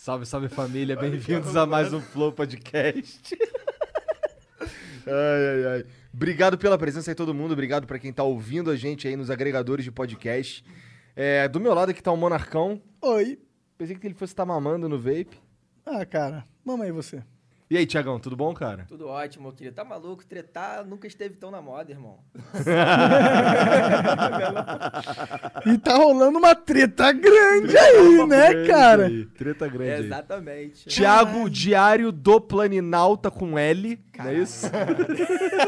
Salve, salve família, bem-vindos a mais um Flow Podcast. ai, ai, ai. Obrigado pela presença aí, todo mundo. Obrigado pra quem tá ouvindo a gente aí nos agregadores de podcast. É, do meu lado aqui tá o Monarcão. Oi. Pensei que ele fosse estar mamando no vape. Ah, cara, mama aí você. E aí, Tiagão, tudo bom, cara? Tudo ótimo, meu querido. Tá maluco? Tretar nunca esteve tão na moda, irmão. E tá rolando uma treta grande aí, né, Grande cara? Treta grande aí. Exatamente. Tiago Diário do Planinalta com L, não é isso?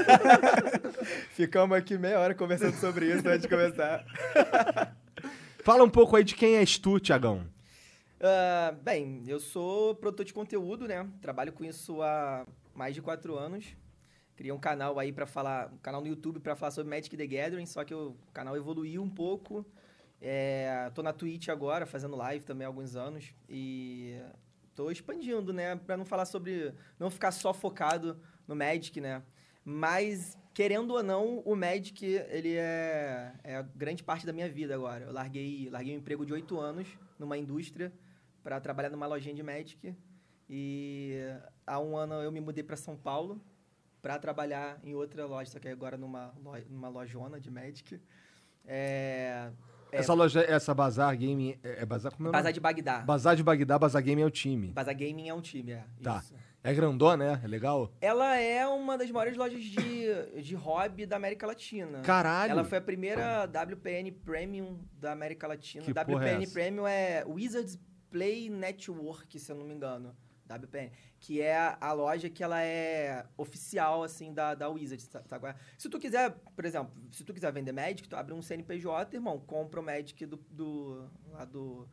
Ficamos aqui meia hora conversando sobre isso antes de começar. Fala um pouco aí de quem és tu, Tiagão. Ah, bem, eu sou produtor de conteúdo, né? Trabalho com isso há mais de quatro anos. Criei um canal aí pra falar, um canal no YouTube pra falar sobre Magic the Gathering, só que o canal evoluiu um pouco. É, tô na Twitch agora, fazendo live também há alguns anos. E tô expandindo, né? Pra não falar sobre. Não ficar só focado no Magic, né? Mas, querendo ou não, o Magic, ele é, é grande parte da minha vida agora. Eu larguei, larguei um emprego de oito anos numa indústria para trabalhar numa lojinha de Magic. E há um ano eu me mudei para São Paulo para trabalhar em outra loja, só que agora numa, lo- numa lojona de Magic. É, é, Essa loja, essa Bazar Game, é, é Bazar como é Bazar de Bagdá. Bazar de Bagdá, Bazar Game é o time. Bazar Gaming é um time, é. Tá. Isso. É grandona, né? É legal? Ela é uma das maiores lojas de, de hobby da América Latina. Caralho! Ela foi a primeira WPN Premium da América Latina. Que é WPN essa? Premium é Wizards Play Network, se eu não me engano. WPN. Que é a, loja que ela é oficial, assim, da, da Wizards. Tá, tá? Se tu quiser, por exemplo, se tu quiser vender Magic, tu abre um CNPJ, irmão, compra o Magic do, do, lá do,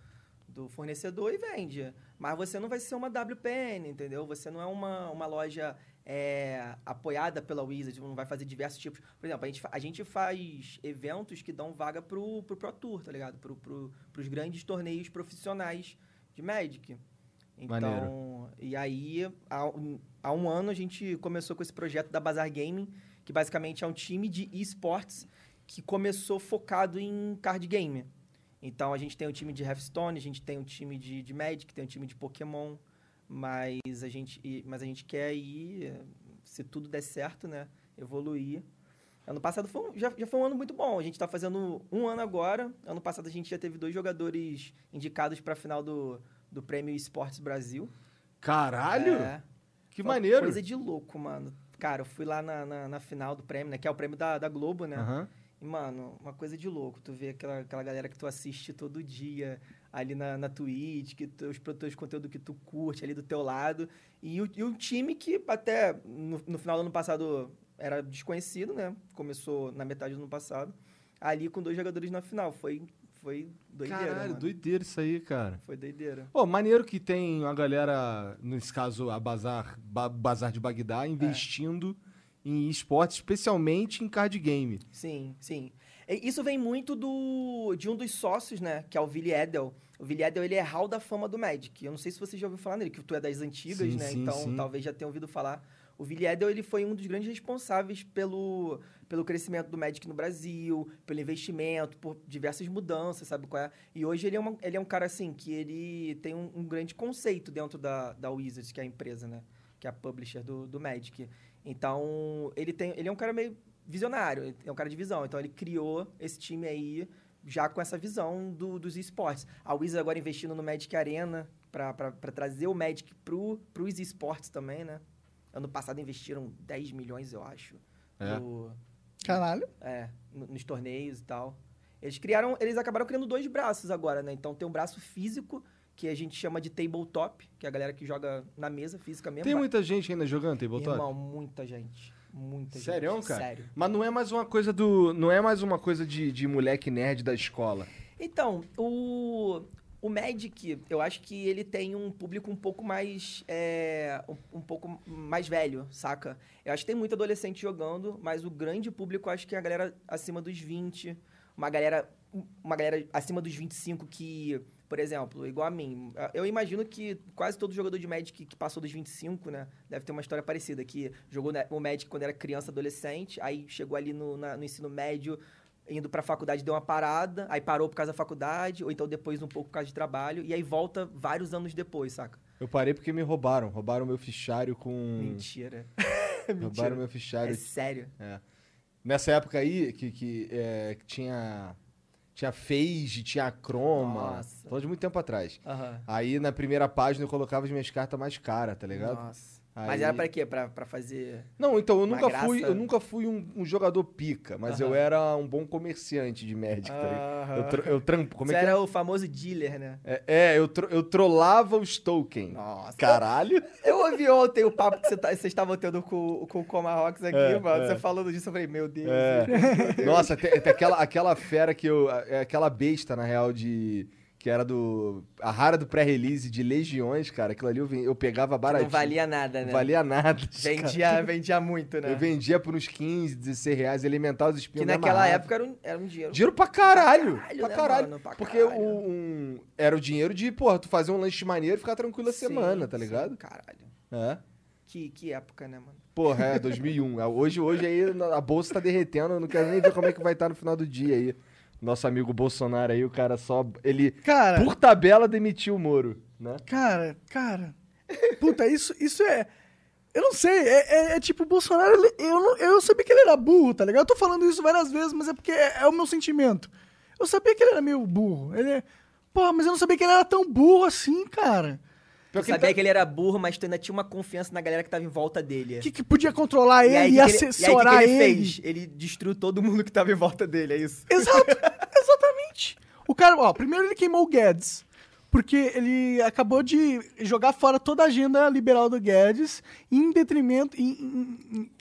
do fornecedor e vende. Mas você não vai ser uma WPN, entendeu? Você não é uma, uma loja é, apoiada pela Wizards, não vai fazer diversos tipos. Por exemplo, a gente, a gente faz eventos que dão vaga pro, pro Pro Tour, tá ligado? Pro, pro, pros grandes torneios profissionais de Magic. Então, Maneiro. e aí, há, um- há um ano a gente começou com esse projeto da Bazar Gaming, que basicamente é um time de esportes que começou focado em card game. Então a gente tem um time de Hearthstone, a gente tem um time de, de Magic, tem um time de Pokémon, mas a gente, mas a gente quer ir, se tudo der certo, né? Evoluir. Ano passado foi, já, já foi um ano muito bom. A gente está fazendo um ano agora. Ano passado a gente já teve dois jogadores indicados para a final do, do Prêmio Esportes Brasil. Caralho! É. Que maneiro! Coisa de louco, mano. Cara, eu fui lá na, na, na final do prêmio, né? Que é o prêmio da, da Globo, né? Aham. E, mano, uma coisa de louco. Tu vê aquela, aquela galera que tu assiste todo dia ali na, na Twitch, que tu, os produtores de conteúdo que tu curte ali do teu lado. E, o, e um time que até no, no final do ano passado era desconhecido, né? Começou na metade do ano passado. Ali com dois jogadores na final. Foi, foi doideira, Caralho, mano. doideira isso aí, cara. Foi doideira. Pô, maneiro que tem a galera, nesse caso a Bazar, Ba- Bazar de Bagdá, investindo em esportes, especialmente em card game. Sim, sim. Isso vem muito do de um dos sócios, né? Que é o Billy Edel. O Billy Edel, ele é hall da fama do Magic. Eu não sei se você já ouviu falar nele, que tu é das antigas, Sim, né? sim, então, sim. talvez já tenha ouvido falar. O Billy Edel, ele foi um dos grandes responsáveis pelo, pelo crescimento do Magic no Brasil, pelo investimento, por diversas mudanças, sabe qual é? E hoje ele é, uma- ele é um cara, assim, que ele tem um, um grande conceito dentro da, da Wizards, que é a empresa, né? Que é a publisher do, do Magic. Então, ele, tem, ele é um cara meio visionário, é um cara de visão. Então, ele criou esse time aí já com essa visão do- dos esportes. A Wizards agora investindo no Magic Arena para trazer o Magic pro, pros esportes também, né? Ano passado investiram 10 milhões, eu acho. É. no- Caralho. é, no- nos torneios e tal. Eles criaram, eles acabaram criando dois braços agora, né? Então tem um braço físico, que a gente chama de tabletop, que é a galera que joga na mesa física mesmo. Tem muita gente ainda jogando tabletop? Irmão, muita gente. Muita Sério, gente. cara? Sério. Mas não é mais uma coisa do. Não é mais uma coisa de, de moleque nerd da escola. Então, o, o Magic, eu acho que ele tem um público um pouco mais. é, um, pouco mais velho, saca? Eu acho que tem muito adolescente jogando, mas o grande público acho que é a galera acima dos 20. Uma galera, uma galera acima dos 25 que, por exemplo, igual a mim. Eu imagino que quase todo jogador de Magic que passou dos 25, né? Deve ter uma história parecida, que jogou né, o Magic quando era criança, adolescente, aí chegou ali no, na- no ensino médio, indo pra faculdade deu uma parada, aí parou por causa da faculdade, ou então depois um pouco por causa de trabalho, e aí volta vários anos depois, saca? Eu parei porque me roubaram. Roubaram meu fichário com. Mentira. Roubaram Mentira. meu fichário. É sério. É. Nessa época aí, que, que, é, que tinha. Tinha Phage, tinha Chroma. Nossa. Falando de muito tempo atrás. Aham. Aí na primeira página eu colocava as minhas cartas mais caras, tá ligado? Nossa. Aí- Mas era pra quê? Pra, pra fazer. Não, então eu nunca graça. fui, eu nunca fui um, um jogador pica, mas eu Aham. era um bom comerciante de Magic, tá ligado? Eu, tro- eu trampo, como Você é que é? era o famoso dealer, né? É, é, eu, tro- eu trollava os tokens. Nossa. Caralho. Eu ouvi ontem o papo que tá- vocês estavam tendo com, com o Comarrox aqui, É, mano. é. Você falando disso, eu falei, meu Deus. É. Nossa, tem, aquela, aquela fera que eu. é Aquela besta, na real, de. Que era do. A rara do pré-release de Legiões, cara. Aquilo ali eu, eu pegava baratinho. Não valia nada, né? Não valia nada. Vendia, vendia muito, né? Eu vendia por uns 15, 16 reais, elementar os Que espinhos. naquela amarrava. época era um, era um dinheiro. Dinheiro pra caralho. Caralho, pra né, caralho. mano? Pra Porque caralho. o- um, era o dinheiro de, porra, tu fazer um lanche maneiro e ficar tranquilo a Sim, semana, tá sim, ligado? Caralho. É. Que, que época, né, mano? Porra, é, 2001. Hoje, hoje aí a bolsa tá derretendo, eu não quero nem ver como é que vai estar no final do dia aí. Nosso amigo Bolsonaro aí, o cara só. Ele, Cara, por tabela, demitiu o Moro, né? cara, cara. Puta, isso, isso é. Eu não sei, é, é- é tipo, o Bolsonaro, ele- eu, não- eu sabia que ele era burro, tá ligado? Eu tô falando isso várias vezes, mas é porque é, é o meu sentimento. Eu sabia que ele era meio burro. Ele é. Pô, mas eu não sabia que ele era tão burro assim, cara. Tu que ele sabia tá- que ele era burro, mas tu ainda tinha uma confiança na galera que tava em volta dele. Que, que podia controlar E aí, ele e, que que ele- e aí, que que assessorar ele ele. fez? Ele destruiu todo mundo que tava em volta dele, é isso? Exato, exatamente. O cara, ó, primeiro ele queimou o Guedes, porque ele acabou de jogar fora toda a agenda liberal do Guedes em detrimento, em, em- em-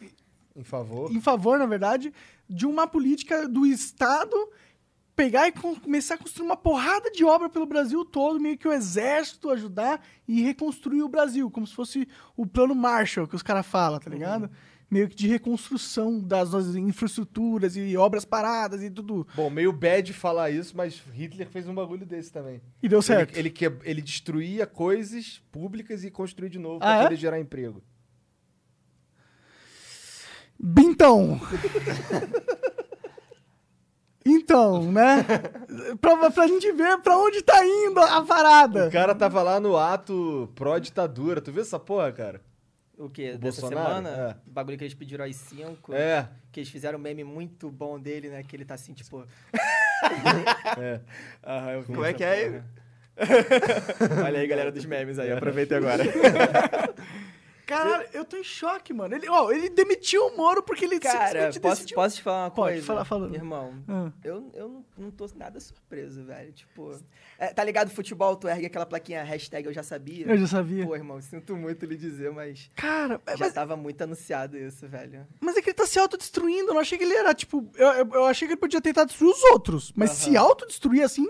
Em favor. em favor, na verdade, de uma política do Estado pegar e com- começar a construir uma porrada de obra pelo Brasil todo, meio que o exército ajudar e reconstruir o Brasil, como se fosse o plano Marshall que os caras falam, tá ligado? Meio que de reconstrução das nossas infraestruturas e obras paradas e tudo. Bom, meio bad falar isso, mas Hitler fez um bagulho desse também. E deu certo. Ele, ele, que- ele destruía coisas públicas e construía de novo Ah, pra é? poder gerar emprego. Então. então, né? pra, pra gente ver pra onde tá indo a parada. O cara tava lá no ato pró-ditadura. Tu viu essa porra, cara? O quê? O Dessa Bolsonaro? semana? O bagulho que eles pediram às 5. É. Que eles fizeram um meme muito bom dele, né? Que ele tá assim, tipo. É. Aham, eu vi Como é que é? porra. Olha aí, galera dos memes aí, aproveita agora. Caralho, eu tô em choque, mano. Ele, ó, ele demitiu o Moro porque ele Cara, posso, decidiu. posso te falar uma Pode, coisa? fala- fala. Irmão, Ah. eu, eu não, tô nada surpreso, velho. Tipo, é, tá ligado futebol, tu ergue aquela plaquinha hashtag eu já sabia. Eu já sabia. Pô, irmão, sinto muito lhe dizer, mas Cara, é, já mas, tava muito anunciado isso, velho. mas é que ele tá se autodestruindo. Eu não achei que ele era, tipo. Eu, eu, eu achei que ele podia tentar destruir os outros. Mas se Aham. autodestruir assim.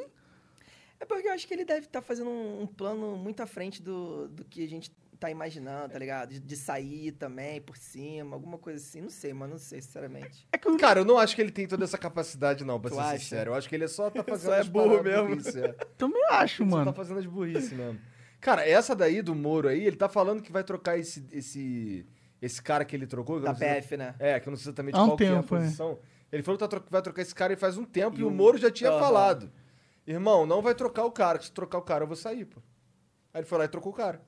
É porque eu acho que ele deve estar fazendo um, um plano muito à frente do, do que a gente tá imaginando, tá ligado? De, de sair também por cima, alguma coisa assim. Não sei, mano, não sei, sinceramente. É que eu, Cara, eu não acho que ele tem toda essa capacidade, não, pra Tu ser acha? sincero. Eu acho que ele só tá fazendo Só é as burro mesmo. burrice, é. também acho, Ele só mano. tá fazendo as burrice mesmo. Cara, essa daí do Moro aí, ele tá falando que vai trocar esse, esse, esse cara que ele trocou. Da PF, né? É, que eu não sei exatamente Há um qual que é a tempo, é. posição. Ele falou que tá tro- vai trocar esse cara e faz um tempo e, E o Moro já tinha Aham. falado. Irmão, não vai trocar o cara, se trocar o cara eu vou sair, pô. Aí ele foi lá e trocou o cara.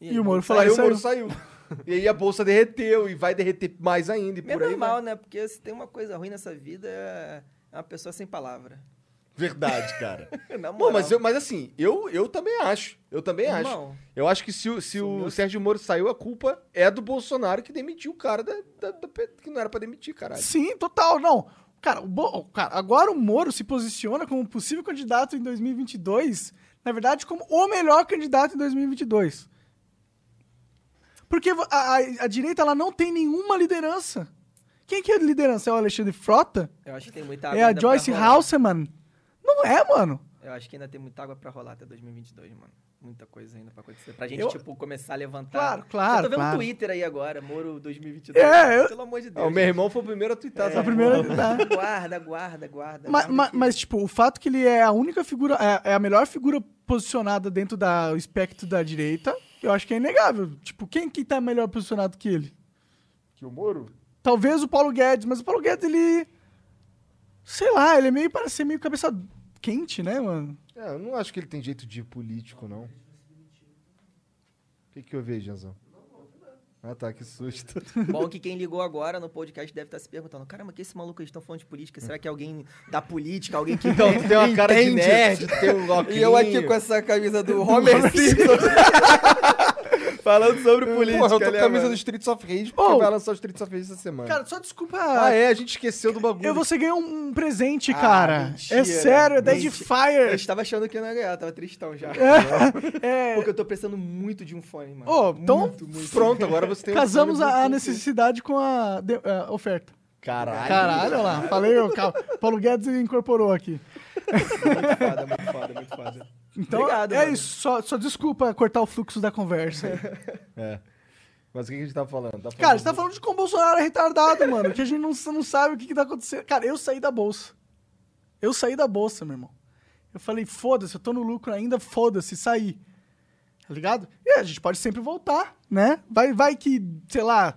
E o Moro falou aí o. Moro saiu. e aí a bolsa derreteu e vai derreter mais ainda e por aí normal, vai. né? Porque se tem uma coisa ruim nessa vida, é é uma pessoa sem palavra. Verdade, cara. Moral. mas, eu, mas assim, eu, eu também acho. Eu também acho. Irmão, Eu acho que se, o- se o. Sérgio Moro saiu, a culpa é do Bolsonaro que demitiu o cara da, da- da que não era pra demitir, caralho. Sim, total, não. Cara, o Bo- cara, agora o Moro se posiciona como possível candidato em 2022, na verdade, como o melhor candidato em 2022. Porque a, a- a direita ela não tem nenhuma liderança. Quem que é a liderança? É o Alexandre Frota? eu acho que tem muita é água a ainda pra Joyce rolar. Hauseman? Não é, mano. Eu acho que ainda tem muita água pra rolar até 2022, mano. Muita coisa ainda pra acontecer. Pra gente, Eu- tipo, começar a levantar. Claro, claro, Eu tô vendo claro. o Twitter aí agora, Moro 2022. É, eu- Pelo amor de Ah, Deus. o meu irmão foi o primeiro a twittar É, essa a primeira- tá. Guarda, guarda, guarda. Ma- guarda ma- que- mas, tipo, o fato que ele é a única figura, é, é a melhor figura posicionada dentro do espectro da direita, eu acho que é inegável. Tipo, quem que tá melhor posicionado que ele? Que o Moro? Talvez o Paulo Guedes, mas o Paulo Guedes, ele. Sei lá, ele é meio, parece ser meio cabeça quente, né, mano? É, eu não acho que ele tem jeito de político, não. O que, que eu vejo, Janzão? Ah, tá, que susto. Bom que quem ligou agora no podcast deve estar se perguntando: caramba, que esse maluco eles estão falando de política? Será que é alguém da política? Alguém que Então, tu tem uma cara de nerd, tu tem um óculos. E eu aqui com essa camisa do Homer Simpson. Falando sobre política. Porra, eu tô com né, a camisa mano? do Streets of Rage, porque Oh. vai lançar o Streets of Rage essa semana. Cara, só desculpa. ah, é, a gente esqueceu do bagulho. Eu você ganhou um presente, Ah, cara. mentira. é sério, é Dead Mentira. Eu Fire. estava achando que eu não ia ganhar, tava tristão já. É. Porque eu tô precisando muito de um fone, mano. Ô, então Muito, muito. Pronto, agora você tem um casamos fone a, a necessidade com a, de- a oferta. Caralho. Caralho, olha lá. Falei, o Paulo Guedes incorporou aqui. Muito foda, muito foda, muito foda. Então, Obrigado, é mano. isso. Só, só desculpa cortar o fluxo da conversa. É. Mas o que a gente tá falando? Tá falando Cara, você tá falando de como o Bolsonaro é retardado, mano. Que a gente não, não sabe o que, que tá acontecendo. Cara, eu saí da bolsa. Eu saí da bolsa, meu irmão. Eu falei, foda-se, eu tô no lucro ainda, foda-se, saí. Tá ligado? E a gente pode sempre voltar, né? Vai, vai que, sei lá,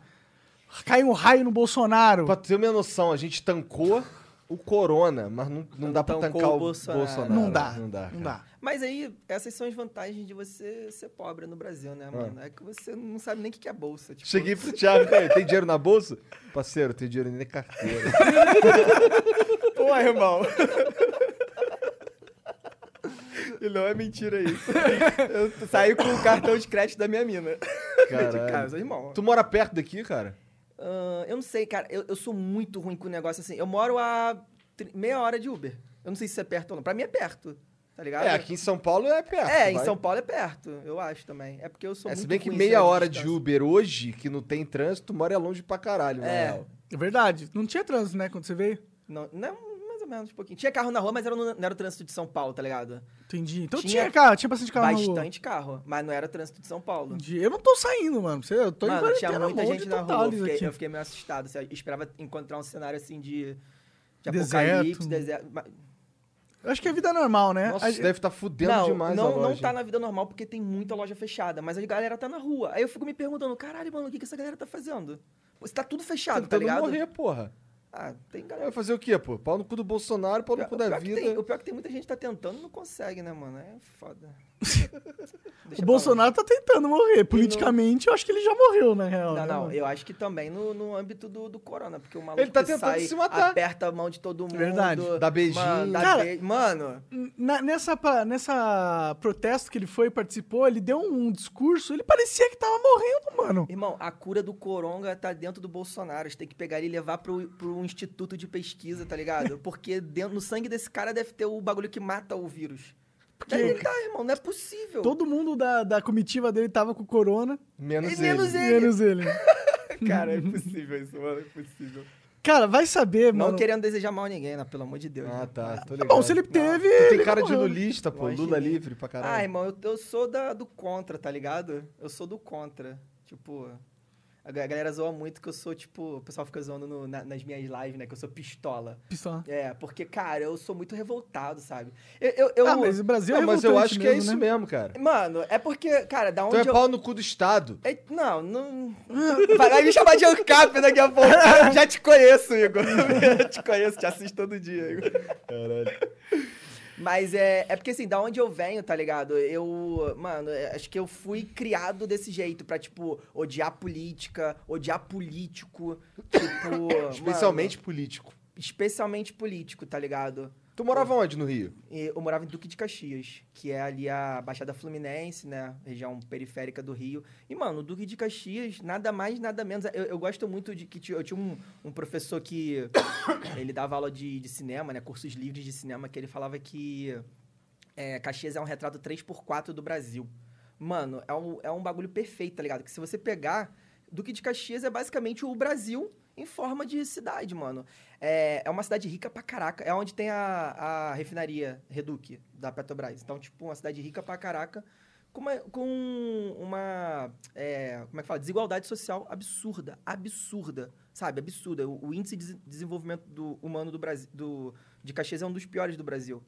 cai um raio no Bolsonaro. Pra ter uma noção, a gente tancou o Corona, mas não, não dá pra tancar o o Bolsonaro. Bolsonaro. Não dá. Não dá. Não dá. Mas aí, essas são as vantagens de você ser pobre no Brasil, né, mano? É que você não sabe nem o que é bolsa. Tipo, Cheguei pro Thiago, tem dinheiro na bolsa? Parceiro, tem dinheiro nem na carteira. Pô, irmão. E não é mentira isso. Eu saí com o cartão de crédito da minha mina. De Caralho. casa, irmão. Tu mora perto daqui, cara? Ah, eu não sei, cara. Eu, eu sou muito ruim com o negócio assim. Eu moro a meia hora de Uber. Eu não sei se isso é perto ou não. Pra mim é perto, tá ligado? É, aqui em São Paulo é perto. É, em vai. São Paulo é perto, eu acho também. É porque eu sou É, muito se bem que em meia hora de. Uber hoje, que não tem trânsito, mora longe pra caralho, na É. É verdade. Não tinha trânsito, né, quando você veio? Não, não, mais ou menos, um pouquinho. Tinha carro na rua, mas era no- não era o trânsito de São Paulo, tá ligado? Entendi. Então Tinha tinha, carro, tinha bastante carro na rua. Bastante carro, mas não era o trânsito de São Paulo. Entendi. Eu não tô saindo, mano. Você- Eu tô em Mano, tinha muita gente na rua. Eu fiquei, eu fiquei meio assustado. assim, eu esperava encontrar um cenário assim de, de Deserto. apocalipse, deserto. Eu acho que é vida normal, né? Nossa, A- deve estar fudendo Não, demais a não, loja. não tá na vida normal porque tem muita loja fechada, mas a galera tá na rua. Aí eu fico me perguntando, caralho, mano, o que, que essa galera tá fazendo? Você tá tudo fechado, tá Tentando ligado? morrer, porra. Ah, tem Vai galera. fazer o quê, pô? Pau no cu do Bolsonaro, pau no cu da vida. tem, o pior é que tem muita gente que tá tentando e não consegue, né, mano? É foda. O Bolsonaro tá tentando morrer. Politicamente, eu acho que ele já morreu, na real. lá. né, Não, não, eu acho que também no, no âmbito do, do corona, porque o maluco Ele tá que tentando sai, se matar. aperta a mão de todo mundo. Verdade. Dá beijinho. Mano, dá Cara, be- mano Na- nessa, nessa protesto que ele foi e participou, ele deu um discurso, ele parecia que tava morrendo, mano. Irmão, a cura do coronga tá dentro do Bolsonaro. A gente tem que pegar ele e levar pro, pro instituto de pesquisa, tá ligado? Porque dentro, no sangue desse cara deve ter o bagulho que mata o vírus. Deve tá, irmão, não é possível. Todo mundo da, da comitiva dele tava com corona, Menos E ele. menos ele. menos ele. Cara, é impossível isso, mano, é impossível. Cara, vai saber, Não mano. querendo desejar mal a ninguém, né? Pelo amor de Deus. Ah, né? tá. Tô Tá ligado. bom, se ele teve. Tu tem ele cara de lulista, pô. Lula livre pra Ah, caralho. irmão, eu, eu sou da, do contra, tá ligado? Eu sou do contra. Tipo, a ga- galera zoa muito que eu sou, tipo, o pessoal fica zoando no- na- nas minhas lives, né? Que eu sou pistola. Pistola. É, porque, cara, eu sou muito revoltado, sabe? Eu, eu, eu- Ah, mas o Brasil Não, é mas eu acho que é mesmo, isso né? mesmo, cara. Mano, é porque, cara, da Tu onde é eu... pau no cu do Estado. É, não, não. Vai, vai me chamar de ANCAP daqui a pouco. Já te conheço, Igor. Já te conheço, te assisto todo dia, Igor. Caralho. Mas é, é porque, assim, da onde eu venho, tá ligado? Eu, mano, é, acho que eu fui criado desse jeito, pra, tipo, odiar política, odiar político, tipo... Especialmente mano, político. especialmente político, tá ligado? Tu morava onde no Rio? Eu morava em Duque de Caxias, que é ali a Baixada Fluminense, né? Região periférica do Rio. E, mano, Duque de Caxias, nada mais, nada menos. Eu, eu gosto muito de que eu tinha um, um professor que ele dava aula de, de cinema, né? Cursos livres de cinema, que ele falava que é, Caxias é um retrato 3x4 do Brasil. Mano, é um, é um bagulho perfeito, tá ligado? Que se você pegar, Duque de Caxias é basicamente o Brasil em forma de cidade, mano. É, é uma cidade rica pra caraca. É onde tem a, a refinaria Reduc, da Petrobras. Então, tipo, uma cidade rica pra caraca, com uma, com uma é, como é que fala? Desigualdade social absurda. Absurda. Sabe? Absurda. O, o índice de des- desenvolvimento do, humano do Brasil, do, de Caxias é um dos piores do Brasil.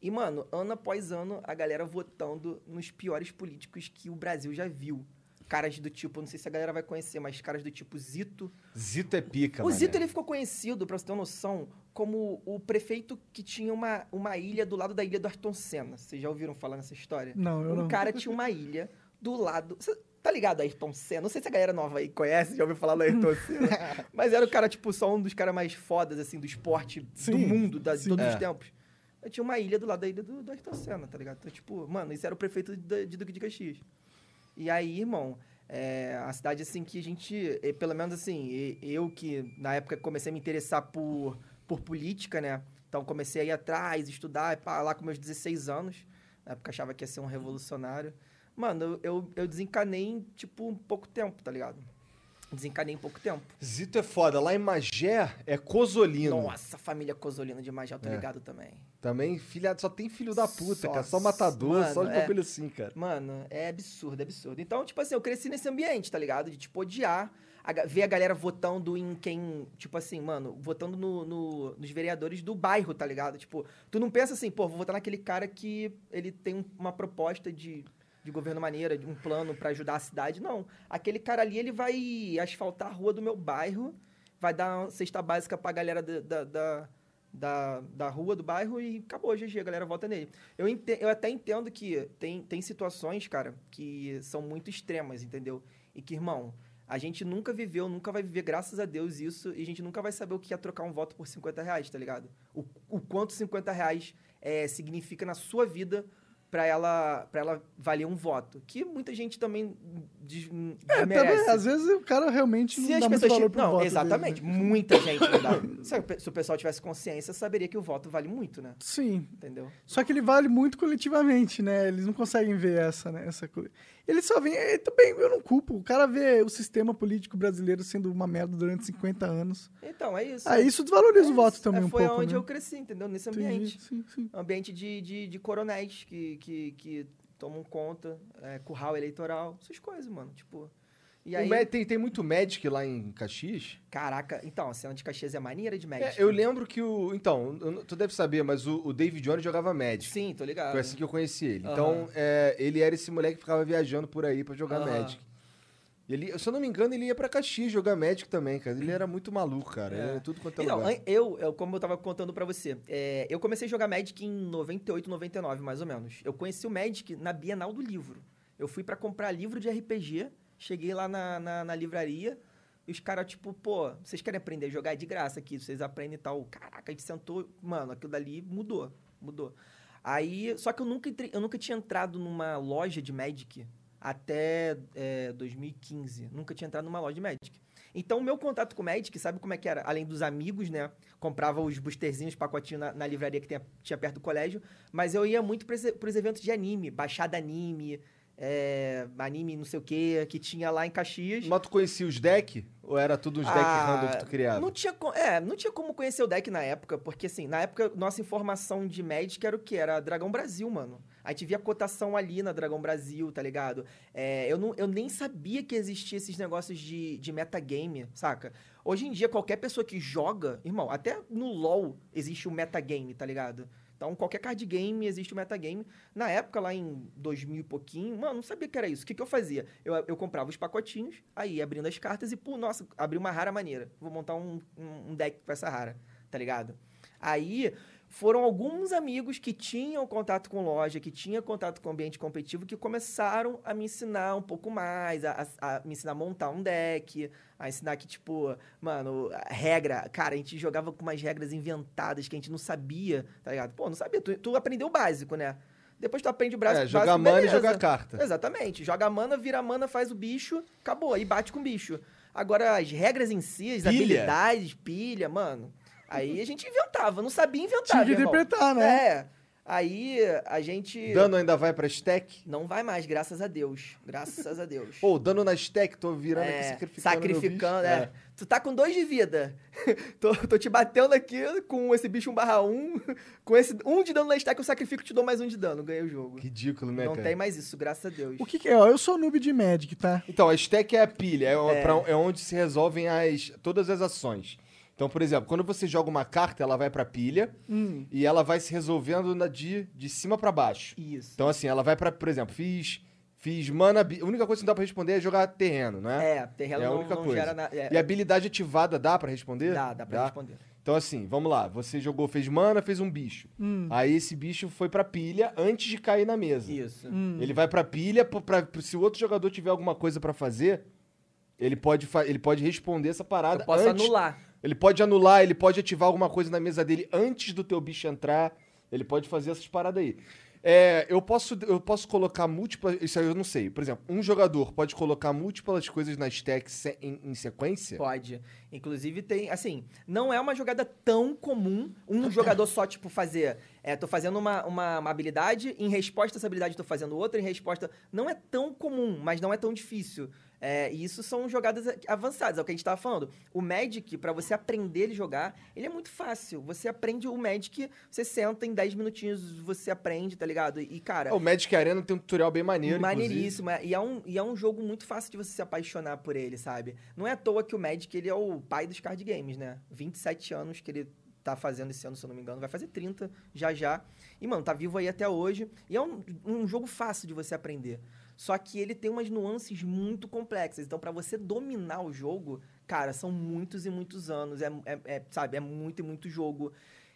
E, mano, ano após ano, a galera votando nos piores políticos que o Brasil já viu. Caras do tipo, não sei se a galera vai conhecer, mas caras do tipo Zito. Zito é pica, O mané. Zito ele ficou conhecido, pra você ter uma noção, como o prefeito que tinha uma, uma ilha do lado da ilha do Ayrton Senna. Vocês já ouviram falar nessa história? Não, eu um não. cara tinha uma ilha do lado. Cê tá ligado, Ayrton Senna? Não sei se a galera nova aí conhece, já ouviu falar do Ayrton Senna. Mas era o cara, tipo, só um dos caras mais fodas, assim, do esporte do Sim, mundo, da, de todos os É. tempos. Eu tinha uma ilha do lado da ilha do, do Ayrton Senna, tá ligado? Então, tipo, mano, isso era o prefeito de, de Duque de Caxias. E aí, irmão, é a cidade, assim, que a gente, eh, pelo menos assim, eu que na época comecei a me interessar por, por política, né? Então comecei a ir atrás, estudar, pá, lá com meus 16 anos. Na época achava que ia ser um revolucionário. Mano, eu, eu desencanei em, tipo, um pouco tempo, tá ligado? Desencanei em pouco tempo. Zito é foda. Lá em Magé é Cosolino. Nossa, família Cosolino demais, já tô É. ligado também. Também, filha, só tem filho da puta, Só- cara. Só matador, mano, só de é. bagulho assim, cara. Mano, é absurdo, é absurdo. Então, tipo assim, eu cresci nesse ambiente, tá ligado? De, tipo, odiar, a ver a galera votando em quem, tipo assim, mano, votando no, no- nos vereadores do bairro, tá ligado? Tipo, tu não pensa assim, pô, vou votar naquele cara que ele tem um- uma proposta de, de governo maneira, de um plano pra ajudar a cidade. Não. Aquele cara ali, ele vai asfaltar a rua do meu bairro, vai dar uma cesta básica pra galera da, da, da, da, rua, do bairro e acabou, GG, a galera vota nele. Eu, eu até entendo que tem, tem situações, cara, que são muito extremas, entendeu? E que, irmão, a gente nunca viveu, nunca vai viver, graças a Deus, isso, e a gente nunca vai saber o que é trocar um voto por 50 reais, tá ligado? O, o quanto 50 reais é, significa na sua vida pra ela, pra ela valer um voto. Que muita gente também des, É, desmerece. também, às vezes o cara realmente não Se as dá muito pessoas. pro Não, voto dele, exatamente. né? Muita gente não dá. Se, o pe- se o pessoal tivesse consciência, saberia que o voto vale muito, né? Sim. Entendeu? Só que ele vale muito coletivamente, né? Eles não conseguem ver essa, né? Essa coisa. Ele só vem. é, também eu não culpo. O cara vê o sistema político brasileiro sendo uma merda durante 50 anos. Então, é isso. Aí isso desvaloriza É o voto isso. também É, um foi pouco. onde né? eu cresci, entendeu? Nesse ambiente. Sim, sim. Ambiente de, de, de coronéis que, que, que tomam conta, é, curral eleitoral, essas coisas, mano. Tipo. E aí. Tem, tem muito Magic lá em Caxias? Caraca, então, a cena de Caxias é maneira de Magic. É, eu lembro que o. Então, tu deve saber, mas o, o David Jones jogava Magic. Sim, tô ligado. Foi assim que eu conheci ele. Aham. Então, é, ele era esse moleque que ficava viajando por aí pra jogar Aham. Magic. Ele, se eu não me engano, ele ia pra Caxias jogar Magic também, cara. Ele era muito maluco, cara. É. Era tudo quanto é Então, lugar. eu, eu, como eu tava contando pra você, é, eu comecei a jogar Magic em 98, 99, mais ou menos. Eu conheci o Magic na Bienal do Livro. Eu fui pra comprar livro de RPG, cheguei lá na, na, na livraria, e os caras, tipo, pô, vocês querem aprender a jogar É de graça aqui, vocês aprendem e tal. Caraca, a gente sentou, mano, aquilo dali mudou, mudou. Aí, só que eu nunca, entrei- eu nunca tinha entrado numa loja de Magic até é, 2015. Nunca tinha entrado numa loja de Magic. Então, o meu contato com o Magic, sabe como é que era? Além dos amigos, né? Comprava os boosterzinhos, pacotinho na, na livraria que tinha, tinha perto do colégio. Mas eu ia muito para os eventos de anime. Baixada anime, é, anime não sei o quê, que tinha lá em Caxias. Mas tu conhecia os decks? Ou era tudo uns decks Ah, random que tu criava? Não tinha, é, não tinha como conhecer o deck na época, porque assim, na época, nossa informação de Magic era o quê? Era Dragão Brasil, mano. A gente via cotação ali na Dragão Brasil, tá ligado? É, eu, não, eu nem sabia que existia esses negócios de, de metagame, saca? Hoje em dia, qualquer pessoa que joga, irmão, até no LoL existe o metagame, tá ligado? Então, qualquer card game existe o metagame. Na época, lá em 2000 e pouquinho, mano, não sabia que era isso. O que, que eu fazia? Eu, eu comprava os pacotinhos, aí abrindo as cartas e, pô, nossa, abri uma rara maneira. Vou montar um, um, um deck com essa rara, tá ligado? Aí foram alguns amigos que tinham contato com loja, que tinham contato com ambiente competitivo, que começaram a me ensinar um pouco mais, a, a- a me ensinar a montar um deck, a ensinar que, tipo, mano, regra. Cara, a gente jogava com umas regras inventadas que a gente não sabia, tá ligado? Pô, não sabia. Tu, tu aprendeu o básico, né? Depois tu aprende o básico. É, jogar mana e beleza. jogar carta. Exatamente. Joga mana, vira mana, faz o bicho, acabou. Aí bate com o bicho. Agora, as regras em si, as Pilha. habilidades, pilha, mano. Aí a gente inventava, não sabia inventar. Tinha que interpretar, né? É. Aí a gente. Dano ainda vai pra stack? Não vai mais, graças a Deus. Graças a Deus. Pô, dano na stack, tô virando É, aqui sacrificando. sacrificando, meu bicho. é. Tu tá com dois de vida. tô, tô te batendo aqui com esse bicho 1 barra 1. Com esse um de dano na stack, eu sacrifico e te dou mais um de dano. Ganhei o jogo. Ridículo, né, não cara? tem mais isso, graças a Deus. O que, que é? Ó, eu sou noob de Magic, tá? Então, a stack é a pilha, é, o- pra- é onde se resolvem as, todas as ações. Então, por exemplo, quando você joga uma carta, ela vai pra pilha Hum. e ela vai se resolvendo na- de, de cima pra baixo. Isso. Então, assim, ela vai pra, por exemplo, fiz, Fiz mana. A única coisa que não dá pra responder é jogar terreno, né? É, terreno É a não, única não coisa. gera nada. É, E habilidade ativada dá pra responder? Dá, dá pra responder. Então, assim, vamos lá. Você jogou, fez mana, fez um bicho. Hum. Aí esse bicho foi pra pilha antes de cair na mesa. Isso. Hum. Ele vai pra pilha, pra, pra- se o outro jogador tiver alguma coisa pra fazer, ele pode, ele pode responder essa parada Eu posso antes. anular. Ele pode anular, ele pode ativar alguma coisa na mesa dele antes do teu bicho entrar. Ele pode fazer essas paradas aí. É, eu, posso, eu posso colocar múltiplas. Isso aí eu não sei. Por exemplo, um jogador pode colocar múltiplas coisas na stack se- em, em sequência? Pode. Inclusive tem, assim, não é uma jogada tão comum um jogador só, tipo, fazer. É, tô fazendo uma, uma, uma habilidade, em resposta a essa habilidade tô fazendo outra, em resposta. Não é tão comum, mas não é tão difícil. É, e isso são jogadas avançadas, é o que a gente tava falando. O Magic, pra você aprender ele jogar, ele é muito fácil. Você aprende o Magic, você senta em 10 minutinhos, você aprende, tá ligado? E, cara. O Magic Arena tem um tutorial bem maneiro. Maneiríssimo. é. E é, um, e é um jogo muito fácil de você se apaixonar por ele, sabe? Não é à toa que o Magic ele é o pai dos card games, né? 27 anos que ele tá fazendo esse ano, se eu não me engano. Vai fazer 30 já já. E, mano, tá vivo aí até hoje. E é um, um jogo fácil de você aprender. Só que ele tem umas nuances muito complexas. Então, pra você dominar o jogo, cara, são muitos e muitos anos. É, é- é, sabe, é muito e muito jogo.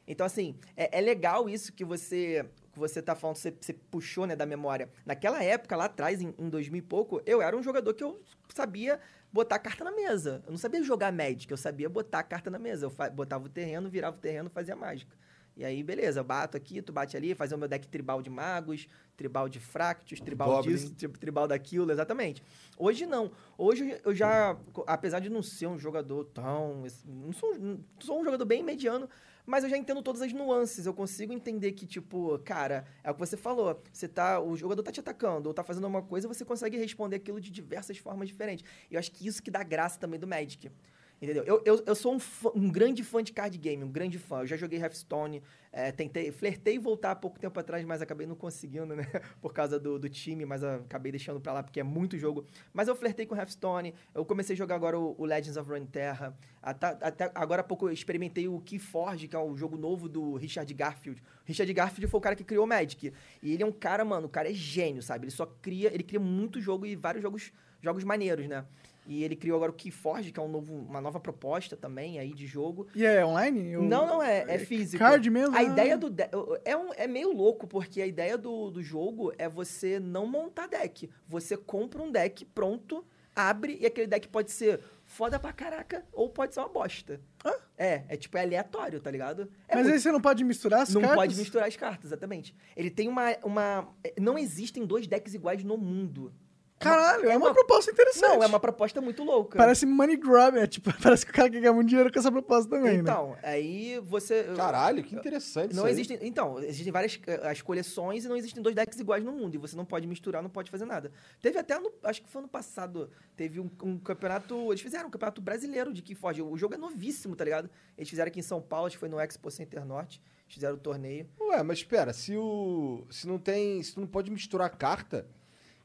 Então, assim, é, é legal isso que você que você tá falando, você, você puxou, né, da memória. Naquela época, lá atrás, em, em 2000 e pouco, eu era um jogador que eu sabia botar a carta na mesa. Eu não sabia jogar Magic, eu sabia botar a carta na mesa. Eu botava o terreno, virava o terreno, fazia mágica. E aí, beleza, eu bato aqui, tu bate ali, fazer o meu deck tribal de magos, tribal de fractos, tribal Goblin. disso, tri- tribal daquilo, exatamente. Hoje não. Hoje eu já, apesar de não ser um jogador tão. Não sou, não sou um jogador bem mediano, mas eu já entendo todas as nuances. Eu consigo entender que, tipo, cara, é o que você falou. Você tá. O jogador tá te atacando ou tá fazendo uma coisa, você consegue responder aquilo de diversas formas diferentes. E eu acho que isso que dá graça também do Magic. Entendeu? Eu, eu, eu sou um, fã- um grande fã de card game, um grande fã. Eu já joguei Hearthstone, é, tentei, flertei voltar há pouco tempo atrás, mas acabei não conseguindo, né? Por causa do, do time, mas acabei deixando pra lá porque é muito jogo. Mas eu flertei com Hearthstone, eu comecei a jogar agora o, o Legends of Runeterra. Até, até agora há pouco eu experimentei o Keyforge, que é o jogo novo do Richard Garfield. Richard Garfield foi o cara que criou o Magic. E ele é um cara, mano, o cara é gênio, sabe? Ele só cria, ele cria muito jogo e vários jogos, jogos maneiros, né? E ele criou agora o Keyforge, que é um novo, uma nova proposta também aí de jogo. E é online? Não, não é, é físico. Card mesmo? A Ah. ideia do deck. É, um, é meio louco, porque a ideia do, do jogo é você não montar deck. Você compra um deck pronto, abre, e aquele deck pode ser foda pra caraca, ou pode ser uma bosta. Hã? É, é tipo, é aleatório, tá ligado? É Mas muito- aí você não pode misturar as não cartas? pode misturar as cartas, exatamente. Ele tem uma, uma. Não existem dois decks iguais no mundo. Caralho, é uma, uma- proposta interessante. Não, é uma proposta muito louca. Parece money grab, é tipo, parece que o cara quer ganhar muito dinheiro com essa proposta também, né? Então, aí você. Caralho, que interessante Não isso aí. existem. Então, existem várias eh, as coleções e não existem dois decks iguais no mundo. E você não pode misturar, não pode fazer nada. Teve até no. Acho que foi ano passado. Teve um, um campeonato. Eles fizeram um campeonato brasileiro de Keyforge. O jogo é novíssimo, tá ligado? Eles fizeram aqui em São Paulo, acho que foi no Expo Center Norte. Eles fizeram o torneio. Ué, mas espera, se o. Se não tem. Se tu não pode misturar carta,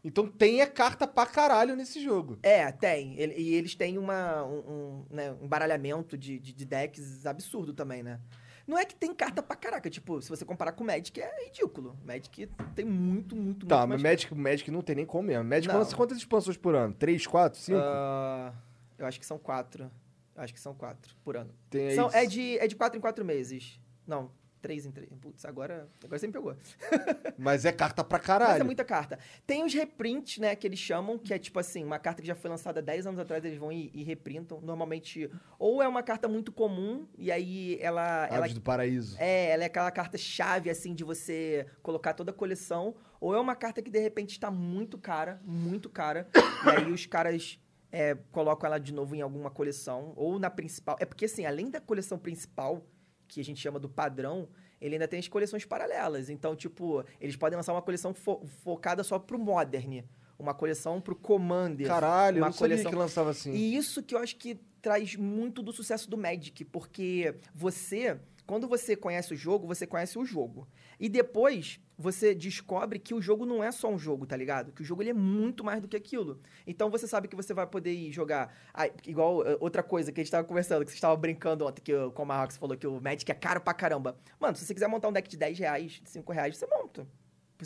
então tem a carta pra caralho nesse jogo. É, tem. Ele- e eles têm uma, um, um, né, um baralhamento de, de, de decks absurdo também, né? Não é que tem carta pra caraca. Tipo, se você comparar com o Magic, é ridículo. Magic tem muito, muito, Tá, muito mas mais Magic, Magic não tem nem como mesmo. Magic Não. lança quantas expansões por ano? Três, quatro, cinco? Ah, eu acho que são quatro. Eu acho que são quatro por ano. tem. São, é, de, é de quatro em quatro meses. Não, três em três. Putz, agora, agora você me pegou. Mas é carta pra Mas caralho. é muita carta. Tem os reprints, né, que eles chamam, que é tipo assim, uma carta que já foi lançada 10 anos atrás, eles vão e, e reprintam. Normalmente, ou é uma carta muito comum, e aí ela... ela Aves do Paraíso. é, ela é aquela carta chave, assim, de você colocar toda a coleção. Ou é uma carta que, de repente, está muito cara, muito cara. e aí os caras é, colocam ela de novo em alguma coleção. Ou na principal. É porque, assim, além da coleção principal, que a gente chama do padrão, ele ainda tem as coleções paralelas. Então, tipo, eles podem lançar uma coleção fo- focada só pro Modern. Uma coleção pro Commander. Caralho, eu uma não sabia coleção- que lançava assim. E isso que eu acho que traz muito do sucesso do Magic, porque você, quando você conhece o jogo, você conhece o jogo. E depois você descobre que o jogo não é só um jogo, tá ligado? Que o jogo ele é muito mais do que aquilo. Então você sabe que você vai poder ir jogar. Ah, igual eh, outra coisa que a gente tava conversando, que você estava brincando ontem, que o- como a Rox falou que o Magic é caro pra caramba. Mano, se você quiser montar um deck de 10 reais, de 5 reais, você monta.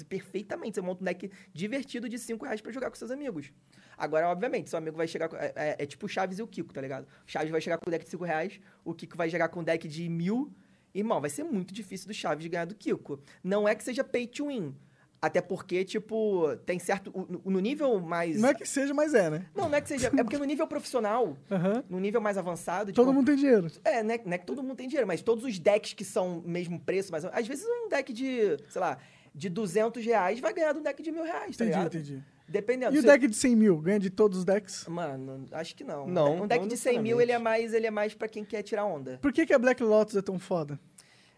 Perfeitamente. Você monta um deck divertido de 5 reais pra jogar com seus amigos. Agora, obviamente, seu amigo vai chegar. É, é, é, tipo o Chaves e o Kiko, tá ligado? O Chaves vai chegar com um deck de 5 reais, o Kiko vai chegar com um deck de mil. Irmão, vai ser muito difícil do Chaves ganhar do Kiko. Não é que seja pay to win. Até porque, tipo, tem certo. No nível mais. Não é que seja, mas é, né? Não, não é que seja. É porque no nível profissional, Aham. no nível mais avançado. Todo tipo, mundo tem dinheiro. É, não é, não é que todo mundo tem dinheiro, mas todos os decks que são mesmo preço, mas às vezes um deck de, sei lá, de 200 reais vai ganhar de um deck de mil reais, tá Entendi, ligado? entendi. Dependendo. E o deck de 100 mil? Ganha de todos os decks? Mano, acho que não. Não, Um deck não de 100 mil, ele é mais, ele é mais pra quem quer tirar onda. Por que, que a Black Lotus é tão foda?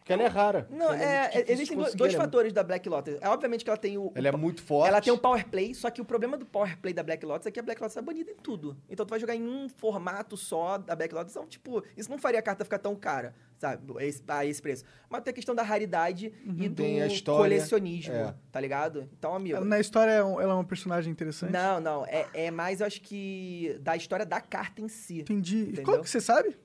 Porque ela é rara. Não, é, de existem dois ela é fatores da Black Lotus. É obviamente que ela tem o. o Ela é pa- muito forte. Ela tem um power play, só que o problema do power play da Black Lotus é que a Black Lotus é banida em tudo. Então tu vai jogar em um formato só da Black Lotus. Então, tipo, isso não faria a carta ficar tão cara, sabe? A esse, a esse preço. Mas tem a questão da raridade e do Tem a história, colecionismo, é. tá ligado? Então, amigo. Na história, é ela é uma personagem interessante? Não, não. É, é mais, eu acho que, da história da carta em si. Entendi. Entendeu? Qual que você sabe?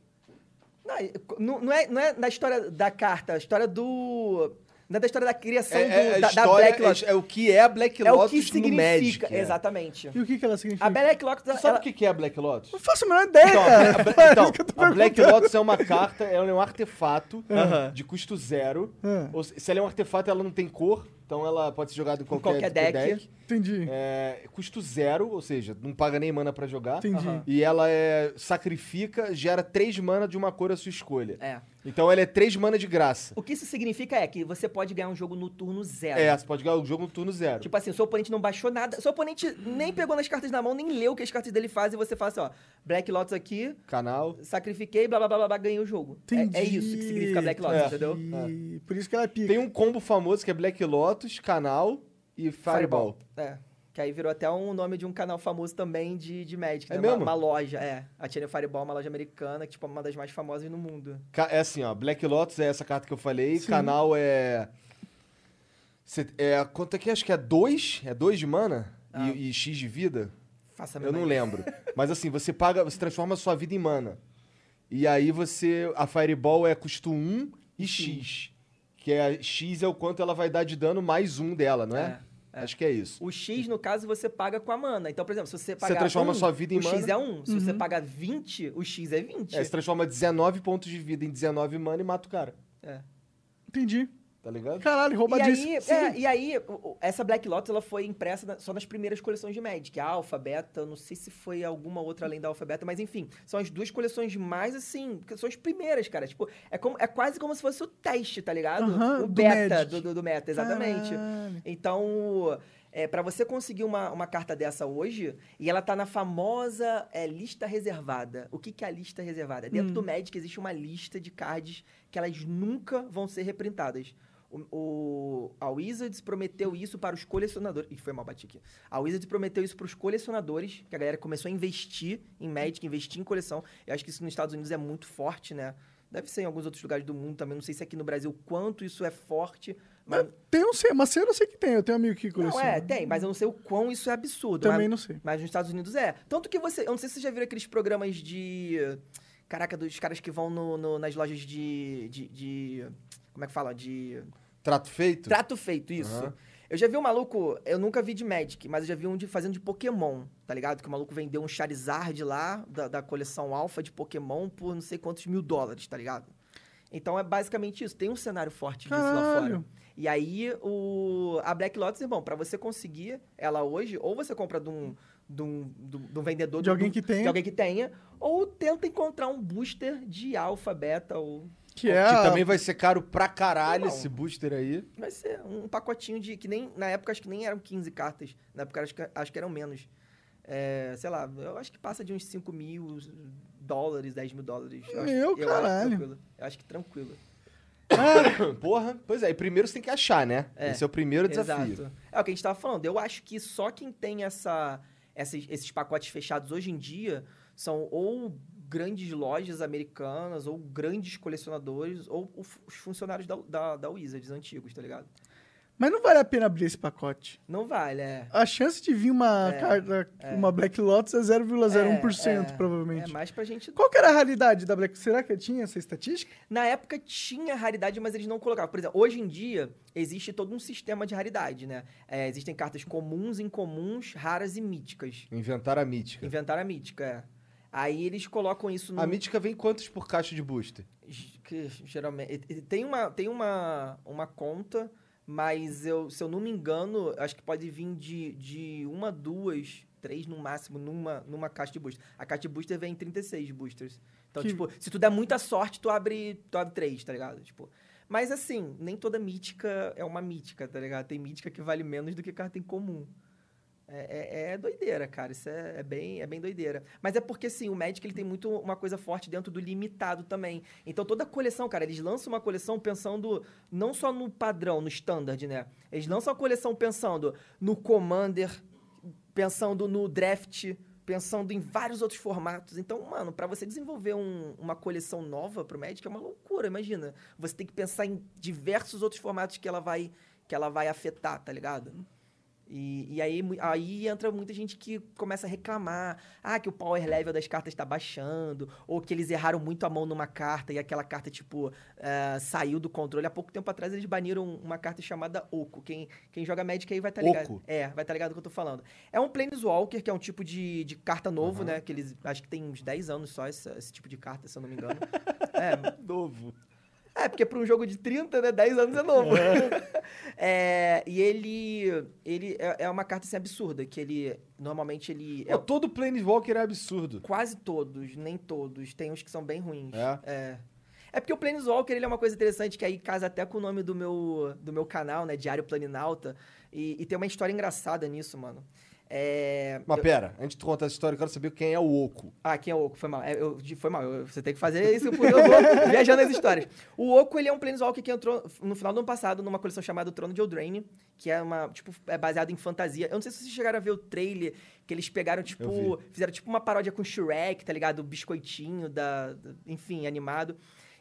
Não, é- não, é, não é da história da carta, a história do. Não é da história da criação É, é, do, a da, da Black Lotus. é, é o que é a Black É o Lotus que no significa, Magic. é. exatamente. E o que, que ela significa? A Black Lotus, Tu sabe ela, o que que é a Black Lotus? Não faço a menor ideia, Então, cara. a, É então, a Black. Lotus é uma carta, ela é um artefato Aham. de custo zero. Ah, Ou se se ela é um artefato, ela não tem cor, então ela pode ser jogada em qualquer, qualquer deck. entendi. É, custo zero, ou seja, não paga nem mana pra jogar. Entendi. E ela é, sacrifica, gera três mana de uma cor à sua escolha. É. Então ela é três mana de graça. O que isso significa é que você pode ganhar um jogo no turno zero. É, você pode ganhar o jogo no turno zero. Tipo assim, seu oponente não baixou nada. Seu oponente nem pegou nas cartas na mão, nem leu o que as cartas dele fazem. E você fala assim, ó, Black Lotus aqui, Canal. sacrifiquei, blá blá blá blá, blá ganhei o jogo. É, Entendi. é isso que significa Black Lotus, É. entendeu? E Por isso que ela é pica. Tem um combo famoso que é Black Lotus, Canal e Fireball. É. Que aí virou até um nome de um canal famoso também de, de Magic. É né? mesmo? Uma, uma loja, é. A Channel Fireball é uma loja americana, que tipo, é uma das mais famosas no mundo. É assim, ó. Black Lotus é essa carta que eu falei. Sim. Canal é. Cê- é quanto é que é? Acho que é 2? É 2 de mana? Ah. E, e X de vida? Faça Eu não lembro. Mas assim, você paga, você transforma a sua vida em mana. E aí você. A Fireball é custo 1 e X. Que é X é o quanto ela vai dar de dano mais um dela, não é? É, é. Acho que é isso. O X, no caso, você paga com a mana. Então, por exemplo, se você pagar transforma um, sua vida em o X mana. é 1. Se você pagar 20, o X é 20. É, você transforma 19 pontos de vida em 19 mana e mata o cara. É. Entendi. Tá ligado? Caralho, E roubadíssimo. aí, Sim. é, e aí, essa Black Lotus ela foi impressa só nas primeiras coleções de Magic. A Alpha, Beta, não sei se foi alguma outra além da Alpha Beta, mas enfim, são as duas coleções mais assim, são as primeiras, cara. Tipo, é, como, é quase como se fosse o teste, tá ligado? Aham, o do beta Magic. do, do, do meta, exatamente. Caralho. Então, é, para você conseguir uma, uma carta dessa hoje, e ela tá na famosa é, lista reservada. O que, que é a lista reservada? Dentro Hum. do Magic existe uma lista de cards que elas nunca vão ser reprintadas. O, o- a Wizards prometeu isso para os colecionadores. Ih, foi mal, bati aqui. A Wizards prometeu isso para os colecionadores, que a galera começou a investir em Magic, investir em coleção. Eu acho que isso nos Estados Unidos é muito forte, né? Deve ser em alguns outros lugares do mundo também. Não sei se aqui no Brasil quanto isso é forte. Mas, Tem um sei, mas eu não sei que tem. Eu tenho um amigo que não, coleciona. é, tem, mas eu não sei o quão isso é absurdo. Também mas, não sei. mas nos Estados Unidos é. Tanto que você. Eu não sei se você já viu aqueles programas de. Caraca, dos caras que vão no, no- nas lojas de, de, de- Como é que fala? De. Trato feito? Trato feito, isso. Aham. Eu já vi um maluco, eu nunca vi de Magic, mas eu já vi um de fazendo de Pokémon, tá ligado? Que o maluco vendeu um Charizard lá, da, da coleção Alpha de Pokémon, por não sei quantos mil dólares, tá ligado? Então é basicamente isso. Tem um cenário forte disso lá Caralho. fora. E aí, o, a Black Lotus, irmão, pra você conseguir ela hoje, ou você compra de um, de um, de um- de um vendedor... De alguém do- que tenha. De alguém que tenha. Ou tenta encontrar um booster de Alpha, Beta, ou... Que é. Que também vai ser caro pra caralho Não. esse booster aí. Vai ser um pacotinho de... Que nem... Na época, acho que nem eram 15 cartas. Na época, acho que, acho que eram menos. É, sei lá, eu acho que passa de uns 5 mil dólares, 10 mil dólares. Eu acho, Meu eu acho caralho. tranquilo. Eu acho que tranquilo. Porra, pois é. E primeiro você tem que achar, né? É, Esse é o primeiro desafio. Exato. É o que a gente tava falando. Eu acho que só quem tem essa, esses, esses pacotes fechados hoje em dia são ou grandes lojas americanas, ou grandes colecionadores, ou os funcionários da, da, da Wizards antigos, tá ligado? Mas não vale a pena abrir esse pacote. Não vale, é. A chance de vir uma É, carta, uma Black Lotus é 0,01%, É, provavelmente. É mais pra gente. Qual que era a raridade da Black? Será que tinha essa estatística? Na época tinha raridade, mas eles não colocavam. Por exemplo, hoje em dia existe todo um sistema de raridade, né? É, existem cartas comuns, incomuns, raras e míticas. Inventaram a mítica. Inventaram a mítica, é. Aí eles colocam isso no. A mítica vem quantos por caixa de booster? que geralmente tem uma tem uma, uma conta mas eu se eu não me engano acho que pode vir de, de uma duas três no máximo numa numa caixa de booster a caixa de booster vem em 36 boosters então Que- tipo se tu der muita sorte tu abre tu abre três tá ligado tipo mas assim nem toda mítica é uma mítica tá ligado tem mítica que vale menos do que carta em comum é, é- é doideira, cara. Isso é, é bem, é bem doideira. Mas é porque, assim, o Magic ele tem muito uma coisa forte dentro do limitado também. Então, toda coleção, cara, eles lançam uma coleção pensando não só no padrão, no standard, né? Eles lançam a coleção pensando no Commander, pensando no Draft, pensando em vários outros formatos. Então, mano, pra você desenvolver um- uma coleção nova pro Magic é uma loucura, imagina. Você tem que pensar em diversos outros formatos que ela vai, que ela vai afetar, tá ligado? E, e aí, aí entra muita gente que começa a reclamar. Ah, que o power level das cartas está baixando. Ou que eles erraram muito a mão numa carta e aquela carta, tipo, eh, saiu do controle. Há pouco tempo atrás eles baniram uma carta chamada Oco. Quem, quem joga Magic aí vai estar ligado. Oco? É, vai estar ligado do que eu tô falando. É um Planeswalker, que é um tipo de, de carta novo, né? Que eles. Acho que tem uns 10 anos só esse, esse tipo de carta, se eu não me engano. é, Novo. É, porque para um jogo de 30, né? 10 anos é novo. É, e ele. Ele é, é uma carta assim, absurda, que ele. Normalmente ele. É, Pô, todo Planeswalker é absurdo. quase todos, nem todos. Tem uns que são bem ruins. É? É. É porque o Planeswalker ele é uma coisa interessante que aí casa até com o nome do meu, do meu canal, né? Diário Planinauta. E, e tem uma história engraçada nisso, mano. É. Mas eu- pera, antes de tu contar essa história, eu quero saber quem é o Oco. ah, quem é o Oco? Foi mal. É, eu- foi mal. Eu- você tem que fazer isso porque eu vou viajando as histórias. O Oco, ele é um Planeswalker que entrou no final do ano passado numa coleção chamada Trono de Eldraine, que é uma, tipo, é baseado em fantasia. Eu não sei se vocês chegaram a ver o trailer, que eles pegaram, tipo, fizeram tipo uma paródia com Shrek, tá ligado? O biscoitinho, da, da- enfim, animado.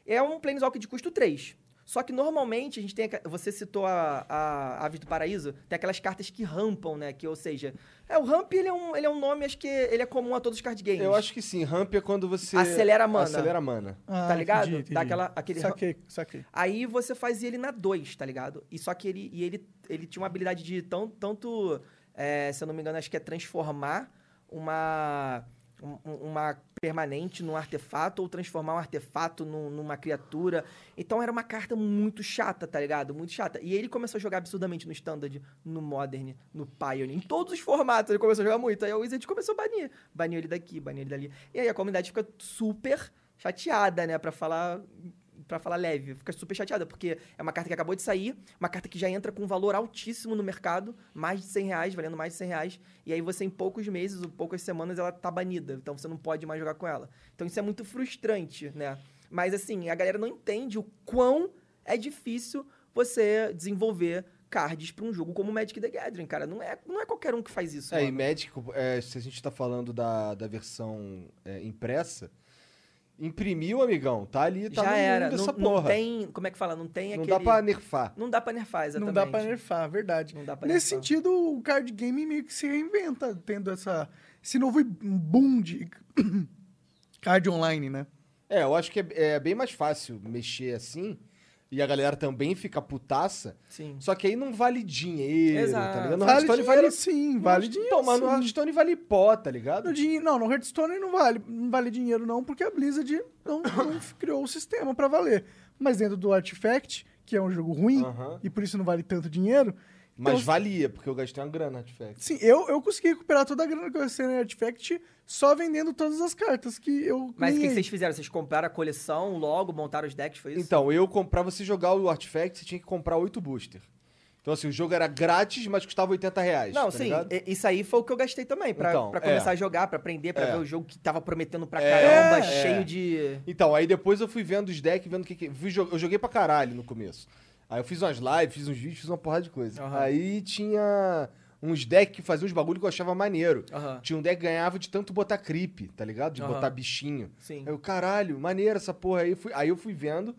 É um Planeswalker de custo 3. Só que normalmente a gente tem. Você citou a, a Aves do Paraíso, tem aquelas cartas que rampam, né? Que, ou seja, é, o ramp ele é, um, ele é um nome, acho que ele é comum a todos os card games. Eu acho que sim, ramp é quando você... Acelera a mana. Acelera a mana. Ah, Tá ligado? entendi, entendi. Dá aquela- aquele- Saquei, saquei. Aí você fazia ele na 2, tá ligado? E só que ele, e ele, ele tinha uma habilidade de tão, tanto, é, se eu não me engano, acho que é transformar uma, um- uma permanente num artefato ou transformar um artefato num- numa criatura. Então era uma carta muito chata, tá ligado? Muito chata. E ele começou a jogar absurdamente no Standard, no Modern, no Pioneer, em todos os formatos ele começou a jogar muito. Aí a Wizard começou a banir. Baniu ele daqui, baniu ele dali. E aí a comunidade fica super chateada, né? Pra falar Pra falar leve, fica super chateada, porque é uma carta que acabou de sair, uma carta que já entra com um valor altíssimo no mercado, mais de 100 reais, valendo mais de 100 reais, e aí você em poucos meses ou poucas semanas ela tá banida, então você não pode mais jogar com ela. Então isso é muito frustrante, né? Mas assim, a galera não entende o quão é difícil você desenvolver cards pra um jogo como Magic the Gathering, cara. Não é, não é qualquer um que faz isso. É, e mano. Magic, é, se a gente tá falando da, da versão é, impressa, imprimiu, amigão, tá ali, tá Já no era. mundo Não, essa não porra. tem. Como é que fala? Não tem Não aquele. dá pra nerfar. Não dá pra nerfar, exatamente. Não dá pra nerfar, verdade. Não dá pra Nesse nerfar. sentido, o card game meio que se reinventa, tendo essa, esse novo boom de card online, né? É, eu acho que é, é bem mais fácil mexer assim, e a galera também fica putaça, Sim. só que aí não vale dinheiro, Exato. tá ligado? No vale Hearthstone dinheiro vale... sim, vale dinheiro Então, mas no. Hearthstone vale pó, tá ligado? No dinhe- Não, no Hearthstone não vale, não vale dinheiro não, porque a Blizzard não, não criou o sistema pra valer. Mas dentro do Artifact, que é um jogo ruim, Aham. e por isso não vale tanto dinheiro, Mas Então- valia, porque eu gastei uma grana no Artifact. sim, eu, eu consegui recuperar toda a grana que eu gastei no Artifact só vendendo todas as cartas que eu Mas o que, que vocês fizeram? Vocês compraram a coleção logo, montaram os decks, foi isso? Então, eu, pra você jogar o Artifact, você tinha que comprar 8 booster. Então, assim, o jogo era grátis, mas custava 80 reais. Não, tá sim, ligado? e- isso aí foi o que eu gastei também, pra, Então, pra é. começar a jogar, pra aprender, pra É. ver o jogo que tava prometendo pra É, caramba, é. cheio de... Então, aí depois eu fui vendo os decks, vendo o que que... Eu joguei pra caralho no começo. Aí eu fiz umas lives, fiz uns vídeos, fiz uma porrada de coisa. Aham. Aí tinha uns decks que faziam uns bagulho que eu achava maneiro. Aham, Tinha um deck que ganhava de tanto botar creep, tá ligado? De Aham. botar bichinho. sim. Aí eu, caralho, maneiro essa porra aí. Fui- aí eu fui vendo,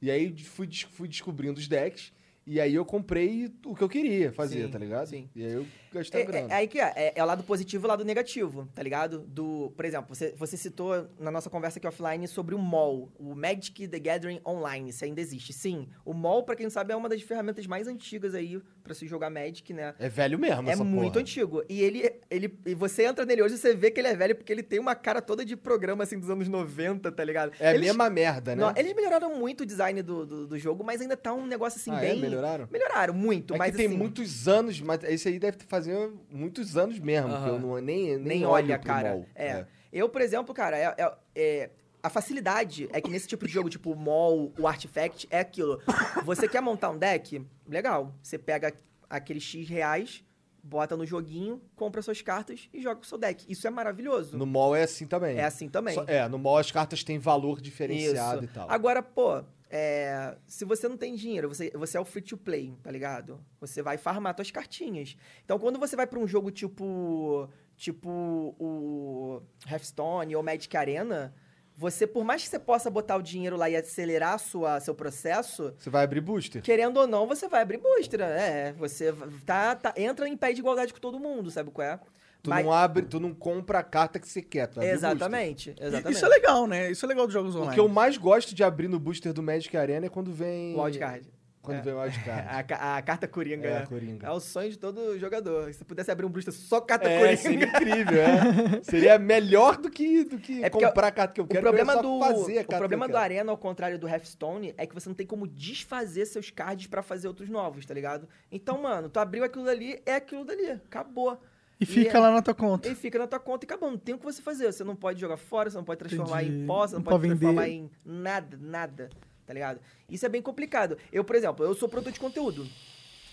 e aí fui, fui descobrindo os decks. E aí eu comprei o que eu queria fazer, Sim, tá ligado? sim. E aí eu gastei É, a grana. é, é aí que é, é, é o lado positivo e o lado negativo, tá ligado? Do, por exemplo, você, você citou na nossa conversa aqui offline sobre o mall, o Magic the Gathering Online, se ainda existe. Sim, o mall, pra quem não sabe, é uma das ferramentas mais antigas aí pra se jogar Magic, né? É velho mesmo É muito porra. antigo. E ele, ele. E você entra nele hoje e você vê que ele é velho porque ele tem uma cara toda de programa assim dos anos 90, tá ligado? É a eles, mesma merda, né? não, eles melhoraram muito o design do, do, do jogo, mas ainda tá um negócio assim Ah, é? bem. Melhoraram? Melhoraram muito, É mas que tem assim, muitos anos, mas esse aí deve fazer muitos anos mesmo, que eu não, nem, nem, nem olho olha, cara. mall. É. Eu, por exemplo, cara, é, é- é- a facilidade é que nesse tipo de jogo, tipo Mall, o Artifact, é aquilo. Você quer montar um deck? Legal. Você pega aqueles X reais, bota no joguinho, compra suas cartas e joga o seu deck. Isso é maravilhoso. No mall é assim também. É assim também. Só- é, no mall as cartas têm valor diferenciado Isso. e tal. Agora, pô, é, se você não tem dinheiro, você, você é o free to play, tá ligado? Você vai farmar suas cartinhas. Então, quando você vai pra um jogo tipo tipo o Hearthstone ou Magic Arena, você, por mais que você possa botar o dinheiro lá e acelerar sua, seu processo, Você vai abrir booster? querendo ou não, você vai abrir booster. É, você tá, tá- entra em pé de igualdade com todo mundo, sabe qual é? Tu Mas- não abre, tu não compra a carta que você quer, tu. Exatamente, exatamente. Isso é legal, né? Isso é legal dos jogos O online. que eu mais gosto de abrir no booster do Magic Arena é quando vem. O wildcard. Quando É. vem o wildcard. A, a carta coringa. É, a Coringa. É o sonho de todo jogador. Se pudesse abrir um booster só carta É, coringa. seria incrível, é. Seria melhor do que, do que É comprar a carta que eu O quero. problema, eu quero só do, fazer a o problema que do eu quero. Arena, ao contrário do Hearthstone, é que você não tem como desfazer seus cards pra fazer outros novos, tá ligado? Então, mano, tu abriu aquilo dali, é aquilo dali. Acabou. E fica é- lá na tua conta. E fica na tua conta e acabou. Não tem o que você fazer. Você não pode jogar fora, você não pode transformar Entendi. em pó, você não, Não pode pode transformar em nada, nada. Tá ligado? Isso é bem complicado. Eu, por exemplo, eu sou produtor de conteúdo.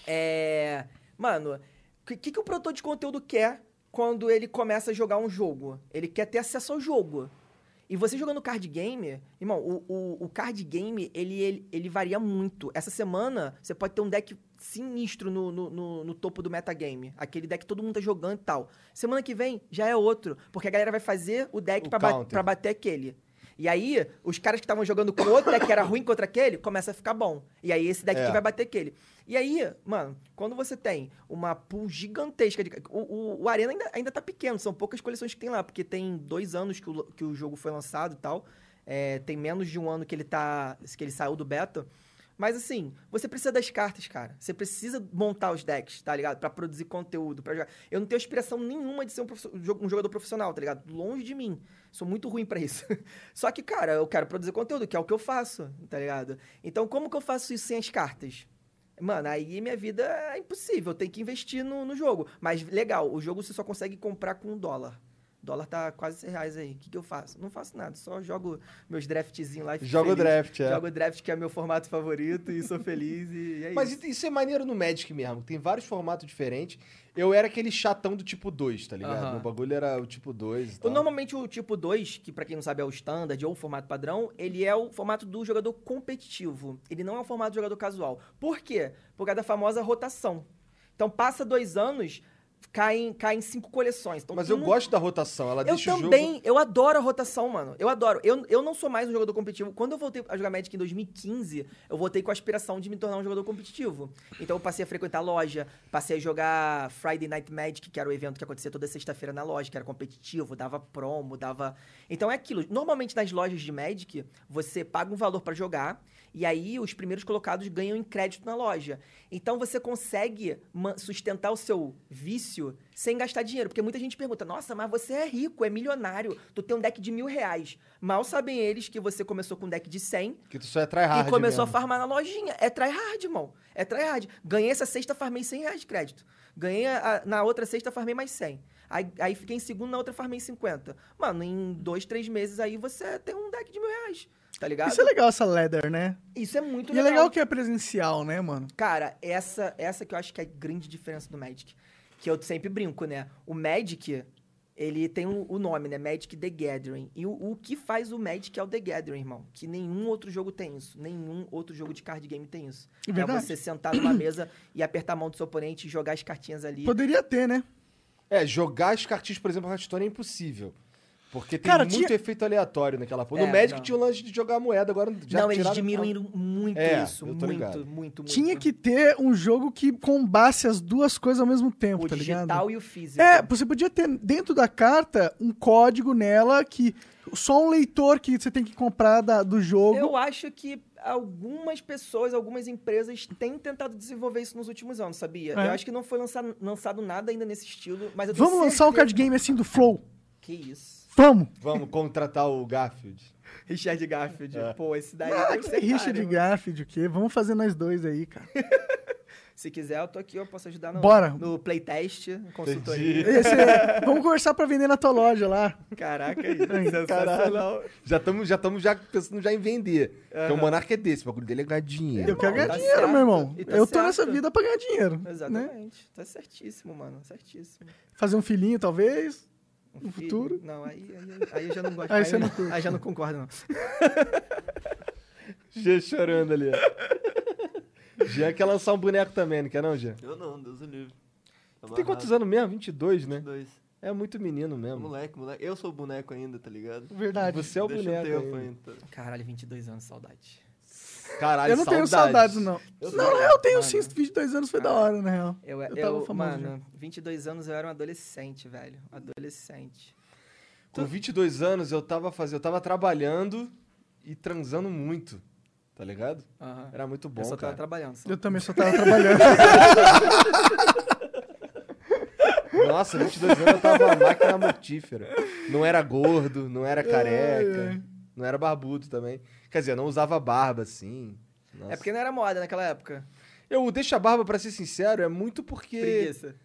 É. Mano, o que, que, que o produtor de conteúdo quer quando ele começa a jogar um jogo? Ele quer ter acesso ao jogo. E você jogando card game, irmão, o, o, o card game, ele, ele, ele varia muito. Essa semana, você pode ter um deck sinistro no, no, no, no topo do metagame. Aquele deck que todo mundo tá jogando e tal. Semana que vem, já é outro. Porque a galera vai fazer o deck O pra, ba pra bater aquele. E aí, os caras que estavam jogando com outro deck que era ruim contra aquele, começa a ficar bom. E aí, esse deck É. aqui vai bater aquele. E aí, mano, quando você tem uma pool gigantesca de. O, o, o Arena ainda, ainda tá pequeno, são poucas coleções que tem lá, porque tem dois anos que o, que o jogo foi lançado e tal. É, tem menos de um ano que ele tá. que ele saiu do beta. Mas assim, você precisa das cartas, cara. Você precisa montar os decks, tá ligado? Pra produzir conteúdo, pra jogar. Eu não tenho aspiração nenhuma de ser um, um jo- jogador profissional, tá ligado? Longe de mim. Sou muito ruim pra isso. Só que, cara, eu quero produzir conteúdo, que é o que eu faço, tá ligado? Então, como que eu faço isso sem as cartas? Mano, aí minha vida é impossível. Tenho que investir no, no jogo. Mas legal, o jogo você só consegue comprar com um dólar. O dólar tá quase 100 reais aí. O que, que eu faço? Não faço nada, só jogo meus draftzinhos lá e fico Joga o feliz. draft, é. Jogo o draft, que é meu formato favorito, e sou feliz, e é Mas isso. isso é maneiro no Magic mesmo. Tem vários formatos diferentes. Eu era aquele chatão do tipo 2, tá ligado? Meu bagulho era o tipo 2 e Eu, tal. normalmente o tipo 2, que pra quem não sabe é o standard ou o formato padrão, ele é o formato do jogador competitivo. Ele não é o formato do jogador casual. Por quê? Por causa da famosa rotação. Então passa dois anos, caem, caem cinco coleções. Então, Mas eu não- gosto da rotação. Ela Eu deixa o também, jogo... eu adoro a rotação, mano. Eu adoro. Eu, eu não sou mais um jogador competitivo. Quando eu voltei a jogar Magic em 2015, eu voltei com a aspiração de me tornar um jogador competitivo. Então eu passei a frequentar a loja, passei a jogar Friday Night Magic, que era o evento que acontecia toda sexta-feira na loja, que era competitivo, dava promo, dava. Então é aquilo. Normalmente nas lojas de Magic, você paga um valor pra jogar. E aí, os primeiros colocados ganham em crédito na loja. Então, você consegue sustentar o seu vício sem gastar dinheiro. Porque muita gente pergunta, nossa, mas você é rico, é milionário, tu tem um deck de mil reais. Mal sabem eles que você começou com um deck de 100 Que tu só é tryhard e começou a mesmo. farmar na lojinha. É tryhard, irmão. É tryhard. Ganhei essa sexta, farmei 100 reais de crédito. Ganhei a- na outra sexta, farmei mais 100. Aí, aí fiquei em segundo, na outra farmei 50. Mano, em dois, três meses aí você tem um deck de mil reais. Tá ligado? Isso é legal, essa leather, né? Isso é muito E é legal. legal que é presencial, né, mano? Cara, essa, essa que eu acho que é a grande diferença do Magic. Que eu sempre brinco, né? O Magic, ele tem o, o nome, né? Magic The Gathering. E o, o que faz o Magic é o The Gathering, irmão. Que nenhum outro jogo tem isso. Nenhum outro jogo de card game tem isso. É. É você sentar numa mesa e apertar a mão do seu oponente e jogar as cartinhas ali. Poderia ter, né? É, jogar as cartinhas, por exemplo, Hearthstone é impossível. Porque tem Cara, muito tinha- efeito aleatório naquela porra. No É, Magic não. tinha o lance de jogar moeda, agora já não, eles diminuíram muito É, isso. eu tô ligado. Muito, muito, muito. Tinha que ter um jogo que combasse as duas coisas ao mesmo tempo, O tá ligado? digital e o físico. É, você podia ter dentro da carta um código nela que só um leitor que você tem que comprar da- do jogo. Eu acho que algumas pessoas, algumas empresas têm tentado desenvolver isso nos últimos anos, sabia? É. Eu acho que não foi lançado, lançado nada ainda nesse estilo, mas Vamos lançar um card game assim do Flow. Que isso. Vamos! Vamos contratar o Garfield. Richard Garfield. É. Pô, esse daí Ah, ser Richard? Garfield, o quê? Vamos fazer nós dois aí, cara. Se quiser, eu tô aqui, eu posso ajudar no, Bora. no playtest, consultoria. Esse é- Vamos conversar pra vender na tua loja lá. Caraca, aí. Caralho. sensacional. Já estamos já, tamo já pensando já em vender. Porque o. Monarca é desse, o bagulho dele é ganhar dinheiro. Eu quero ganhar tá dinheiro, certo. meu irmão. Tá eu tô nessa certo. vida pra ganhar dinheiro. Né? Exatamente. Tá certíssimo, mano. Certíssimo. Fazer um filhinho, talvez. Um No filho- futuro? Não, aí, aí, aí eu já não gosto. Aí eu você não curte. Aí já não concordo, não. Jean chorando ali, ó. Jean quer lançar um boneco também, não quer não, Jean? Eu não, Deus o livre. Tem quantos anos mesmo? 22, né? Dois. É muito menino mesmo. Moleque, moleque. Eu sou boneco ainda, tá ligado? Verdade. Você é o Deixa boneco o tempo ainda. ainda. Caralho, 22 anos, saudade. Caralho, eu não tenho saudades, não. Eu não, sou- eu tenho Mano. sim. 22 anos foi da hora, na real. Eu, Eu eu, tava famoso mano, 22 anos eu era um adolescente, velho. Adolescente. Com 22 anos eu tava fazendo, eu tava trabalhando e transando muito, tá ligado? Era muito bom, eu só tava cara. trabalhando. Só. Eu também só tava trabalhando. Nossa, 22 anos eu tava uma máquina mortífera. Não era gordo, não era careca, não era barbudo também. Quer dizer, eu não usava barba assim. Nossa. É porque não era moda naquela época. Eu deixo a barba, pra ser sincero, é muito porque. Preguiça.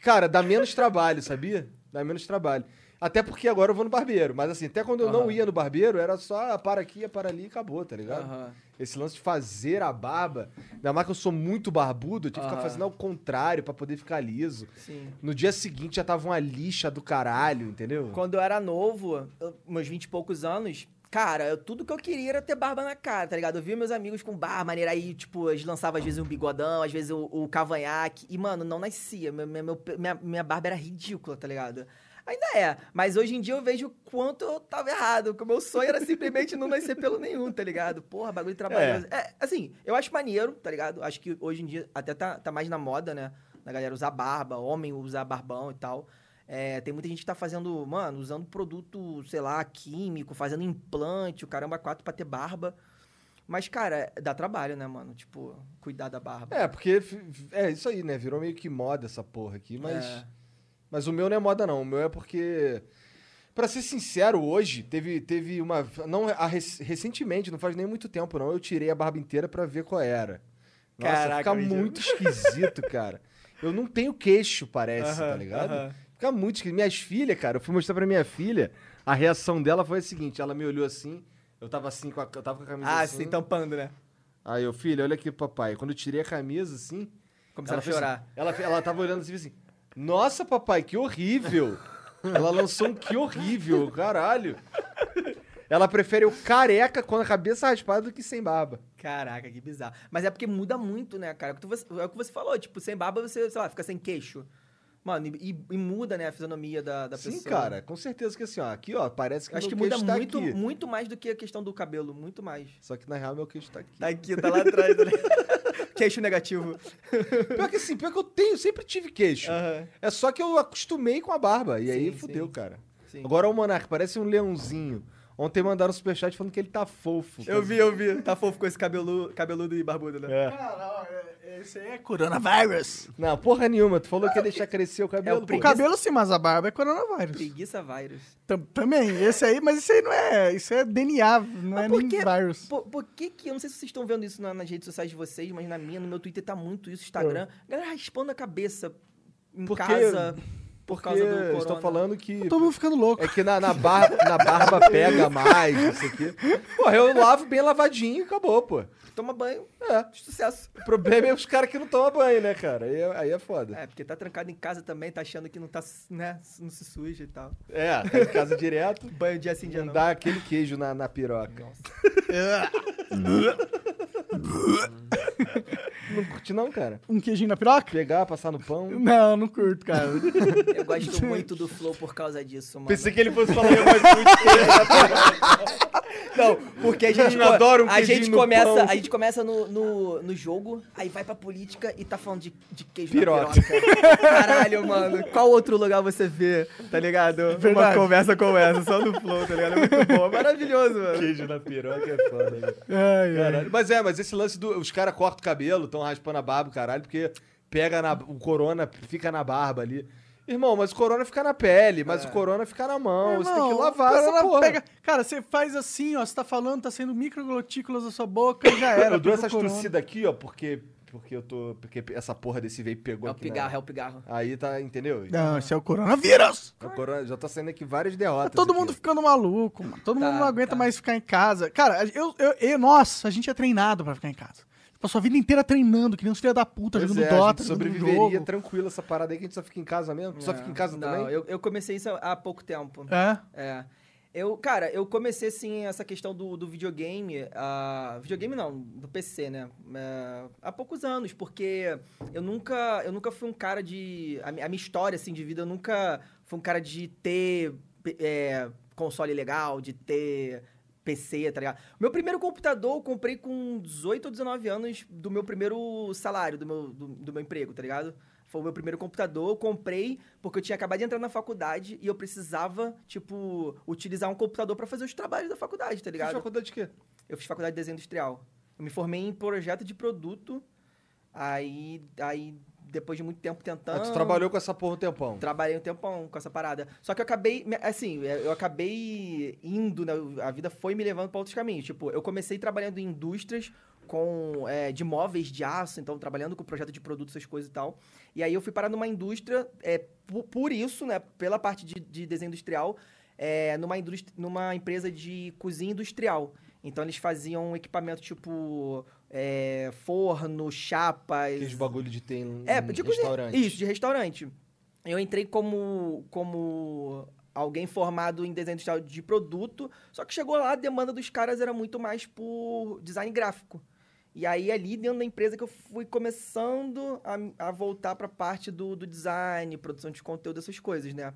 Cara, dá menos trabalho, sabia? Dá menos trabalho. Até porque agora eu vou no barbeiro. Mas assim, até quando eu não Aham. ia no barbeiro, era só ah, para aqui, para ali e acabou, tá ligado? Aham. Esse lance de fazer a barba. Ainda mais que eu sou muito barbudo, eu tive que ficar fazendo ao contrário pra poder ficar liso. Sim. No dia seguinte já tava uma lixa do caralho, entendeu? Quando eu era novo, eu- meus 20 e poucos anos, cara, eu- tudo que eu queria era ter barba na cara, tá ligado? Eu via meus amigos com barba, maneira aí, tipo, eles lançavam às vezes um bigodão, às vezes o, o cavanhaque, e, mano, não nascia. Meu- meu- minha, minha barba era ridícula, tá ligado? Ainda é, mas hoje em dia eu vejo o quanto eu tava errado, que o meu sonho era simplesmente não nascer pelo nenhum, tá ligado? Porra, bagulho trabalhoso. É. assim, eu acho maneiro, tá ligado? Acho que hoje em dia até tá, tá mais na moda, né? Da galera usar barba, homem usar barbão e tal. É, tem muita gente que tá fazendo, mano, usando produto, sei lá, químico, fazendo implante, o caramba, quatro pra ter barba. Mas, cara, dá trabalho, né, mano? Tipo, cuidar da barba. É, porque é isso aí, né? Virou meio que moda essa porra aqui, mas É. mas o meu não é moda não, o meu é porque Pra ser sincero, hoje teve teve uma não a rec- recentemente, não faz nem muito tempo não, eu tirei a barba inteira pra ver qual era. Nossa, Caraca, fica muito esquisito, cara. Eu não tenho queixo, parece, tá Aham, ligado? aham. Fica muito esquisito. Minhas filhas, cara, eu fui mostrar pra minha filha, a reação dela foi a seguinte, ela me olhou assim, eu tava assim com a, eu tava com a camisa Ah, assim. sim, tampando, né? Aí eu, filho, olha aqui, papai. Quando eu tirei a camisa assim, Começaram a fez chorar. assim- ela, ela tava olhando assim, assim, nossa, papai, que horrível. ela lançou um que horrível, caralho. Ela prefere o careca com a cabeça raspada do que sem barba. Caraca, que bizarro. Mas é porque muda muito, né, cara? É o que você- É você falou, tipo, sem barba você, sei lá, fica sem queixo. Mano, e, e muda, né, a fisionomia da, da Sim, pessoa. cara, com certeza que assim, ó, aqui, ó, parece que acho meu que muda tá muito, aqui. muito mais do que a questão do cabelo, muito mais. Só que na real meu queixo tá aqui. Tá aqui, tá lá atrás, né? Queixo negativo. Pior que assim, pior que eu tenho, sempre tive queixo. Aham. É só que eu acostumei com a barba. E aí Sim, fudeu, sim. cara. Sim. Agora o Monark parece um leãozinho. Ontem mandaram um superchat falando que ele tá fofo. Eu vi, eu vi. Tá fofo com esse cabelo, cabeludo e barbudo, né? É. Cara, é- esse aí é coronavírus. Não, porra nenhuma. Tu falou que ia deixar crescer o cabelo. É o. O cabelo sim, mas a barba é coronavírus. Preguiça vírus. Tam- Também, esse aí, mas isso aí não é. Isso é DNA, não Mas é por nem quê? vírus. Por, por que que... Eu não sei se vocês estão vendo isso na- nas redes sociais de vocês, mas na minha, no meu Twitter tá muito isso, Instagram. Galera raspando a cabeça em Porque- casa por causa do eles corona. estão falando que. Todo mundo ficando louco. É que na, na, bar- na barba pega mais, não sei o quê. Porra, eu lavo bem lavadinho e acabou, pô. Toma banho, É. sucesso. O problema é os caras que não tomam banho, né, cara? Aí é, aí é foda. É, porque tá trancado em casa também, tá achando que não tá, né, não se suja e tal. É, tá em casa direto. Banho dia sim, dia Não não. dá aquele queijo na, na piroca. Nossa. Não curte não, cara? Um queijinho na piroca? Pegar, passar no pão. Não, não curto, cara. Eu gosto muito do Flow por causa disso, mano. Pensei que ele fosse falar eu gosto muito. Não, porque a gente, Eu adoro um a gente no começa, pão. a gente começa no, no, no jogo, aí vai pra política e tá falando de, de queijo Piroca. na piroca. Caralho, mano. Qual outro lugar você vê, tá ligado? Uma Verdade. conversa como essa, só no Flow, tá ligado? É muito bom, é maravilhoso, mano. Queijo na piroca é foda, né? Ai, ai. Caralho. Mas é, mas esse lance do. Os caras cortam o cabelo, estão raspando a barba, caralho, porque pega na. O corona fica na barba ali. Irmão, mas o corona fica na pele, mas o corona fica na mão. você tem que Irmão, lavar o essa porra. pega- Cara, você faz assim, ó. Você tá falando, tá saindo microglotículas da sua boca e já era. eu dou essas torcidas aqui, ó, porque. Porque eu tô. Porque essa porra desse veio pegou É o aqui. na- pigarro, é o pigarro. Aí tá, entendeu? Não, esse é o coronavírus. O corona já tá saindo aqui várias derrotas. Tá todo aqui. mundo ficando maluco, mano. Todo Tá, mundo não aguenta tá. mais ficar em casa. Cara, eu, eu, eu- nossa, a gente é treinado pra ficar em casa. Passou a vida inteira treinando, que nem uns filhos da puta, Pois jogando é, a Dota, sobreviveria jogo. tranquilo essa parada aí que a gente só fica em casa mesmo. Tu só fica em casa Não, também? Eu, eu comecei isso há pouco tempo. É. É. Eu, cara, eu comecei, assim, essa questão do, do videogame, ah, videogame não, do PC, né? É, há poucos anos, porque eu nunca, eu nunca fui um cara de... A minha história, assim, de vida, eu nunca fui um cara de ter é, console legal, de ter PC, tá ligado? Meu primeiro computador eu comprei com 18 ou 19 anos do meu primeiro salário, do meu, do, do meu emprego, tá ligado? Foi o meu primeiro computador, eu comprei porque eu tinha acabado de entrar na faculdade e eu precisava, tipo, utilizar um computador pra fazer os trabalhos da faculdade, tá Fiz ligado? faculdade de quê? Eu fiz faculdade de desenho industrial. Eu me formei em projeto de produto, aí, aí depois de muito tempo Ah, tentando... tu trabalhou com essa porra um tempão. Trabalhei um tempão com essa parada. Só que eu acabei, assim, eu acabei indo, né? A vida foi me levando para outros caminhos. Tipo, eu comecei trabalhando em indústrias com é, de móveis de aço, então trabalhando com projeto de produtos, essas coisas e tal. E aí eu fui parar numa indústria, é, por, por isso, né? Pela parte de, de desenho industrial, é, numa, indústria, numa empresa de cozinha industrial. Então eles faziam equipamento tipo é, forno, chapas. Aqueles bagulho de ter em, É, em cozinha. restaurante. Isso, de restaurante. Eu entrei como, como alguém formado em desenho industrial de produto, só que chegou lá, a demanda dos caras era muito mais por design gráfico. E aí, ali dentro da empresa que eu fui começando a, a voltar pra parte do, do design, produção de conteúdo, essas coisas, né?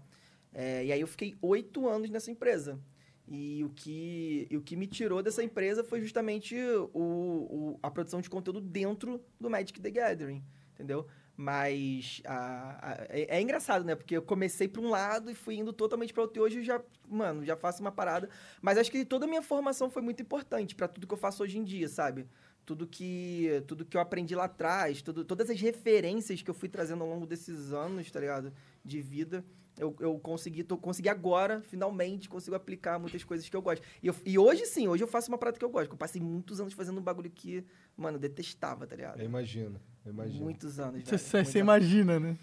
É, e aí eu fiquei oito anos nessa empresa. E o que, e o que me tirou dessa empresa foi justamente o, o- a produção de conteúdo dentro do Magic the Gathering, entendeu? Mas a- a- é, é engraçado, né? Porque eu comecei para um lado e fui indo totalmente para outro. E hoje eu já, mano, já faço uma parada. Mas acho que toda a minha formação foi muito importante para tudo que eu faço hoje em dia, sabe? Tudo que, tudo que eu aprendi lá atrás, tudo, todas as referências que eu fui trazendo ao longo desses anos, tá ligado? De vida, eu, eu consegui, tô, consegui agora, finalmente, consigo aplicar muitas coisas que eu gosto. E, eu- e hoje sim, hoje eu faço uma parada que eu gosto. Que eu passei muitos anos fazendo um bagulho que, mano, eu detestava, tá ligado? Eu imagino, eu imagino. Muitos anos, Você- velho. Você muitos você anos. imagina, né?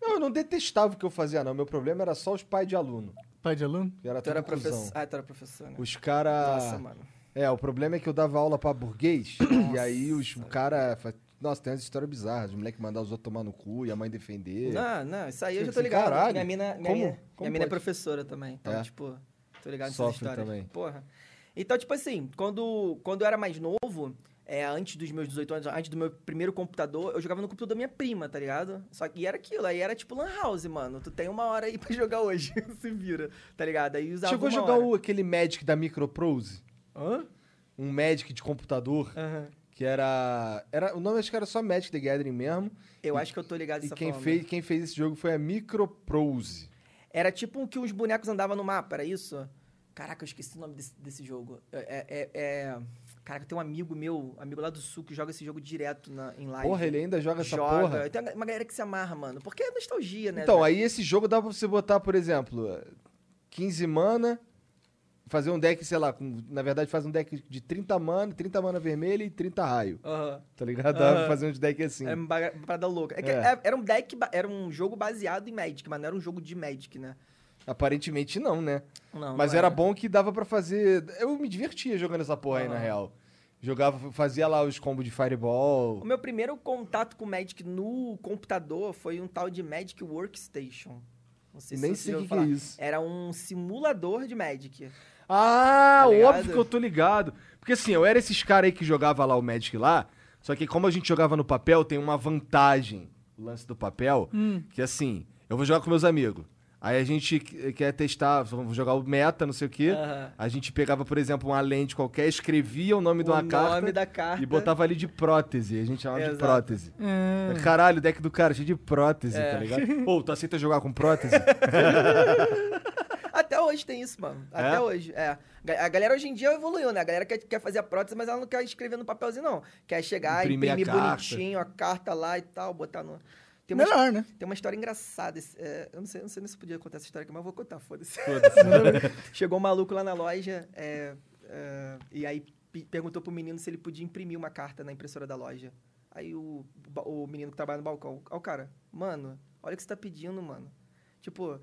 Não, eu não detestava o que eu fazia, não. Meu problema era só os pais de aluno. Pai de aluno? Que era Tu era professor. Ah, tu era professor, né? Os cara... Nossa, mano. É, o problema é que eu dava aula pra burguês. e aí os, o cara... Nossa, tem umas histórias bizarras. Os moleques mandar os outros tomar no cu e a mãe defender. Não, não, isso aí eu já tô ligado. caralho. Minha mina, minha Como? mina, Como minha mina é professora também. Então, É. tipo, tô ligado nessas Sofre histórias. também. Porra. Então, tipo assim, quando, quando eu era mais novo, é, antes dos meus 18 anos, antes do meu primeiro computador, eu jogava no computador da minha prima, tá ligado? Só que era aquilo, aí era tipo Lan House, mano. Tu tem uma hora aí pra jogar hoje, se vira, tá ligado? Aí usava Chegou a jogar hora. o, aquele Magic da Microprose? Hã? Um Magic de computador, Aham. Que era... era... O nome acho que era só Magic the Gathering mesmo. Eu acho que eu tô ligado E quem forma. fez, quem fez esse jogo foi a Microprose. Era tipo que os bonecos andavam no mapa, era isso? Caraca, eu esqueci o nome desse, desse jogo. É, é, é- Caraca, tem um amigo meu, amigo lá do sul, que joga esse jogo direto na, em live. Porra, ele ainda joga essa joga. porra? Tem uma galera que se amarra, mano. Porque é nostalgia, né? Então, velho? aí esse jogo dá pra você botar, por exemplo, 15 mana, fazer um deck, sei lá, com, na verdade faz um deck de 30 mana, 30 mana vermelha e 30 raio. Aham. Tá ligado? Aham. fazer uns decks assim. É uma parada louca. É É. é- era um deck, era um jogo baseado em Magic, mas não era um jogo de Magic, né? Aparentemente não, né? Não, Mas não era bom que dava pra fazer. Eu me divertia jogando essa porra aí, na real. Jogava, fazia lá os combos de Fireball. O meu primeiro contato com Magic no computador foi um tal de Magic Workstation. Não sei se Nem você sei o que, que é isso. Era um simulador de Magic. Ah, Tá óbvio que eu tô ligado. Porque assim, eu era esses caras aí que jogava lá o Magic lá, Só que como a gente jogava no papel, tem uma vantagem, o lance do papel, Hum. que assim, eu vou jogar com meus amigos. Aí a gente que- quer testar, vamos jogar o meta, não sei o quê. Aham. A gente pegava, por exemplo, uma lente qualquer, escrevia o nome de O uma carta, carta. e botava ali de prótese. A gente chamava de Exato. prótese. É. Caralho, o deck do cara cheio de prótese, É. tá ligado? Ou tu aceita jogar com prótese? Até hoje tem isso, mano. Até É? hoje, é. A galera hoje em dia evoluiu, né? A galera quer, quer fazer a prótese, mas ela não quer escrever no papelzinho, não. Quer chegar, Imprimir imprimir, bonitinho a carta lá e tal, botar no. Tem uma, Melhor, né? tem uma história engraçada. é, eu não sei, eu não sei nem se podia contar essa história aqui, mas eu vou contar, foda-se. Foda-se. Chegou um maluco lá na loja é, é, e aí pe- perguntou pro menino se ele podia imprimir uma carta na impressora da loja. Aí o, o menino que trabalha no balcão, ó o cara, mano, olha o que você tá pedindo, mano. Tipo,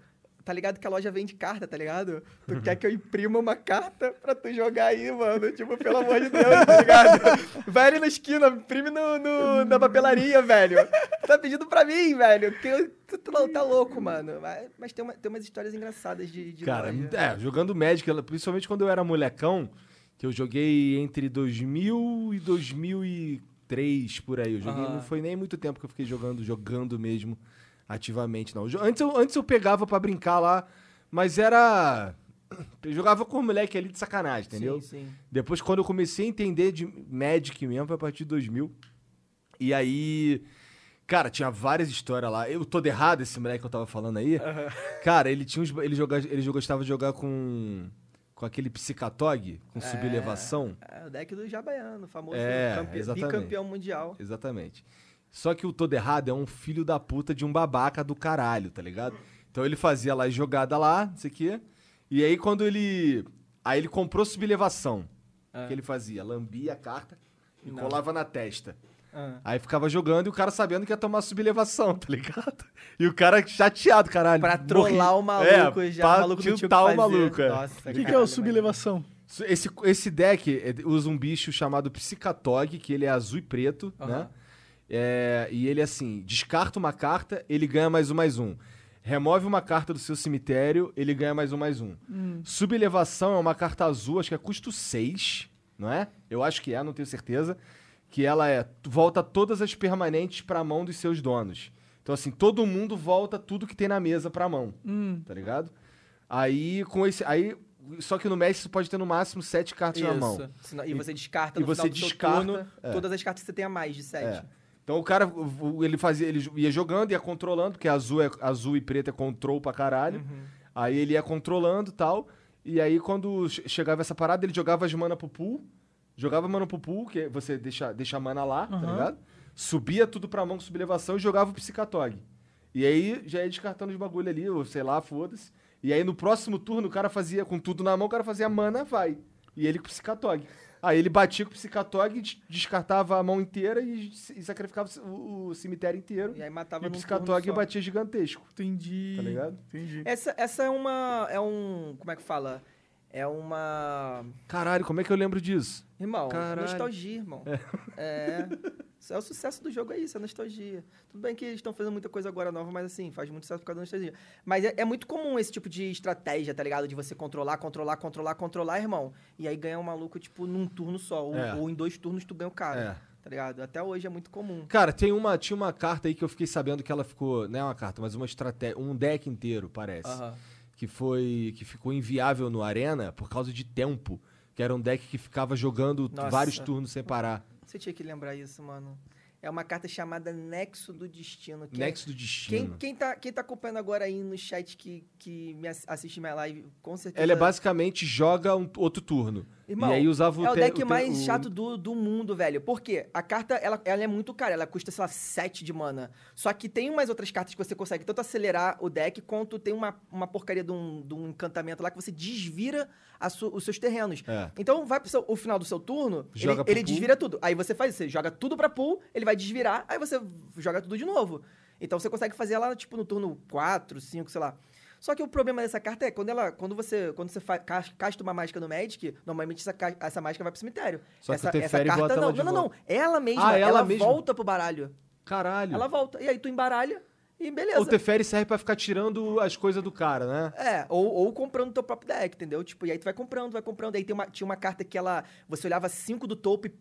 tá ligado que a loja vende carta, tá ligado? Tu quer que eu imprima uma carta pra tu jogar aí, mano? Tipo, pelo amor de Deus, tá ligado? Vai ali na esquina, imprime no, no- na papelaria, velho. Tu tá pedindo pra mim, velho. Que tu, tu tá louco, mano. Mas, mas tem, uma- tem umas histórias engraçadas de, de Cara, loja. é, jogando Magic, principalmente quando eu era molecão, que eu joguei entre 2000 e 2003, por aí. Eu joguei, Aham. não foi nem muito tempo que eu fiquei jogando, jogando mesmo ativamente, não. Antes eu, antes eu pegava pra brincar lá, mas era... Eu jogava com o moleque ali de sacanagem, entendeu? Sim, sim. Depois, quando eu comecei a entender de Magic mesmo, foi a partir de 2000. E aí... Cara, tinha várias histórias lá. Eu tô errado, esse moleque que eu tava falando aí. Cara, ele tinha uns, ele, joga, ele gostava de jogar com com aquele psicatog, com sublevação. É o deck do Jabaiano, famoso É, campe- exatamente. bicampeão mundial. Exatamente. Só que o todo errado é um filho da puta de um babaca do caralho, tá ligado? Então ele fazia lá jogada lá, não sei o quê. E aí quando ele. Aí ele comprou sublevação. O que ele fazia? Lambia a carta e. Não. colava na testa. Ah. Aí ficava jogando e o cara sabendo que ia tomar sublevação, tá ligado? E o cara chateado, caralho. Pra morri. trollar o maluco é, já, pra o maluco tiltar o maluco. é. Nossa, O que, que é o sublevação? Esse, esse deck é, usa um bicho chamado Psicatog, que ele é azul e preto, Aham. né? É, e ele, assim, descarta uma carta, ele ganha mais um, mais um. Remove uma carta do seu cemitério, ele ganha mais um, mais um. Sublevação é uma carta azul, acho que é custo 6, não é? Eu acho que é, não tenho certeza. Que ela é, volta todas as permanentes pra mão dos seus donos. Então, assim, todo mundo volta tudo que tem na mesa pra mão Hum. tá ligado? Aí, com esse. Aí, só que no Magic você pode ter no máximo sete cartas na mão. Isso. E E- você descarta e no você final do seu descarta, turno é. todas as cartas que você tenha mais de sete. É. Então o cara, ele fazia, ele ia jogando, ia controlando, porque azul, é, azul e preto é control pra caralho. Uhum. Aí ele ia controlando e tal. E aí, quando che- chegava essa parada, ele jogava as mana pro pool. Jogava mana pro pool, que você deixa, deixa a mana lá, tá Aham. ligado? Subia tudo pra mão com sublevação e jogava o Psicatog. E aí já ia descartando os bagulho ali, ou sei lá, foda-se. E aí no próximo turno o cara fazia com tudo na mão, o cara fazia mana, vai. E ele com o Psicatog. Aí ele batia com o Psicatog, des- descartava a mão inteira e, e sacrificava o, o cemitério inteiro. E aí matava E o Psicatog batia gigantesco. Entendi. Tá ligado? Entendi. Essa, essa é uma. É um. Como é que fala? É uma. Caralho, como é que eu lembro disso? Irmão, Caralho. nostalgia, irmão. É. Isso é o sucesso do jogo, é isso, é nostalgia. Tudo bem que eles estão fazendo muita coisa agora nova, mas assim, faz muito sucesso por causa da nostalgia. Mas é, é muito comum esse tipo de estratégia, tá ligado? De você controlar, controlar, controlar, controlar, irmão. E aí ganhar um maluco, tipo, num turno só. Ou, É. ou em dois turnos tu ganha o cara. É. Tá ligado? Até hoje é muito comum. Cara, tem uma, tinha uma carta aí que eu fiquei sabendo que ela ficou, não é uma carta, mas uma estratégia, um deck inteiro, parece, Aham. que foi que ficou inviável no Arena por causa de tempo, que era um deck que ficava jogando Nossa. vários turnos sem parar. Você tinha que lembrar isso, mano. É uma carta chamada Nexo do Destino. que é- Nexo do Quem, Destino. quem, tá, quem tá acompanhando agora aí no chat que, que me ass- assiste minha live, com certeza. Ela é basicamente joga um outro turno. Irmão, e aí usava o É o deck mais o- chato do, do mundo, velho. Por quê? A carta, ela, ela é muito cara. Ela custa, sei lá, 7 de mana. Só que tem umas outras cartas que você consegue tanto acelerar o deck, quanto tem uma, uma porcaria de um, de um encantamento lá que você desvira su- os seus terrenos. É. Então, vai pro seu- o final do seu turno, Joga ele, ele desvira tudo. Aí você faz isso, você joga tudo pra pool, ele vai desvirar, aí você joga tudo de novo. Então você consegue fazer ela, tipo, no turno 4, 5, sei lá. Só que o problema dessa carta é quando ela. Quando você. Quando você fa- cas- casta uma mágica no Magic, normalmente essa, essa mágica vai pro cemitério. Só que essa, o Teferi essa carta não. Não, não, não. Ela mesma, Ah, ela ela, mesma? volta pro baralho. Caralho. Ela volta. E aí tu embaralha e beleza. O Teferi serve pra ficar tirando as coisas do cara, né? É, ou, ou comprando teu próprio deck, entendeu? Tipo, e aí tu vai comprando, vai comprando. Aí tem uma, tinha uma carta que ela. Você olhava cinco do topo e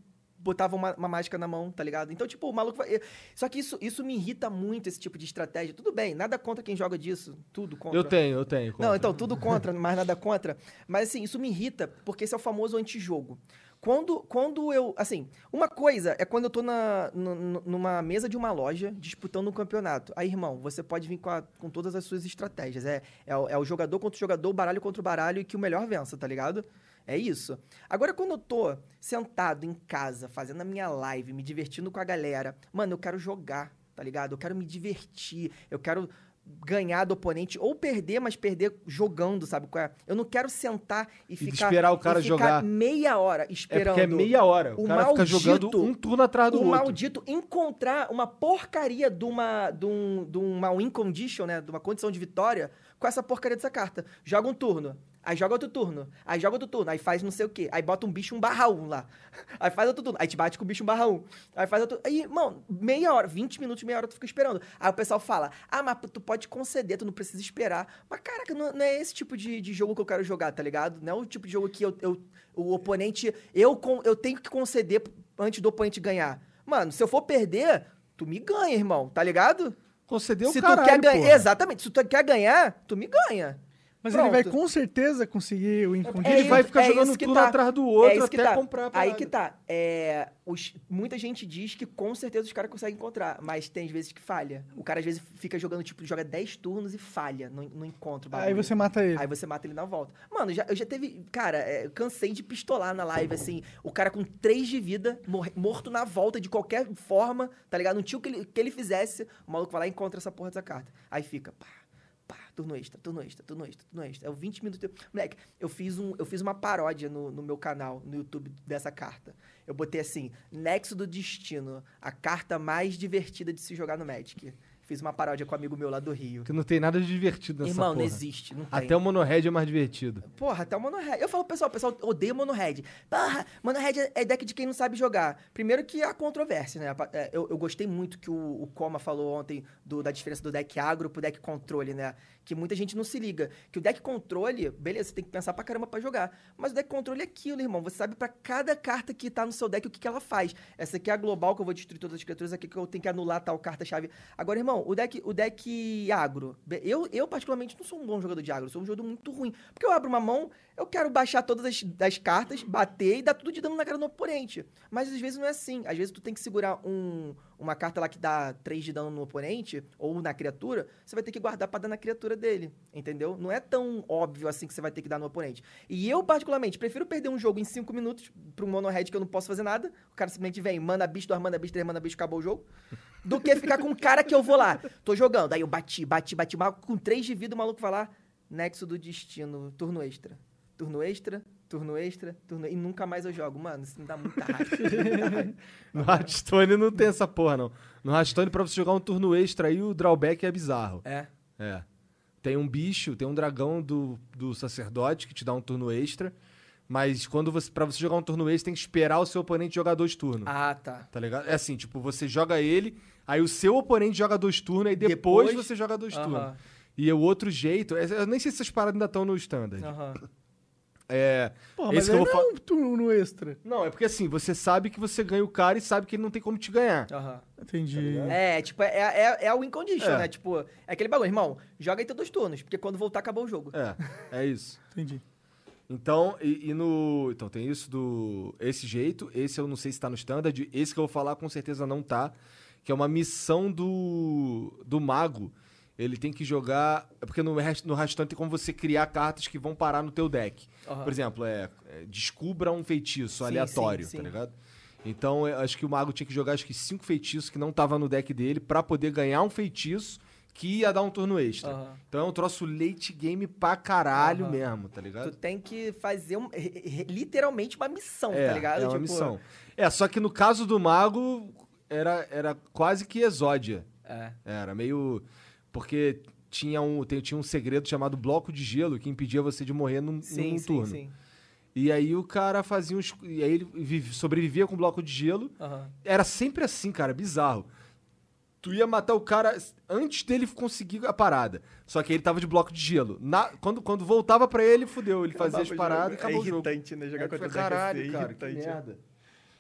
botava uma, uma mágica na mão, tá ligado? Então, tipo, o maluco vai... Só que isso, isso me irrita muito, esse tipo de estratégia. Tudo bem, nada contra quem joga disso. Tudo contra. Eu tenho, eu tenho. Não, contra. então, tudo contra, mais nada contra. Mas, assim, isso me irrita, porque esse é o famoso antijogo. Quando, quando eu. Assim, uma coisa é quando eu tô na, nu- numa mesa de uma loja disputando um campeonato. Aí, irmão, você pode vir com, a- com todas as suas estratégias. É, é, o, é o jogador contra o jogador, o baralho contra o baralho e que o melhor vença, tá ligado? É isso. Agora, quando eu tô sentado em casa, fazendo a minha live, me divertindo com a galera, mano, eu quero jogar, tá ligado? Eu quero me divertir, eu quero ganhar do oponente ou perder, mas perder jogando, sabe? é? Eu não quero sentar e, E ficar esperar o cara jogar. meia hora É esperando. porque é meia hora. O, o cara fica jogando maldito- um turno atrás do o outro. maldito encontrar uma porcaria de uma, de, um, de uma win condition, né? De uma condição de vitória com essa porcaria dessa carta. Joga um turno. Aí joga outro turno. Aí joga outro turno. Aí faz não sei o quê. Aí bota um bicho um barra um lá. Aí faz outro turno. Aí te bate com o bicho um barra um. Aí faz outro. Aí, mano, meia hora, 20 minutos, meia hora tu fica esperando. Aí o pessoal fala: Ah, mas tu pode conceder, tu não precisa esperar. Mas, caraca, não, não é esse tipo de, de jogo que eu quero jogar, tá ligado? Não é o tipo de jogo que eu, eu- o oponente. Eu, eu tenho que conceder antes do oponente ganhar. Mano, se eu for perder, tu me ganha, irmão, tá ligado? Concedeu se o caralho, tu quer ganhar. Exatamente, se tu quer ganhar, tu me ganha. Mas ele vai Pronto. com certeza conseguir o incondition. Ele vai ficar é jogando turno tá. atrás do outro É até tá. comprar Aí que tá. É, os- muita gente diz que com certeza os caras conseguem encontrar, mas tem às vezes que falha. O cara às vezes fica jogando, tipo, joga 10 turnos e falha, não, não encontra o Aí você mata ele. Aí você mata ele na volta. Mano, já, eu já teve. Cara, é, eu cansei de pistolar na live, assim. O cara com 3 de vida, mor- morto na volta de qualquer forma, tá ligado? Não tinha o que ele, que ele fizesse. O maluco vai lá e encontra essa porra dessa carta. Aí fica, pá, turno extra, turno extra, turno extra, turno extra. É o 20 minutos. Moleque, eu fiz, um, eu fiz uma paródia no, no meu canal, no YouTube, dessa carta. Eu botei assim: Nexo do Destino, a carta mais divertida de se jogar no Magic. Fiz uma paródia com um amigo meu lá do Rio. Que não tem nada de divertido nessa Irmão, porra. não existe, não tem. Até o Monohead é mais divertido. Porra, até o Mono Red. Eu falo pessoal, o pessoal odeia Mono Red. Porra, Mono Red é- deck de quem não sabe jogar. Primeiro que há controvérsia, né? É, Eu, eu gostei muito que o, o Coma falou ontem do- da diferença do deck agro pro deck controle, né? Que muita gente não se liga. Que o deck controle, beleza, você tem que pensar pra caramba pra jogar. Mas o deck controle é aquilo, irmão. Você sabe pra cada carta que tá no seu deck o que, que ela faz. Essa aqui é a global, que eu vou destruir todas as criaturas. Aqui que eu tenho que anular tal carta-chave. Agora, irmão, o deck, o deck agro. Eu, eu, particularmente, não sou um bom jogador de agro. Sou um jogador muito ruim. Porque eu abro uma mão, eu quero baixar todas as, as cartas, bater e dar tudo de dano na cara do oponente. Mas às vezes não é assim. Às vezes tu tem que segurar um, uma carta lá que dá 3 de dano no oponente, ou na criatura, você vai ter que guardar pra dar na criatura dele. Entendeu? Não é tão óbvio assim que você vai ter que dar no oponente. E eu, particularmente, prefiro perder um jogo em 5 minutos pra um mono red que eu não posso fazer nada. O cara simplesmente vem, manda bicho, dois manda bicho, três manda bicho, acabou o jogo. Do que ficar com um cara que eu vou lá. Tô jogando. Aí eu bati, bati, bati. mal Com 3 de vida, o maluco vai lá. Nexo do destino, turno extra. Turno extra, turno extra, turno... E nunca mais eu jogo. Mano, isso me dá muita raiva. muita raiva. No Hearthstone não tem essa porra, não. No Hearthstone, pra você jogar um turno extra aí, o drawback é bizarro. É. É. Tem um bicho, tem um dragão do, do sacerdote que te dá um turno extra. Mas quando você, pra você jogar um turno extra, tem que esperar o seu oponente jogar dois turnos. Ah, tá. Tá ligado? É assim, tipo, você joga ele, aí o seu oponente joga dois turnos, aí depois, Depois- você joga dois turnos. Aham. E o outro jeito, é- eu nem sei se essas paradas ainda estão no standard. Aham. É. Porra, esse mas que aí eu não é um turno extra. Não, é porque assim, você sabe que você ganha o cara e sabe que ele não tem como te ganhar. Aham. Entendi. É, tipo, é, é, é a win condition, É. né? Tipo, é aquele bagulho, irmão, joga aí teus dois turnos, porque quando voltar acabou o jogo. É, é isso. Entendi. Então, e, e no. Então, tem isso do. Esse jeito. Esse eu não sei se tá no standard. Esse que eu vou falar com certeza não tá. Que é uma missão do. Do mago. Ele tem que jogar. É porque no, no Hearthstone tem como você criar cartas que vão parar no teu deck. Aham. Por exemplo, é, é, descubra um feitiço Sim, aleatório, sim, tá sim. ligado? Então, eu acho que o mago tinha que jogar acho que cinco feitiços que não tava no deck dele pra poder ganhar um feitiço que ia dar um turno extra. Aham. Então é um troço late game pra caralho Aham. mesmo, tá ligado? Tu tem que fazer um- literalmente uma missão, É, tá ligado? é uma Tipo, missão. É, só que no caso do mago, era, era quase que exódia. É. Era meio... Porque tinha um, tinha um segredo chamado bloco de gelo que impedia você de morrer num, Sim, num sim, turno. sim. E aí o cara fazia uns... E aí ele vive- sobrevivia com bloco de gelo. Aham. Era sempre assim, cara, bizarro. Tu ia matar o cara antes dele conseguir a parada. Só que ele tava de bloco de gelo. Na- quando, quando voltava pra ele, fudeu. Ele fazia as paradas e acabou o jogo. né? Aí tu fica, caralho, cara, que merda.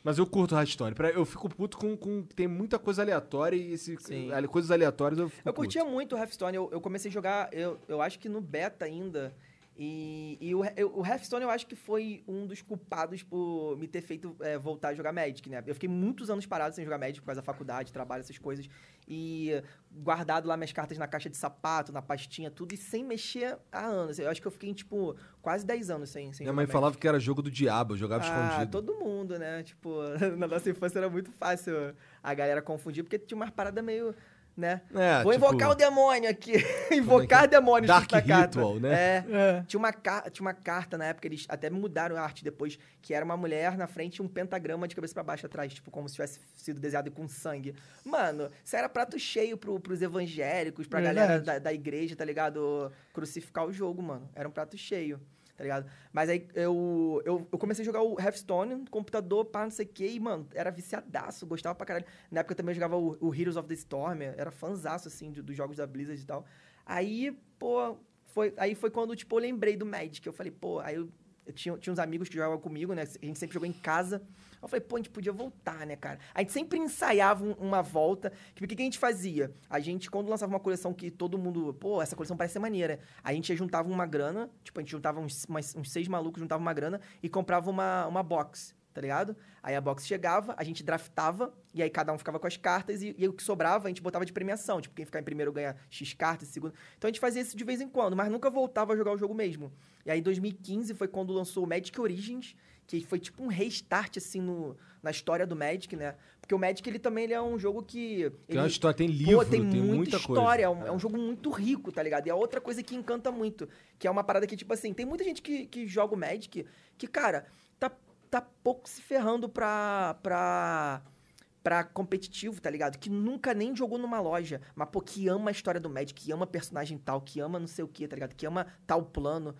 Mas eu curto. Pra- Eu fico puto com, com. Tem muita coisa aleatória e esse, Sim. coisas aleatórias eu fico Eu curtia puto. muito o Hearthstone. Eu, eu comecei a jogar, eu, eu acho que no beta ainda. E, e o, o Hearthstone eu acho que foi um dos culpados por me ter feito é, voltar a jogar Magic, né? Eu fiquei muitos anos parado sem jogar Magic por causa da faculdade, trabalho, essas coisas. E guardado lá minhas cartas na caixa de sapato, na pastinha, tudo, e sem mexer há anos. Eu acho que eu fiquei, tipo, quase 10 anos sem, sem Minha mãe Magic. falava que era jogo do diabo, eu jogava Ah, escondido. todo mundo, né? Tipo, na nossa infância era muito fácil a galera confundir, porque tinha umas paradas meio, né? É, Vou tipo, invocar o demônio aqui. invocar demônios Dark na carta. Ritual, né? É. É. Tinha uma, ca- tinha uma carta na época, eles até mudaram a arte depois, que era uma mulher na frente e um pentagrama de cabeça pra baixo atrás, tipo, como se tivesse sido desenhado com sangue. Mano, isso era prato cheio pro, pros evangélicos, pra Verdade. galera da, da igreja, tá ligado? Crucificar o jogo, mano. Era um prato cheio, tá ligado? Mas aí eu, eu, eu comecei a jogar o Hearthstone no computador, pá, não sei o quê, e, mano, era viciadaço, gostava pra caralho. Na época eu também jogava o, o Heroes of the Storm, era fanzaço, assim, de- dos jogos da Blizzard e tal. Aí, pô, foi, aí foi quando, tipo, eu lembrei do Magic. Eu falei, pô, aí eu, eu tinha, tinha uns amigos que jogavam comigo, né? A gente sempre jogou em casa. Eu falei, pô, a gente podia voltar, né, cara? A gente sempre ensaiava um- uma volta. O que, que a gente fazia? A gente, quando lançava uma coleção que todo mundo, pô, essa coleção parece ser maneira. A gente juntava uma grana, tipo, a gente juntava uns, uns seis malucos, juntava uma grana e comprava uma, uma box, tá ligado? Aí a box chegava, a gente draftava, e aí cada um ficava com as cartas, e, e o que sobrava a gente botava de premiação. Tipo, quem ficar em primeiro ganha X cartas, segundo. Então a gente fazia isso de vez em quando, mas nunca voltava a jogar o jogo mesmo. E aí, em 2015, foi quando lançou o Magic Origins, que foi tipo um restart, assim, no, na história do Magic, né? Porque o Magic, ele também ele é um jogo que... Tem ele, uma história, tem livro, Pô, tem, tem, muita, muita história. coisa. É um, é um jogo muito rico, tá ligado? E é outra coisa que encanta muito. Que é uma parada que, tipo assim, tem muita gente que, que joga o Magic que, cara, tá, pouco se ferrando pra. pra pra competitivo, tá ligado? Que nunca nem jogou numa loja, mas, pô, que ama a história do Magic, que ama personagem tal, que ama não sei o que, tá ligado? Que ama tal plano.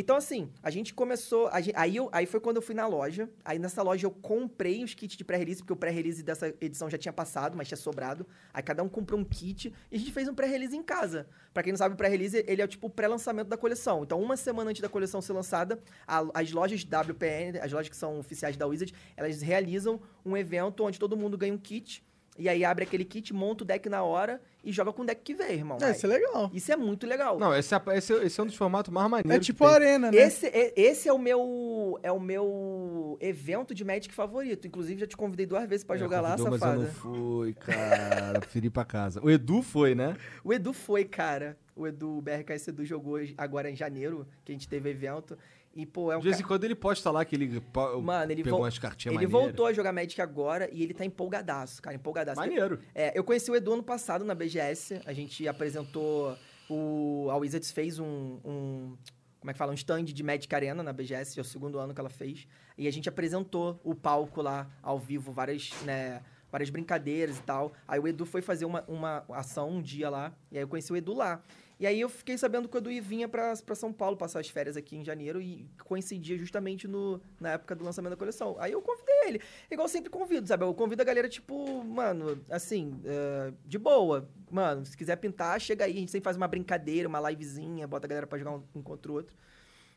Então, assim, a gente começou. a gen- aí, eu- aí foi quando eu fui na loja. Aí nessa loja eu comprei os kits de pré-release, porque o pré-release dessa edição já tinha passado, mas tinha sobrado. Aí cada um comprou um kit e a gente fez um pré-release em casa. Pra quem não sabe, o pré-release ele é tipo o pré-lançamento da coleção. Então, uma semana antes da coleção ser lançada, a- as lojas WPN, as lojas que são oficiais da Wizard, elas realizam um evento onde todo mundo ganha um kit. E aí abre aquele kit, monta o deck na hora e joga com o deck que vem, irmão. É, isso é legal. Isso é muito legal. Não, esse é, esse, é- esse é um dos formatos mais maneiros. É que tipo a arena, né? Esse, é- esse é o meu é o meu evento de Magic favorito. Inclusive, já te convidei duas vezes pra É, jogar lá, convidou, safada. Mas eu não fui, cara. Preferi pra casa. O Edu foi, né? O Edu foi, cara. O Edu, o BRKS Edu jogou agora em janeiro, que a gente teve evento. E, pô, é um De vez em ca- quando ele posta lá que ele Mano, ele, pegou vol- umas cartinhas ele maneiras. voltou a jogar Magic agora e ele tá empolgadaço, cara, empolgadaço. Maneiro. É, eu conheci o Edu ano passado na BGS. A gente apresentou. O, a Wizards fez um, um- Como é que fala? Um stand de Magic Arena na BGS, é o segundo ano que ela fez. E a gente apresentou o palco lá ao vivo, várias, né, várias brincadeiras e tal. Aí o Edu foi fazer uma, uma ação um dia lá. E aí eu conheci o Edu lá. E aí eu fiquei sabendo que o Edu vinha pra São Paulo passar as férias aqui em janeiro e coincidia justamente no, na época do lançamento da coleção. Aí eu convidei ele. Igual eu sempre convido, sabe? Eu convido a galera, tipo, mano, assim, é, de boa. Mano, se quiser pintar, chega aí. A gente sempre faz uma brincadeira, uma livezinha, bota a galera pra jogar um, um contra o outro.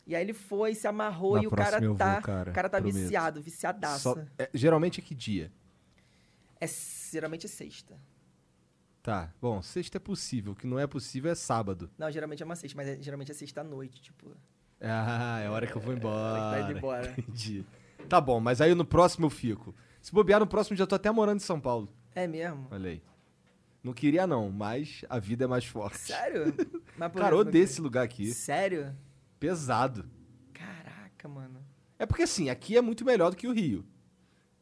E aí ele foi, se amarrou Na e o cara vou, tá. cara, o cara tá prometo. viciado, viciadaço. Só- é, geralmente é que dia? É geralmente é sexta. Tá, bom, sexta é possível. O que não é possível é sábado. Não, geralmente é uma sexta, mas é- geralmente é sexta à noite, tipo. Ah, é hora que eu vou embora. hora que tá indo embora. Entendi. Tá bom, mas aí no próximo eu fico. Se bobear no próximo, já tô até morando em São Paulo. É mesmo? Olha aí. Não queria não, mas a vida é mais forte. Sério? Mas Cara, odeio esse lugar aqui. Sério? Pesado. Caraca, mano. É porque assim, aqui é muito melhor do que o Rio.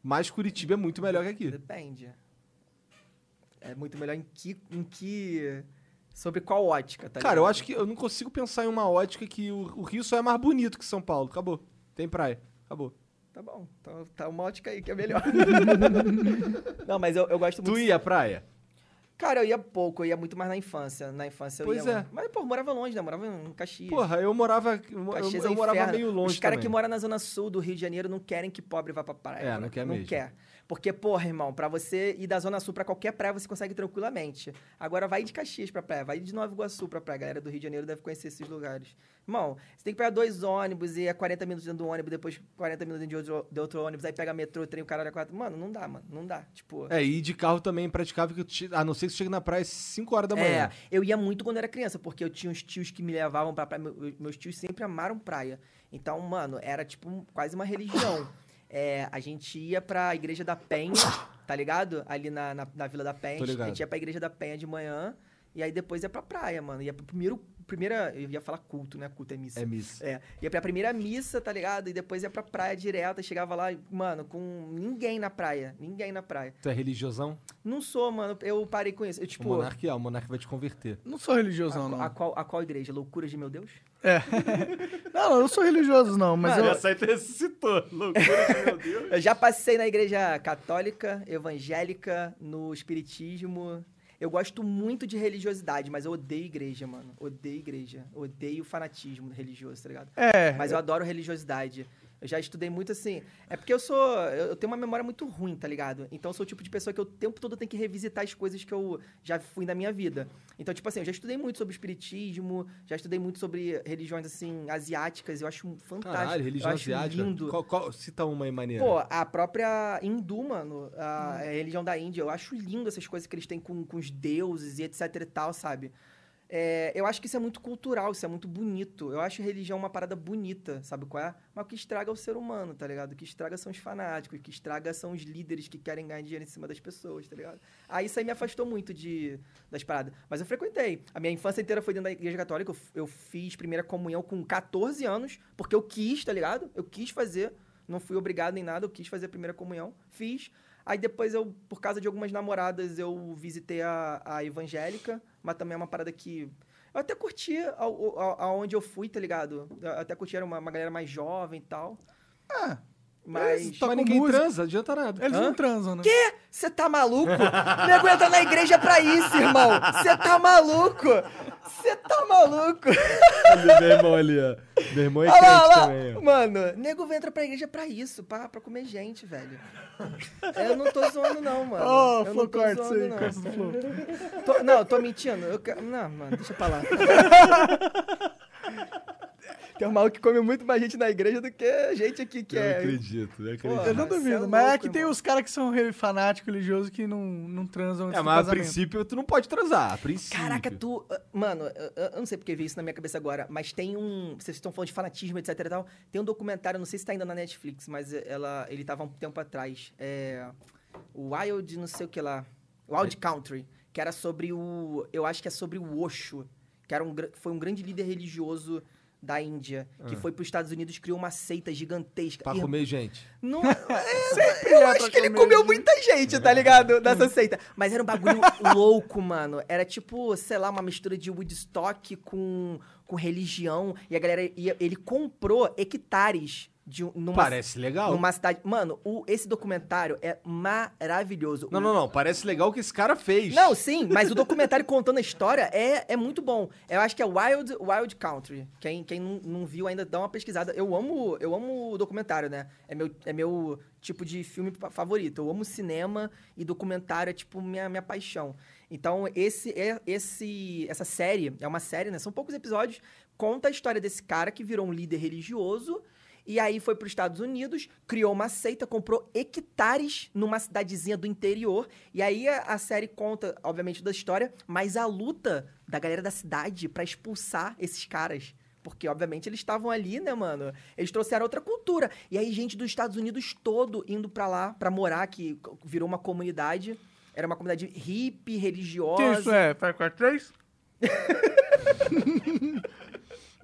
Mas Curitiba é muito melhor que aqui. Depende. É muito melhor em que. Em que... Sobre qual ótica, tá Cara, eu ligado? acho que eu não consigo pensar em uma ótica que o, o Rio só é mais bonito que São Paulo. Acabou. Tem praia. Acabou. Tá bom. Tá, tá uma ótica aí que é melhor. não, mas eu, eu gosto muito. Tu ia à praia? Cara, eu ia pouco, eu ia muito mais na infância. Na infância eu Pois ia. é. Mas, pô, eu morava longe, né? Eu morava em Caxias. Porra, eu morava. Eu, Caxias eu é morava meio longe. Os caras que moram na zona sul do Rio de Janeiro não querem que pobre vá pra praia. É, não quer Não mesmo. quer. Porque, porra, irmão, pra você ir da zona sul pra qualquer praia, você consegue tranquilamente. Agora vai de Caxias pra praia, vai de Nova Iguaçu pra praia. A galera do Rio de Janeiro deve conhecer esses lugares. Irmão, você tem que pegar dois ônibus e é 40 minutos dentro do ônibus, depois 40 minutos dentro de outro, de outro ônibus, aí pega metrô, trem, o caralho, é quatro. Mano, não dá, mano. Não dá. Tipo. É, e de carro também é impraticável, que a não ser que você chegue na praia às 5 horas da manhã. É, eu ia muito quando era criança, porque eu tinha uns tios que me levavam pra praia. Meu- Meus tios sempre amaram praia. Então, mano, era tipo quase uma religião. É, a gente ia pra igreja da Penha, tá ligado? Ali na, na, na Vila da Penha. Tô A gente ia pra igreja da Penha de manhã. E aí depois ia pra praia, mano. Ia pro primeiro. Primeira. Eu ia falar culto, né? Culto é missa. É miss. É, ia pra primeira missa, tá ligado? E depois ia pra praia direto. e Chegava lá, mano, com ninguém na praia. Ninguém na praia. Tu é religiosão? Não sou, mano. Eu parei com isso. Eu, o tipo. Monark é, o Monark vai te converter. Não sou religiosão, a, não. a qual, a qual igreja? Loucuras de meu Deus? Não, não, eu não sou religioso, não, mas Mano, eu... Essa aí ressuscitou. Loucura meu Deus. Eu já passei na igreja católica, evangélica, no espiritismo. Eu gosto muito de religiosidade, mas eu odeio igreja, mano. Odeio igreja. Odeio fanatismo religioso, tá ligado? É, Mas eu adoro religiosidade. Eu já estudei muito assim. É porque eu sou. Eu tenho uma memória muito ruim, tá ligado? Então eu sou o tipo de pessoa que eu o tempo todo tenho que revisitar as coisas que eu já fui na minha vida. Então, tipo assim, eu já estudei muito sobre espiritismo, já estudei muito sobre religiões, assim, asiáticas. Eu acho fantástico. Caralho, religião eu acho asiática. lindo. Qual, qual- cita uma aí maneira. Pô, a própria hindu, mano, a, a religião da Índia, eu acho lindo essas coisas que eles têm com, com os deuses e etc e tal, sabe? É, eu acho que isso é muito cultural, isso é muito bonito. Eu acho religião uma parada bonita, sabe qual é? Mas o que estraga é o ser humano, tá ligado? O que estraga são os fanáticos, o que estraga são os líderes que querem ganhar dinheiro em cima das pessoas, tá ligado? Aí isso aí me afastou muito de, das paradas. Mas eu frequentei. A minha infância inteira foi dentro da igreja católica. Eu, eu fiz primeira comunhão com 14 anos, porque eu quis, tá ligado? Eu quis fazer. Não fui obrigado nem nada, eu quis fazer a primeira comunhão. Fiz. Aí depois eu, por causa de algumas namoradas, eu visitei a, a evangélica, mas também é uma parada que. Eu até curti ao- ao- aonde eu fui, tá ligado? Eu até curti, era uma, uma galera mais jovem e tal. Ah, Mas. Eles Mas ninguém música. transa, adianta nada. eles Hã? não transam, né? Quê? Você tá maluco? Nego entra na igreja pra isso, irmão. Você tá maluco? Você tá maluco? Meu irmão ali, ó. Meu irmão é Olha lá, crente olha lá. também, ó. Mano, nego entra pra igreja pra isso, pra, pra comer gente, velho. Eu não tô zoando, não, mano. Eu oh, não tô corta isso zoando, aí, não. corta do flow. Tô- não, eu tô mentindo. Eu, não, mano, deixa pra lá. Tem um maluco que come muito mais gente na igreja do que gente aqui que Eu é. acredito, eu acredito. Eu não Mas cê duvido, é mas é louco, que tem irmão. os caras que são fanáticos religiosos que não, não transam antes É, do mas a princípio tu não pode transar, a princípio. Caraca, tu. ah, Mano, eu, eu não sei porque veio isso na minha cabeça agora, mas tem um. Vocês estão falando de fanatismo, etc e tal. Tem um documentário, não sei se tá ainda na Netflix, mas ela, ele tava há um tempo atrás. É. O Wild, não sei o que lá. Wild Country. Que era sobre o. Eu acho que é sobre o Osho. Que era um, foi um grande líder religioso da Índia. Que foi para os Estados Unidos criou uma seita gigantesca. Pra E- comer gente. não, é, eu acho que ele comeu muita gente, tá ligado? Nessa seita. Mas era um bagulho louco, mano. Era tipo, sei lá, uma mistura de Woodstock com, com religião. E a galera ia. Ele comprou hectares de um- numa, Parece legal. numa cidade. Mano, o, esse documentário é maravilhoso. Não, O- não, não. Parece legal o que esse cara fez. não, sim, mas o documentário contando a história é, é muito bom. Eu acho que é Wild, Wild Country. Quem, quem não, não viu ainda, dá uma pesquisada. Eu amo, eu amo o documentário, né? É meu, é meu tipo de filme favorito. Eu amo cinema e documentário é tipo minha, minha paixão. Então, esse, é, esse, essa série, é uma série, né? São poucos episódios, conta a história desse cara que virou um líder religioso e aí foi para os Estados Unidos, criou uma seita, comprou hectares numa cidadezinha do interior. E aí a, a série conta, obviamente, da história, mas a luta da galera da cidade para expulsar esses caras. Porque, obviamente, eles estavam ali, né, mano? Eles trouxeram outra cultura. E aí, gente dos Estados Unidos todo indo pra lá, pra morar, que virou uma comunidade. Era uma comunidade hippie, religiosa. Que isso é? Far Cry 3?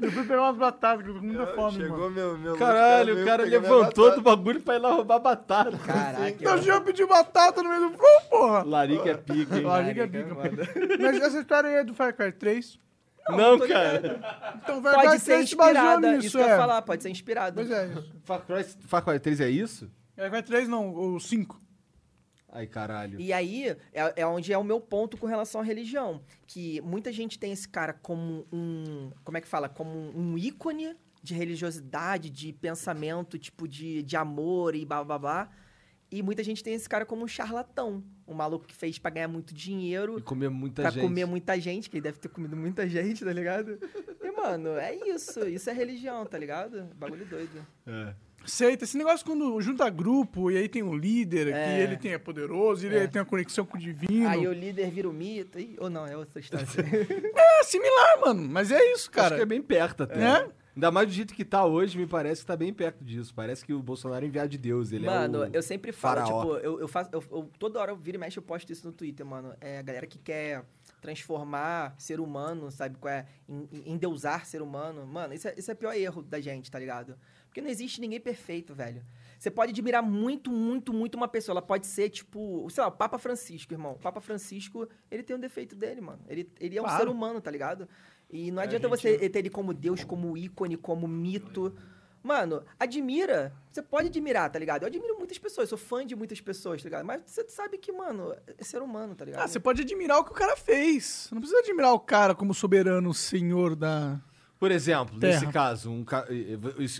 Eu fui pegar umas batatas, que eu tô com muita fome, mano. Chegou meu, meu Caralho, o cara levantou do bagulho pra ir lá roubar batata. Caraca, Eu já pedi batata no meio do flow, porra. Larica é pica, hein? Larica é pica. Mas essa história aí é do Far Cry 3. Não, tô cara. Então Far Pode Cry ser 3 se baseou inspirada. nisso, Isso que eu é. ia falar, pode ser inspirado. Pois é, isso. Far Cry, Far Cry 3 é isso? Far Cry 3 não, o 5. Ai, caralho. E aí é, é onde é o meu ponto com relação à religião. Que muita gente tem esse cara como um. Como é que fala? Como um ícone de religiosidade, de pensamento, tipo, de, de amor e blá blá blá. E muita gente tem esse cara como um charlatão. Um maluco que fez pra ganhar muito dinheiro. E comer muita pra gente. comer muita gente, que ele deve ter comido muita gente, tá ligado? Mano, é isso. Isso é religião, tá ligado? Bagulho doido. É. Aceita. Esse negócio quando junta grupo e aí tem um líder, É. que ele tem, é poderoso, ele É. tem uma conexão com o divino. Aí o líder vira o mito. Ih, ou não, é outra história. É similar, mano. Mas é isso, Acho cara. que é bem perto até. É? Ainda mais do jeito que tá hoje, me parece que tá bem perto disso. Parece que o Bolsonaro é enviado de Deus. Ele mano, é eu sempre falo, faraó. tipo, eu, eu faço. Eu, eu- toda hora eu viro e mexe, eu posto isso no Twitter, mano. É a galera que quer transformar ser humano, sabe? Qual é? Endeusar ser humano. Mano, isso é, isso é o pior erro da gente, tá ligado? Porque não existe ninguém perfeito, velho. Você pode admirar muito, muito, muito uma pessoa. Ela pode ser, tipo, sei lá, o Papa Francisco, irmão. O Papa Francisco, ele tem um defeito dele, mano. Ele, ele é um Claro. ser humano, tá ligado? E não É, adianta gente- você ter ele como Deus, como ícone, como mito. Mano, admira. Você pode admirar, tá ligado? Eu admiro muitas pessoas, sou fã de muitas pessoas, tá ligado? Mas você sabe que, mano, é ser humano, tá ligado? Ah, você pode admirar o que o cara fez. Você não precisa admirar o cara como soberano senhor da. Por exemplo, Terra. nesse caso, um ca-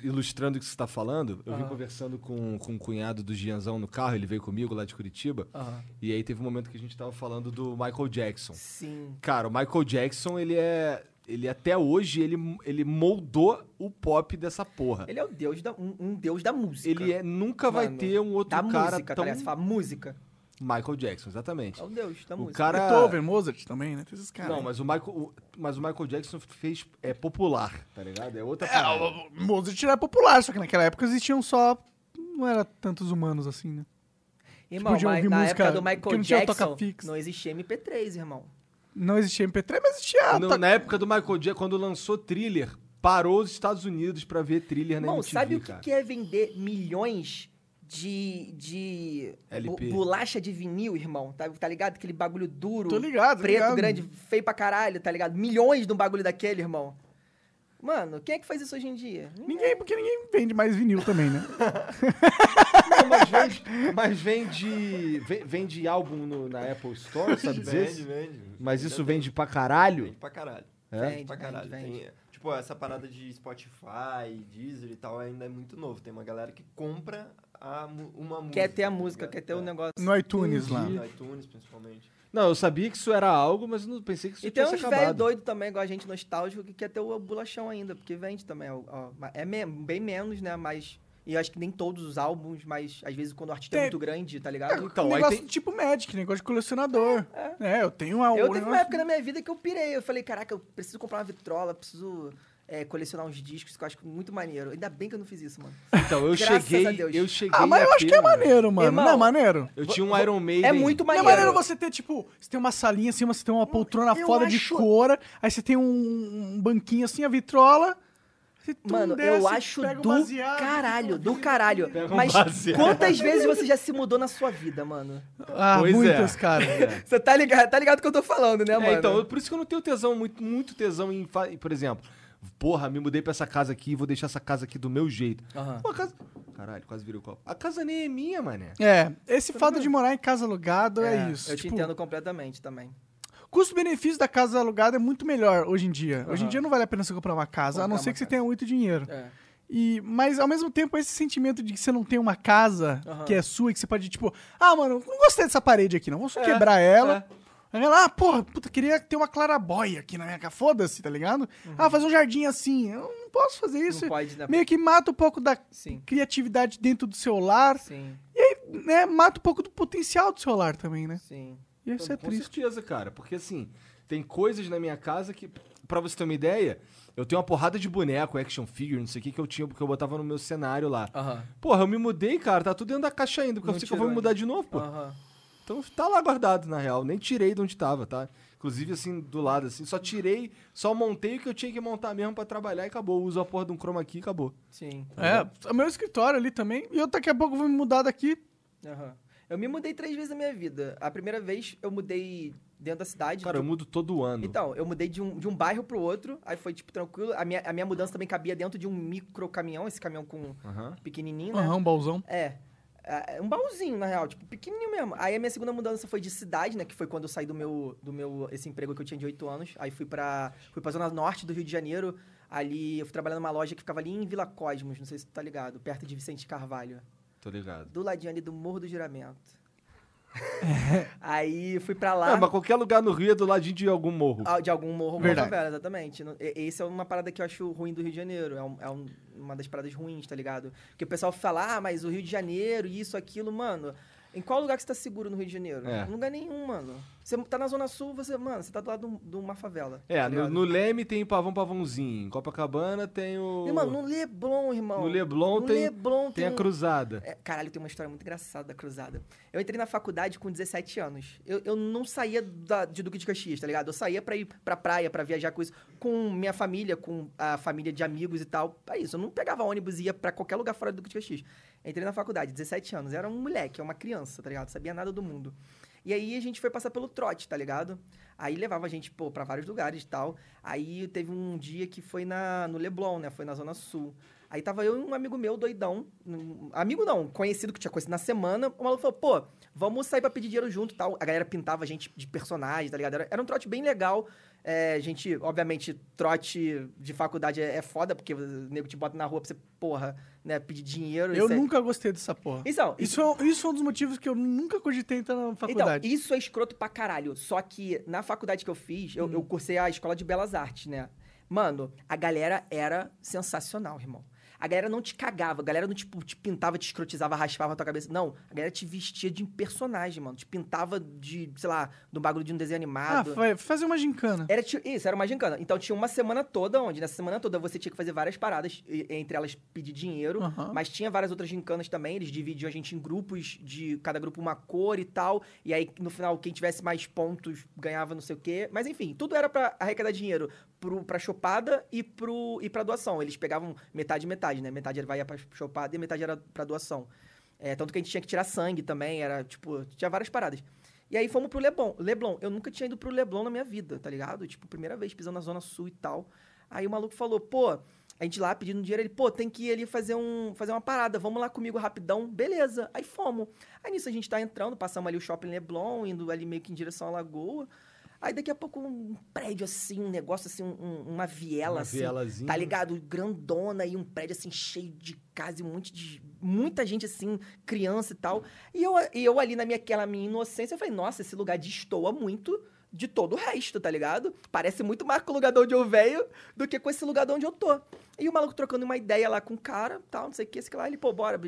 ilustrando o que você está falando, eu vim Aham. conversando com, com um cunhado do Gianzão no carro, ele veio comigo lá de Curitiba, Aham. e aí teve um momento que a gente tava falando do Michael Jackson. Sim. Cara, o Michael Jackson, ele é. Ele até hoje, ele, ele moldou o pop dessa porra. Ele é o deus da, um, um deus da música. Ele é, nunca vai Mano, ter um outro da cara música, tá tão... ligado? Você fala música. Michael Jackson, exatamente. É o deus da O música. cara... Beethoven, Mozart também, né? Tem esses caras. Não, mas o, Michael, o- mas o Michael Jackson fez é popular, tá ligado? É outra É, o o Mozart era popular, só que naquela época existiam só. Não era tantos humanos assim, né? Irmão, podiam mas na música época do Michael não Jackson, toca-fix. não existia MP3, irmão. Não existia MP3, mas existia. To- Na época do Michael Jackson, quando lançou Thriller, parou os Estados Unidos pra ver Thriller na Irmão, MTV, sabe o que, cara. que é vender milhões de, de LP. bolacha de vinil, irmão? Tá, tá ligado? Aquele bagulho duro, Tô ligado, preto, ligado. grande, feio pra caralho, tá ligado? Milhões de um bagulho daquele, irmão. Mano, quem é que faz isso hoje em dia? Ninguém, porque ninguém vende mais vinil também, né? Não, mas vende, mas vende, ve- vende álbum no- na Apple Store, sabe dizer? Vende, vende. Mas isso vende pra caralho? Vende pra caralho. É? Vende, Vende pra vende, caralho. vende. Tem, tipo, essa parada de Spotify, Deezer e tal ainda é muito novo. Tem uma galera que compra a uma música. Quer ter a tá música, ligado? quer ter o É. negócio. No iTunes lá. No iTunes, principalmente. Não, eu sabia que isso era algo, mas eu não pensei que isso E tem tivesse uns velho acabado. doido também, igual a gente nostálgico, que quer ter o bolachão ainda, porque vende também. ó, é me- bem menos, né? Mas. E eu acho que nem todos os álbuns, mas às vezes quando o artista é Tem- muito grande, tá ligado? Então, um aí negócio tem- tipo Magic, negócio de colecionador. É, eu tenho uma. Eu teve uma época na minha vida que eu pirei. Eu falei, caraca, eu preciso comprar uma vitrola, preciso é, colecionar uns discos, que eu acho muito maneiro. Ainda bem que eu não fiz isso, mano. Então, eu Graças a cheguei, Deus. eu cheguei Ah, mas eu acho ter que é maneiro, mano. Irmão, não é maneiro? Eu tinha um Iron Maiden. É muito Não maneiro. é maneiro você ter, tipo, você tem uma salinha assim, você tem uma poltrona eu foda de acho- cora, aí você tem um, um banquinho assim, a vitrola. Mano, desce, eu acho do baseado, caralho, do caralho. um Mas baseado. quantas vezes você já se mudou na sua vida, mano? Ah, Pois é. muitas, cara. Você tá ligado, tá ligado que eu tô falando, né, É, mano? então, por isso que eu não tenho tesão, muito, muito tesão em. Por exemplo, porra, me mudei pra essa casa aqui, vou deixar essa casa aqui do meu jeito. Aham. Pô, a casa. Caralho, quase virei o copo. A casa nem é minha, mané. É, esse fato de morar em casa alugada é, isso. Eu te tipo, entendo completamente também. Custo-benefício da casa alugada é muito melhor hoje em dia. Hoje em dia não vale a pena você comprar uma casa, a não ser uma que você casa. tenha muito dinheiro. É. E, mas ao mesmo tempo, esse sentimento de que você não tem uma casa Aham. que é sua, e que você pode, tipo, ah, mano, não gostei dessa parede aqui, não. Vamos só É, quebrar ela. Aí ela, ah, porra, puta, queria ter uma clarabóia aqui na minha casa. Foda-se, tá ligado? Ah, fazer um jardim assim. Eu não posso fazer isso. Uhum. Não pode, né? Meio que mata um pouco da Sim. criatividade dentro do seu lar. Sim, né? Mata um pouco do potencial do seu lar também, né? sim. E isso é Com triste. certeza, cara. Porque assim, tem coisas na minha casa que, pra você ter uma ideia, eu tenho uma porrada de boneco, action figure, não sei o que, que eu tinha, porque eu botava no meu cenário lá. Aham. Porra, eu me mudei, cara, tá tudo dentro da caixa ainda, porque Não eu sei que eu vou me mudar de novo, pô. Aham. Então tá lá guardado, na real. Nem tirei de onde tava, tá? Inclusive, assim, do lado, assim. Só tirei, só montei o que eu tinha que montar mesmo pra trabalhar e acabou. Uso a porra de um chroma key e acabou. Sim. É, o meu escritório ali também. E eu daqui a pouco vou me mudar daqui. Aham. Eu me mudei três vezes na minha vida. A primeira vez eu mudei dentro da cidade. Cara, eu mudo todo ano. Então, eu mudei de um, de um bairro pro outro, aí foi, tipo, tranquilo. A minha, a minha mudança também cabia dentro de um micro caminhão, esse caminhão com Aham. pequenininho, né? Aham, um baúzão. É. É, Um baúzinho, na real, tipo, pequenininho mesmo. Aí a minha segunda mudança foi de cidade, né? Que foi quando eu saí do meu, do meu esse emprego que eu tinha de 8 anos. Aí fui pra, fui pra zona norte do Rio de Janeiro. Ali, eu fui trabalhar numa loja que ficava ali em Vila Cosmos, não sei se tu tá ligado, perto de Vicente Carvalho. Tô ligado. Do ladinho ali do Morro do Juramento. Aí fui pra lá. É, mas qualquer lugar no Rio é do ladinho de algum morro. Ah, De algum morro, alguma Verdade. favela, exatamente. E- Esse é uma parada que eu acho ruim do Rio de Janeiro. É, um- é um- uma das paradas ruins, tá ligado? Porque o pessoal fala, ah, mas o Rio de Janeiro, isso, aquilo, mano. Em qual lugar que você tá seguro no Rio de Janeiro? É. Em lugar nenhum, mano. Você tá na Zona Sul, você, mano, você tá do lado de um- uma favela. É, tá no, no Leme tem Pavão Pavãozinho. Em Copacabana tem o. E, mano, no Leblon, irmão. No Leblon No tem- Leblon tem a um- Cruzada. É, caralho, tem uma história muito engraçada da cruzada. Eu entrei na faculdade com 17 anos. Eu, eu não saía da- de Duque de Caxias, tá ligado? Eu saía pra ir pra praia, pra viajar com isso, com minha família, com a família de amigos e tal. É isso, eu não pegava ônibus e ia pra qualquer lugar fora do Duque de Caxias. Entrei na faculdade, 17 anos. Era um moleque, uma criança, tá ligado? Sabia nada do mundo. E aí a gente foi passar pelo trote, tá ligado? Aí levava a gente, pô, pra vários lugares e tal. Aí teve um dia que foi na, no Leblon, né? Foi na Zona Sul. Aí tava eu e um amigo meu, doidão. um- amigo não, conhecido que tinha conhecido na semana. O maluco falou, pô, vamos sair pra pedir dinheiro junto e tal. A galera pintava a gente de personagem, tá ligado? Era, era um trote bem legal. É, a gente, obviamente, trote de faculdade é, é foda, porque o nego te bota na rua pra você, porra, né, pedir dinheiro. Eu isso é- nunca gostei dessa porra. Então, Isso, é- isso foi um dos motivos que eu nunca cogitei entrar na faculdade. então, isso é escroto pra caralho. Só que na faculdade que eu fiz, eu, Hum. eu cursei a Escola de Belas Artes, né? Mano, a galera era sensacional, irmão. A galera não te cagava, a galera não tipo, te pintava, te escrotizava, raspava a tua cabeça. Não, a galera te vestia de personagem, mano. Te pintava de, sei lá, do bagulho de um desenho ah, animado. foi fazer uma gincana. Era isso, era uma gincana. Então tinha uma semana toda onde, nessa semana toda, você tinha que fazer várias paradas, entre elas pedir dinheiro, Aham. mas tinha várias outras gincanas também. Eles dividiam a gente em grupos, de cada grupo uma cor e tal. E aí, no final, quem tivesse mais pontos ganhava não sei o quê. Mas enfim, tudo era pra arrecadar dinheiro pro, pra chopada e, pro, e pra doação. Eles pegavam metade e metade, né? Metade ia pra chopada e metade era pra doação. É, tanto que a gente tinha que tirar sangue também, era tipo, tinha várias paradas. E aí fomos pro Leblon. Leblon, eu nunca tinha ido pro Leblon na minha vida, tá ligado? Tipo, primeira vez pisando na Zona Sul e tal. Aí o maluco falou, pô, a gente lá pedindo dinheiro, ele, pô, tem que ir ali fazer, um, fazer uma parada, vamos lá comigo rapidão. Beleza. Aí fomos. Aí nisso a gente tá entrando, passamos ali o shopping Leblon, indo ali meio que em direção à lagoa. Aí daqui a pouco um prédio assim, um negócio assim, um- uma viela Uma assim. vielazinha. Tá ligado? Grandona e um prédio assim cheio de casa e um monte de. Muita gente assim, criança e tal. E eu, e eu ali na minha, aquela minha inocência, eu falei, nossa, esse lugar destoa muito de todo o resto, tá ligado? Parece muito mais com o lugar de onde eu venho do que com esse lugar de onde eu tô. E o maluco trocando uma ideia lá com o cara, tal, não sei o que, esse que lá, ele, pô, bora,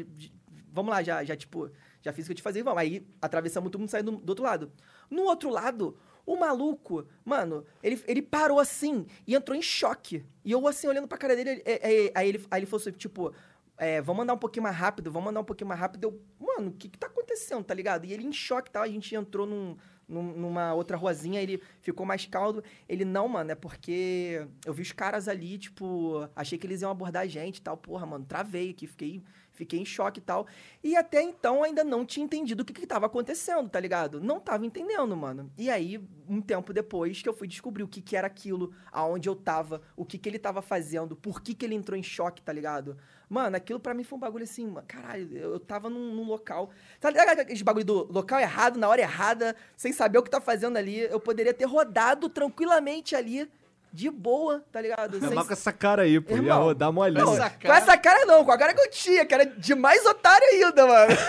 vamos lá, já, já, tipo, já fiz o que eu te fazia, vamos. Aí atravessamos todo mundo saindo do outro lado. No outro lado, o maluco, mano, ele, ele parou assim e entrou em choque. E eu, assim, olhando pra cara dele, ele- é- é- aí, ele, aí ele falou assim, tipo, é, vamos andar um pouquinho mais rápido, vamos andar um pouquinho mais rápido. Eu, mano, o que que tá acontecendo, tá ligado? E ele em choque e tal, a gente entrou num, num- numa outra ruazinha, ele ficou mais calmo. Ele, não, mano, é porque eu vi os caras ali, tipo, achei que eles iam abordar a gente e tal. Porra, mano, travei aqui, fiquei, fiquei em choque e tal. E até então ainda não tinha entendido o que que tava acontecendo, tá ligado? Não tava entendendo, mano. E aí, um tempo depois, que eu fui descobrir o que que era aquilo, aonde eu tava, o que que ele tava fazendo, por que que ele entrou em choque, tá ligado? Mano, aquilo pra mim foi um bagulho assim, mano, caralho, eu tava num, num local. Tá ligado aquele bagulho do local errado, na hora errada, sem saber o que tá fazendo ali? Eu poderia ter rodado tranquilamente ali, de boa, tá ligado? Sem- Mas com essa cara aí, pô. Ia Irmão, rodar molinho. Não, Essa com cara- essa cara não, com a cara que eu tinha, que era de mais otário ainda, mano.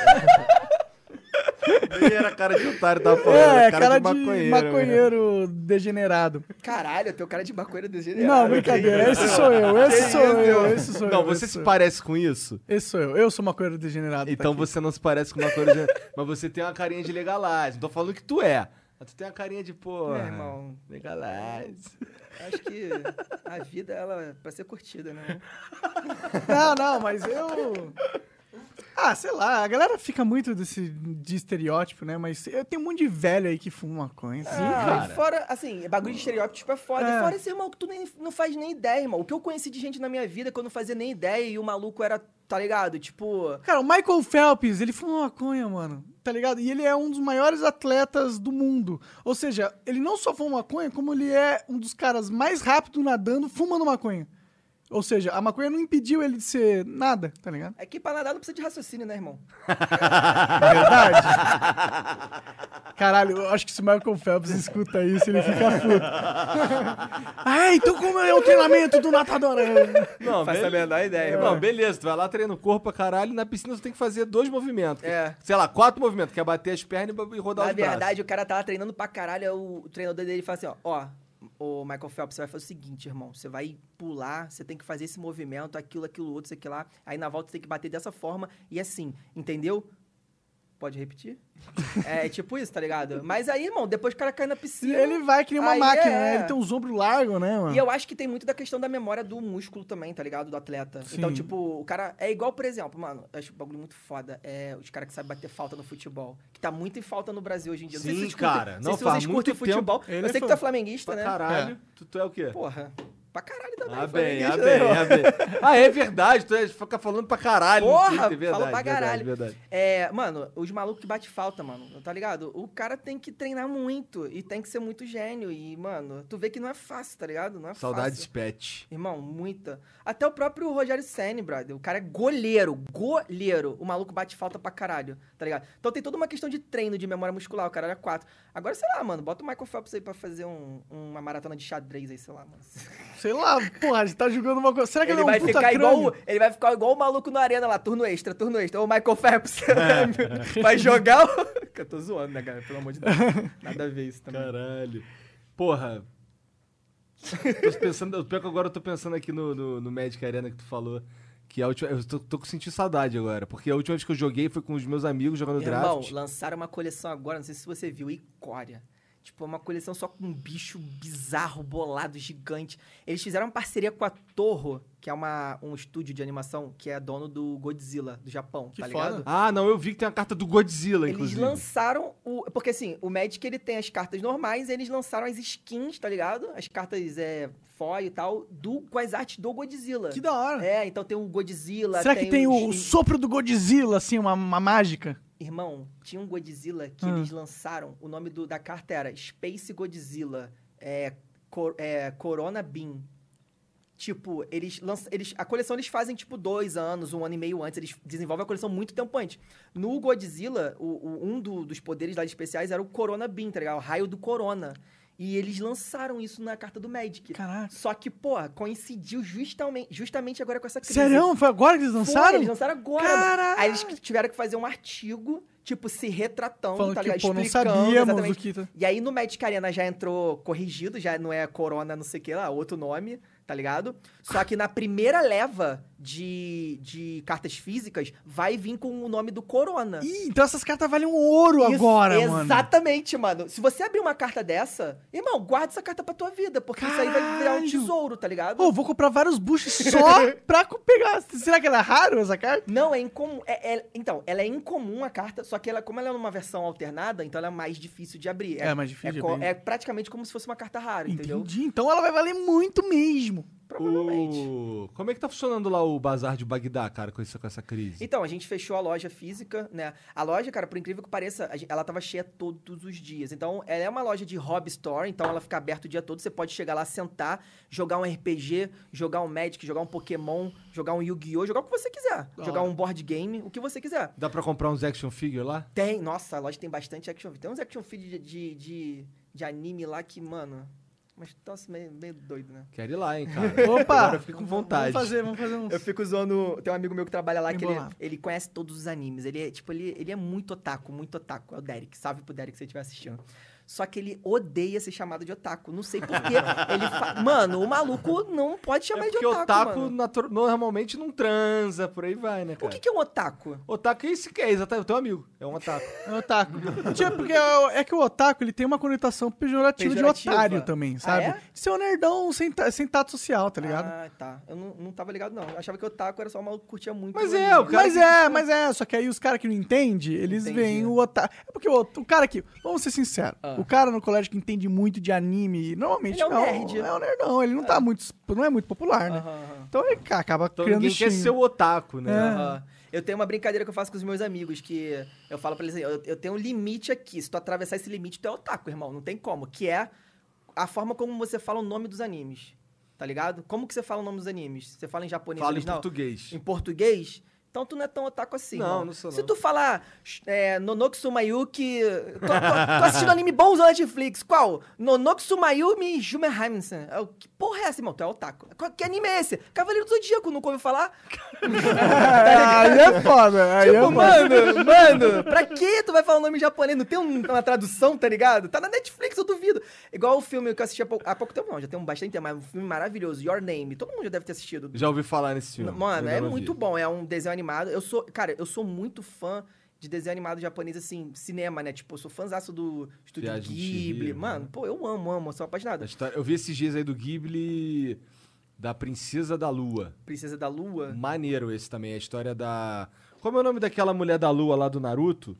Nem era cara de otário, tava falando. É, era cara, de maconheiro. maconheiro, degenerado. Caralho, teu cara de maconheiro degenerado. Não, brincadeira. Esse sou eu, esse sou eu, esse sou eu. Não, você se eu. parece com isso? Esse sou eu. Eu sou maconheiro degenerado. tá Então aqui. você não se parece com uma coisa de... Mas você tem uma carinha de legalize. Não tô falando que tu é. Mas tu tem uma carinha de, pô... É, irmão. Legalize. Acho que a vida, ela é pra ser curtida, né? Não, não, mas eu. Ah, sei lá, a galera fica muito desse, de estereótipo, né? Mas eu tenho um monte de velho aí que fuma maconha. Sim, Ah, cara. e fora, assim, bagulho de estereótipo é foda. É. E fora esse irmão que tu nem, não faz nem ideia, irmão. O que eu conheci de gente na minha vida que eu não fazia nem ideia e o maluco era, tá ligado? Tipo. Cara, o Michael Phelps, ele fuma maconha, mano. Tá ligado? E ele é um dos maiores atletas do mundo. Ou seja, ele não só fuma maconha, como ele é um dos caras mais rápidos nadando fumando maconha. Ou seja, a maconha não impediu ele de ser nada, tá ligado? É que pra nadar não precisa de raciocínio, né, irmão? É verdade. Caralho, eu acho que se o Michael Phelps escuta isso, ele fica puto. ah, então como é o treinamento do nadador? Não, Faço a menor ideia, Não, mano. beleza, tu vai lá, treina o corpo pra caralho, e na piscina você tem que fazer dois movimentos. É. Sei lá, quatro movimentos, que é bater as pernas e rodar Na os braços. verdade, o cara tava treinando pra caralho, o treinador dele fala assim, ó, ó, o Michael Phelps, você vai fazer o seguinte, irmão, você vai pular, você tem que fazer esse movimento, aquilo, aquilo, outro, isso aqui lá, aí na volta você tem que bater dessa forma e assim, entendeu? Pode repetir? é tipo isso, tá ligado? Mas aí, irmão, depois o cara cai na piscina... Ele vai que nem uma máquina, é. né? Ele tem uns ombros largos, né, mano? E eu acho que tem muito da questão da memória do músculo também, tá ligado? Do atleta. Sim. Então, tipo, o cara. É igual, por exemplo, mano, eu acho um bagulho muito foda. É os caras que sabem bater falta no futebol. Que tá muito em falta no Brasil hoje em dia. Não sei se Sim, vocês curtem- cara. Não sei se faz vocês curtem muito futebol. tempo. Eu é sei que tu é flamenguista, Pra né? caralho. Tu, tu é o quê? Porra. Pra caralho também. Ah, bem, ah, bem, ah, bem. Ah, é verdade, tu é- fica falando pra caralho. Porra, Twitter, verdade, fala pra verdade, caralho. verdade. É, mano, os malucos que bate falta, mano, tá ligado? O cara tem que treinar muito e tem que ser muito gênio. E, mano, tu vê que não é fácil, tá ligado? Não é Saudades fácil. pet. Irmão, muita. Até o próprio Rogério Senni, brother. O cara é goleiro, goleiro. O maluco bate falta pra caralho, tá ligado? Então tem toda uma questão de treino, de memória muscular. O cara era quatro. Agora, sei lá, mano, bota o Michael Phelps aí pra fazer um- uma maratona de xadrez aí, sei lá, mano. Sei lá, porra, a gente tá jogando uma coisa. Será que ele, Ele é um vai, puta ficar crânio? igual, ele vai ficar igual o maluco na arena lá, turno extra, turno extra. Ô, Michael Phelps. É. vai jogar o... Eu tô zoando, né, cara? Pelo amor de Deus. Nada a ver isso também. Caralho. Porra. tô pensando, pior que agora eu tô pensando aqui no, no, no Magic Arena que tu falou. Que a última, eu tô, tô sentindo saudade agora. Porque a última vez que eu joguei foi com os meus amigos jogando Irmão, draft. lançaram uma coleção agora, não sei se você viu, Icória. Tipo, é uma coleção só com um bicho bizarro, bolado, gigante. Eles fizeram uma parceria com a Torro, que é uma, um estúdio de animação que é dono do Godzilla, do Japão, Que tá foda. ligado? Ah, não, eu vi que tem a carta do Godzilla, Eles inclusive. lançaram o. Porque assim, o Magic ele tem as cartas normais, eles lançaram as skins, tá ligado? As cartas é, foil e tal, do, com as artes do Godzilla. Que da hora. É, então tem o Godzilla. Será que tem o sopro do Godzilla, assim, uma, uma mágica? Irmão, tinha um Godzilla que Ah. eles lançaram. O nome do- da carta era Space Godzilla. É, Cor- é, Corona Beam. Tipo, eles lançam. Eles, a coleção eles fazem, tipo, dois anos, um ano e meio antes. Eles desenvolvem a coleção muito tempo antes. No Godzilla, o, o- um do- dos poderes lá especiais era o Corona Beam, tá ligado? O raio do Corona. E eles lançaram isso na carta do Magic. Caraca. Só que, pô, coincidiu justamente, justamente agora com essa crise. Sério? Foi agora que eles Foi, lançaram? eles lançaram agora. Caralho. Aí eles tiveram que fazer um artigo, tipo, se retratando, Falando tá que, ligado? pô, não Explicando sabíamos o que... tá- E aí no Magic Arena já entrou corrigido, já não é Corona não sei o que lá, outro nome, tá ligado? Só que na primeira leva de, de cartas físicas vai vir com o nome do Corona. Ih, então essas cartas valem um ouro Isso, agora, mano. Exatamente, mano. Se você abrir uma carta dessa, irmão, guarda essa carta pra tua vida, porque isso aí vai virar um Caralho. tesouro, tá ligado? Pô, vou comprar vários buchos só pra pegar. Será que ela é raro, essa carta? Não, é incomum. é- é- então, ela é incomum a carta, só que ela, como ela é numa versão alternada, então ela é mais difícil de abrir. É mais difícil é, de abrir. é praticamente como se fosse uma carta rara, entendeu? Entendi. Então ela vai valer muito mesmo. Provavelmente. O- Como é que tá funcionando lá o bazar de Bagdá, cara, com essa, com essa crise? Então, a gente fechou a loja física, né? A loja, cara, por incrível que pareça, ela tava cheia todos os dias. Então, ela é uma loja de hobby store, então ela fica aberta o dia todo. Você pode chegar lá, sentar, jogar um RPG, jogar um Magic, jogar um Pokémon, jogar um Yu-Gi-Oh!, jogar o que você quiser. Jogar um board game, o que você quiser. Dá pra comprar uns action figure lá? Tem, nossa, a loja tem bastante action Tem uns action figure de, de, de, de anime lá que, mano. Mas nossa, meio, meio doido, né? Quero ir lá, hein, cara. Opa! Agora eu fiquei com vontade. Vamos fazer, vamos fazer uns... Eu fico zoando. Tem um amigo meu que trabalha lá que ele, ele conhece todos os animes. Ele é, tipo, ele, ele é muito otaku, muito otaku. É o Derek. Salve pro Derek se você estiver assistindo. Só que ele odeia ser chamado de otaku. Não sei porquê. ele fa... Mano, o maluco não pode chamar É de porque otaku. otaku mano. natu- normalmente não transa, por aí vai, né, O cara? que, que é um otaku? Otaku é esse que é, exatamente, o teu amigo. É um otaku. É otaku. Tipo, porque é é que o otaku ele tem uma conotação pejorativa, Pejorativa. de otário também, Ah, sabe? é? De ser um nerdão sem, sem tato social, tá ligado? Ah, tá. Eu não, não tava ligado, não. Eu achava que otaku era só um maluco que curtia muito. Mas o é, o cara mas que- é, mas é, só que aí os caras que não entendem, eles Entendi. veem o otaku. É porque o, o cara que, vamos ser sinceros, Ah. O cara no colégio que entende muito de anime, normalmente Ele é um não, nerd. é um nerdão, ele não tá muito, não é muito popular, né? Aham. Então ele ca- acaba Então criando ninguém quer ser o otaku, né? É. Aham. Eu tenho uma brincadeira que eu faço com os meus amigos, que eu falo pra eles assim, eu, eu tenho um limite aqui. Se tu atravessar esse limite, tu é otaku, irmão. Não tem como. Que é a forma como você fala o nome dos animes. tá ligado? Como que você fala o nome dos animes? Você fala em japonês Fala em português. Em português? Então tu não é tão otaku assim, Não, irmão. não sou, Se não. tu falar é, Nonoksu Mayuki... Tô, tô, tô assistindo anime bons na Netflix. Qual? Nonoksu Mayumi Jumenheimsen. É Que porra é essa, irmão? Tu é otaku. Qual- Que anime é esse? Cavaleiro do Zodíaco, nunca ouviu falar? aí é foda. Aí é Tipo, foda. mano, mano, pra que tu vai falar o nome japonês? Não tem um- uma tradução, tá ligado? Tá na Netflix, eu duvido. Igual o filme que eu assisti há pouco, há pouco tempo, não, já tem um bastante tempo, mas um filme maravilhoso, Your Name. Todo mundo já deve ter assistido. Já ouvi falar nesse filme. Mano, é vi. muito bom, é um desenho animado. Eu sou, cara, eu sou muito fã de desenho animado japonês, assim, cinema, né? Tipo, eu sou fãzaço do Estúdio Viagem Ghibli. Chihiro, Mano, né? pô, eu amo, amo, sou apaixonado. História- Eu vi esses dias aí do Ghibli da Princesa da Lua. Princesa da Lua. Maneiro esse também, a história da. Como é o nome daquela mulher da lua lá do Naruto?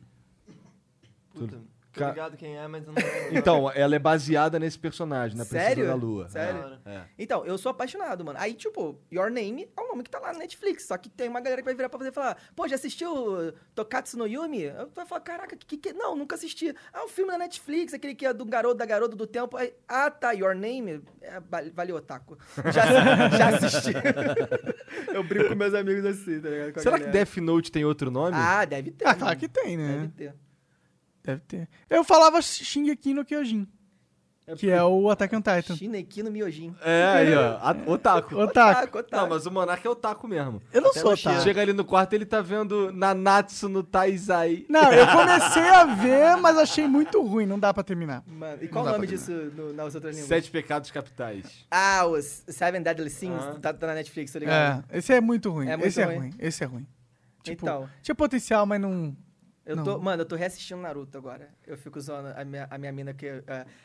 Puta, tô Ca- ligado quem é, mas eu não lembro. Então, ela é baseada nesse personagem, na Princesa Sério? da Lua. Sério? É. Então, eu sou apaixonado, mano. Aí, tipo, Your Name é um nome que tá lá na Netflix. Só que tem uma galera que vai virar pra você e falar: pô, já assistiu Tokatsu no Yumi? Eu vai falar: caraca, que, que Não, nunca assisti. Ah, um filme da Netflix, aquele que é do garoto, da garota do tempo. Aí, ah, tá, Your Name? É, va- valeu, Otaku. Já, já assisti. eu brinco com meus amigos assim, tá ligado? Será que. Death Note tem outro nome? Ah, deve ter. Ah, claro que tem, né? Deve ter. Deve ter. Eu falava Shingeki no Kyojin, que é o Attack on Titan. Shineki no Myojin. É, aí, ó. a- Otaku. Otaku. Otaku. Não, mas o Monark é otaku mesmo. Eu não Até sou otaku. Chega ali no quarto ele tá vendo Nanatsu no Taizai. Não, eu comecei a ver, mas achei muito ruim, não dá pra terminar. Mano, e qual o nome disso no- nas outras línguas? Sete Pecados Capitais. Ah, os Seven Deadly Sins, Ah. tá, tá na Netflix, tá ligado? É, esse é muito ruim. É muito esse é ruim. ruim. Esse é ruim. Tipo, Então. tinha potencial, mas não. Eu Não. tô, mano, eu tô reassistindo Naruto agora. Eu fico zoando a minha, a minha mina que.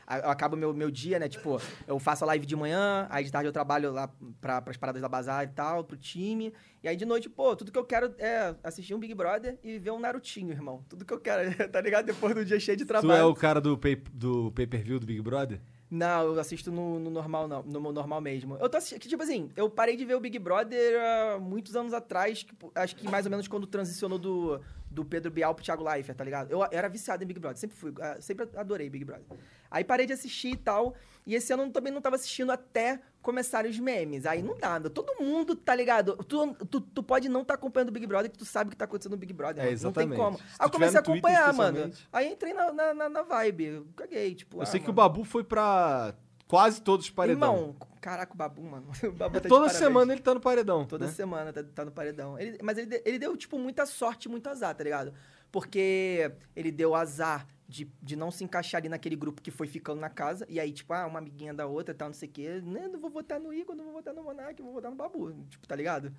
a- eu acabo meu, meu dia, né? Tipo, eu faço a live de manhã, aí de tarde eu trabalho lá pra, pras paradas da bazar e tal, pro time. E aí de noite, pô, tudo que eu quero é assistir um Big Brother e ver um Narutinho, irmão. Tudo que eu quero, tá ligado? Depois do dia cheio de Tu trabalho. é o cara do pay- do pay-per-view do Big Brother? Não, eu assisto no, no normal, não. No normal mesmo. Eu tô assistindo. Tipo assim, eu parei de ver o Big Brother há muitos anos atrás. que, pô, acho que mais ou menos quando transicionou do, do Pedro Bial pro Thiago Leifert, tá ligado? Eu, eu era viciado em Big Brother, sempre fui. ah, Sempre adorei Big Brother. Aí parei de assistir e tal. E esse ano eu também não tava assistindo até começarem os memes. Aí não dá, todo mundo, tá ligado? Tu, tu, tu pode não estar tá acompanhando o Big Brother, que tu sabe o que tá acontecendo no Big Brother. É, mano. Não tem como. Aí eu comecei a Twitter, acompanhar, mano. Aí entrei na, na, na, vibe. Eu caguei, tipo. Eu ah, sei que o mano. Babu foi pra quase todos os paredão. Irmão, caraca, o Babu, mano. O Babu tá Toda semana ele tá no paredão. Toda né? semana tá, tá no paredão. Ele- mas ele, ele deu, tipo, muita sorte e muito azar, tá ligado? Porque ele deu azar de, de não se encaixar ali naquele grupo que foi ficando na casa. E aí, tipo, ah, uma amiguinha da outra e tal, não sei o quê. Né, não vou votar no Igor, não vou votar no Monark, vou votar no Babu. Tipo, tá ligado?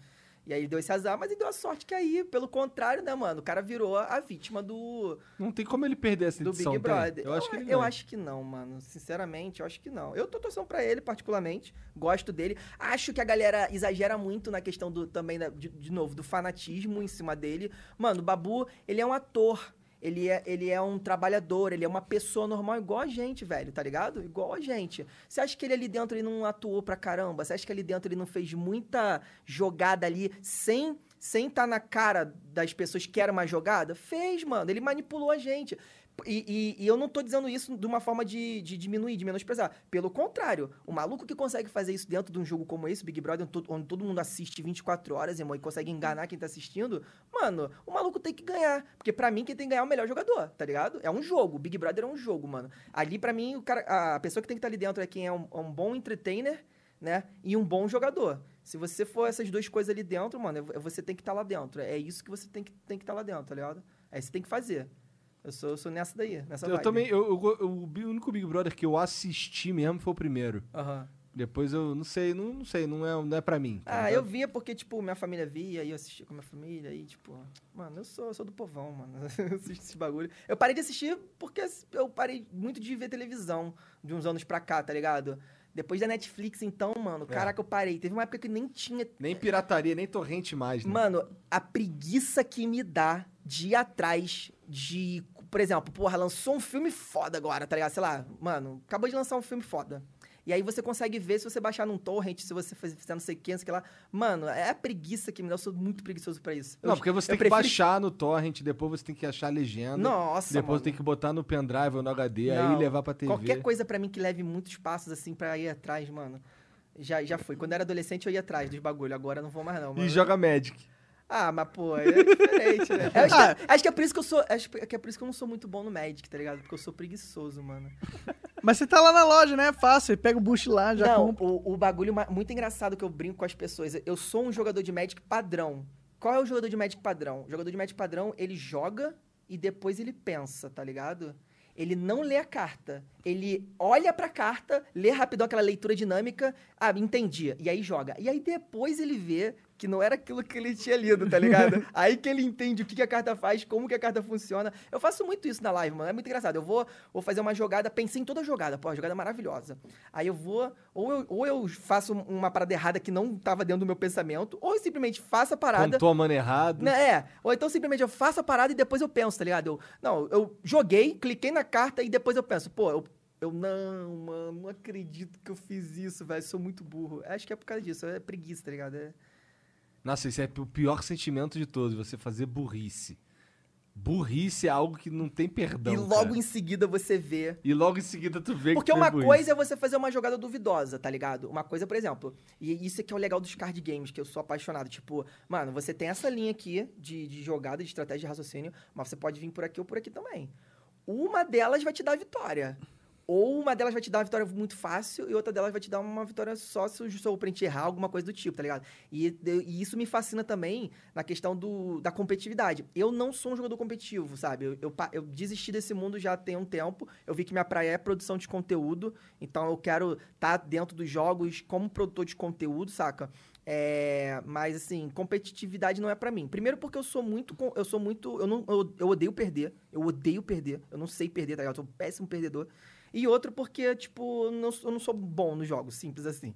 E aí ele deu esse azar, mas ele deu a sorte que aí, pelo contrário, né, mano? O cara virou a vítima do, Não tem como ele perder essa do edição. Big tem? Brother. Eu acho que eu acho que não, mano. Sinceramente, eu acho que não. Eu tô torcendo pra ele, particularmente. Gosto dele. Acho que a galera exagera muito na questão do também, da- de, de novo, do fanatismo em cima dele. Mano, o Babu, ele é um ator. Ele é, ele é um trabalhador, ele é uma pessoa normal igual a gente, velho, tá ligado? Igual a gente. Você acha que ele ali dentro ele não atuou pra caramba? Você acha que ali dentro ele não fez muita jogada ali sem sem estar na cara das pessoas que era uma jogada? Fez, mano. Ele manipulou a gente. E, e- e eu não tô dizendo isso de uma forma de, de diminuir, de menosprezar. Pelo contrário, o maluco que consegue fazer isso dentro de um jogo como esse, Big Brother, onde todo, mundo assiste 24 horas, irmão, e consegue enganar quem tá assistindo, mano, o maluco tem que ganhar. Porque pra mim, quem tem que ganhar é o melhor jogador, tá ligado? É um jogo. Big Brother é um jogo, mano. Ali, pra mim, o cara, a pessoa que tem que estar ali dentro é quem é um, é um bom entertainer, né? E um bom jogador. Se você for essas duas coisas ali dentro, mano, é- você tem que estar lá dentro. É isso que você tem que tem que estar lá dentro, tá ligado? É isso que tem que fazer. Eu sou, eu sou nessa daí, nessa Eu vibe. também, eu, eu go- o único Big Brother que eu assisti mesmo foi o primeiro. Aham. Depois eu não sei, não, não sei, não é, não é pra mim. tá Ah, eu via porque, tipo, minha família via, e eu assistia com a minha família, e, tipo... Mano, eu sou, eu sou do povão, mano. Eu assisto esse bagulho. Eu parei de assistir porque eu parei muito de ver televisão de uns anos pra cá, tá ligado? Depois da Netflix, então, mano, É. caraca, eu parei. Teve uma época que nem tinha Nem pirataria, nem torrente mais, né? Mano, a preguiça que me dá de ir atrás de. Por exemplo, porra, lançou um filme foda agora, tá ligado? Sei lá, mano, acabou de lançar um filme foda. E aí você consegue ver se você baixar num torrent, se você fizer não sei o que, não sei o que lá. Mano, é a preguiça que me dá. Eu sou muito preguiçoso pra isso. Eu- Não, porque você eu tem que prefiro- baixar no torrent, depois você tem que achar a legenda. Nossa, Depois mano. tem que botar no pendrive ou no HD, aí Não, levar pra TV. Qualquer coisa pra mim que leve muitos passos, assim, pra ir atrás, mano. Já, já fui. Quando eu era adolescente eu ia atrás dos bagulho. Agora eu não vou mais não. E mano. joga Magic. Ah, mas pô, é diferente, né? Eu acho, que, acho que é por isso que eu sou. Acho que é por isso que eu não sou muito bom no Magic, tá ligado? Porque eu sou preguiçoso, mano. Mas você tá lá na loja, né? É fácil. Você pega o boost lá, já não, compra. o, o bagulho muito engraçado que eu brinco com as pessoas. Eu sou um jogador de Magic padrão. Qual é o jogador de Magic padrão? O jogador de Magic padrão, ele joga e depois ele pensa, tá ligado? Ele não lê a carta. Ele olha pra carta, lê rapidão aquela leitura dinâmica. Ah, entendi. E aí joga. E aí depois ele vê que não era aquilo que ele tinha lido, tá ligado? aí que ele entende o que, que a carta faz, como que a carta funciona. Eu faço muito isso na live, mano. É muito engraçado. Eu vou, vou fazer uma jogada, pensei em toda a jogada. Pô, a jogada é maravilhosa. Aí eu vou, ou eu, ou eu faço uma parada errada que não tava dentro do meu pensamento, ou eu simplesmente faço a parada. Contou a mano errado. Né, É, ou então simplesmente eu faço a parada e depois eu penso, tá ligado? Eu, não, eu joguei, cliquei na carta e depois eu penso, pô, eu, eu não, mano, não acredito que eu fiz isso, velho, sou muito burro. Acho que é por causa disso, é preguiça, tá ligado? É... Nossa, esse é o pior sentimento de todos, você fazer burrice. Burrice é algo que não tem perdão. e logo cara. em seguida você vê. E logo em seguida tu vê Porque que uma burrice. coisa é você fazer uma jogada duvidosa, tá ligado? Uma coisa, por exemplo, e isso é que é o legal dos card games, que eu sou apaixonado. Tipo, mano, você tem essa linha aqui de, de jogada, de estratégia de raciocínio, mas você pode vir por aqui ou por aqui também. Uma delas vai te dar a vitória. Ou uma delas vai te dar uma vitória muito fácil e outra delas vai te dar uma vitória só se o seu oponente errar, alguma coisa do tipo, tá ligado? E, e isso me fascina também na questão do, da competitividade. Eu não sou um jogador competitivo, sabe? Eu, eu, eu desisti desse mundo já tem um tempo. Eu vi que minha praia é produção de conteúdo, então eu quero estar dentro dos jogos como produtor de conteúdo, saca? É, mas assim, competitividade não é pra mim. Primeiro porque eu sou muito eu sou muito eu não eu, eu odeio perder. Eu odeio perder. Eu não sei perder, tá ligado? Eu sou um péssimo perdedor. E outro porque tipo, não, eu não sou bom nos jogos, simples assim.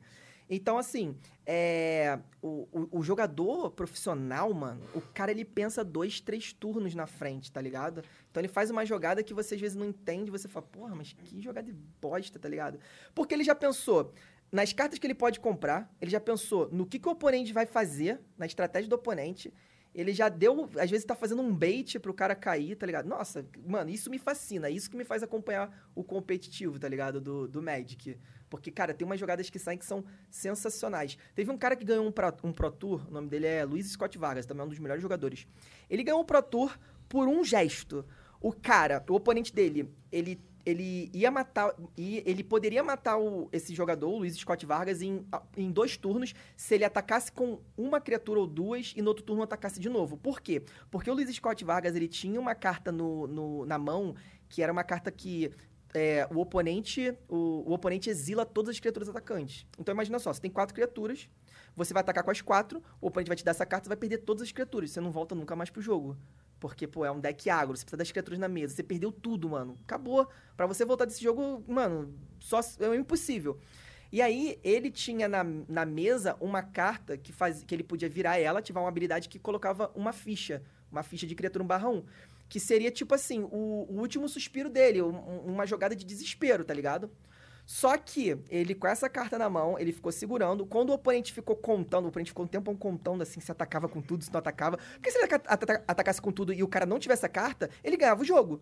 Então, assim, é, o, o, o jogador profissional, mano, o cara ele pensa dois, três turnos na frente, tá ligado? Então ele faz uma jogada que você às vezes não entende, você fala, porra, mas que jogada de bosta, tá ligado? Porque ele já pensou nas cartas que ele pode comprar, ele já pensou no que, que o oponente vai fazer, na estratégia do oponente. Ele já deu, às vezes tá fazendo um bait pro cara cair, tá ligado? Nossa, mano, isso me fascina, isso que me faz acompanhar o competitivo, tá ligado? Do, do Magic. Porque, cara, tem umas jogadas que saem que são sensacionais. Teve um cara que ganhou um Pro, um Pro Tour, o nome dele é Luiz Scott Vargas, também é um dos melhores jogadores. Ele ganhou o Pro Tour por um gesto. O cara, o oponente dele, ele, ele ia matar. e Ele poderia matar o, esse jogador, o Luiz Scott Vargas, em, em dois turnos, se ele atacasse com uma criatura ou duas e no outro turno atacasse de novo. Por quê? Porque o Luiz Scott Vargas ele tinha uma carta no, no- na mão que era uma carta que é, o oponente o, o oponente exila todas as criaturas atacantes. Então imagina só, você tem quatro criaturas, você vai atacar com as quatro, o oponente vai te dar essa carta, você vai perder todas as criaturas, você não volta nunca mais pro jogo. Porque, pô, é um deck agro, você precisa das criaturas na mesa, você perdeu tudo, mano. Acabou. Pra você voltar desse jogo, mano, só é impossível. E aí, ele tinha na, na mesa uma carta que, faz, que ele podia virar ela, ativar uma habilidade que colocava uma ficha, uma ficha de criatura 1 barra 1. Que seria, tipo assim, o, o último suspiro dele, um- uma jogada de desespero, tá ligado? Só que ele, com essa carta na mão, ele ficou segurando. Quando o oponente ficou contando, o oponente ficou um tempão contando assim, se atacava com tudo, se não atacava. Porque se ele ata- ata- atacasse com tudo e o cara não tivesse a carta, ele ganhava o jogo.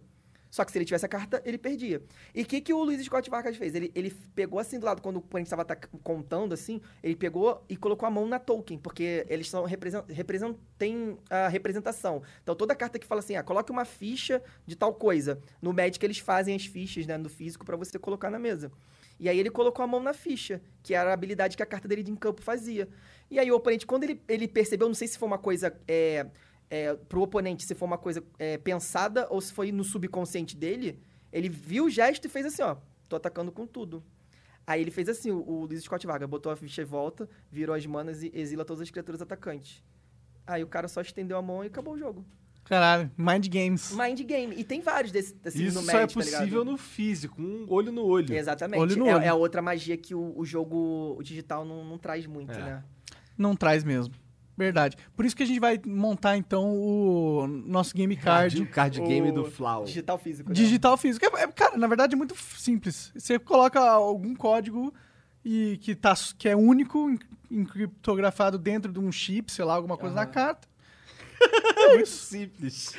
Só que se ele tivesse a carta, ele perdia. E o que, que o Luiz Scott Vargas fez? Ele, ele pegou assim do lado, quando o oponente estava contando assim, ele pegou e colocou a mão na token, porque eles são represent, represent, têm a representação. Então toda carta que fala assim, ah, coloque uma ficha de tal coisa. No Magic eles fazem as fichas, né, no físico, para você colocar na mesa. E aí ele colocou a mão na ficha, que era a habilidade que a carta dele de campo fazia. E aí o oponente, quando ele, ele percebeu, não sei se foi uma coisa é, é, pro oponente, se foi uma coisa é, pensada ou se foi no subconsciente dele, ele viu o gesto e fez assim, ó, tô atacando com tudo. Aí ele fez assim, o, o Luiz Scott Vargas botou a ficha em volta, virou as manas e exila todas as criaturas atacantes. Aí o cara só estendeu a mão e acabou o jogo. Caralho, Mind Games. Mind game. E tem vários desses assim, Isso no só é Magic, tá possível no físico, um olho no olho. Exatamente. Olho no é, olho. é a outra magia que o, o jogo o digital não, não traz muito, É. né? Não traz mesmo. Verdade. Por isso que a gente vai montar, então, o nosso game card. O card game O do Flau. Digital físico. né? Digital físico. É- é- cara, na verdade é muito simples. Você coloca algum código e que, tá, que é único, en- encriptografado dentro de um chip, sei lá, alguma coisa na Aham. carta. É muito simples.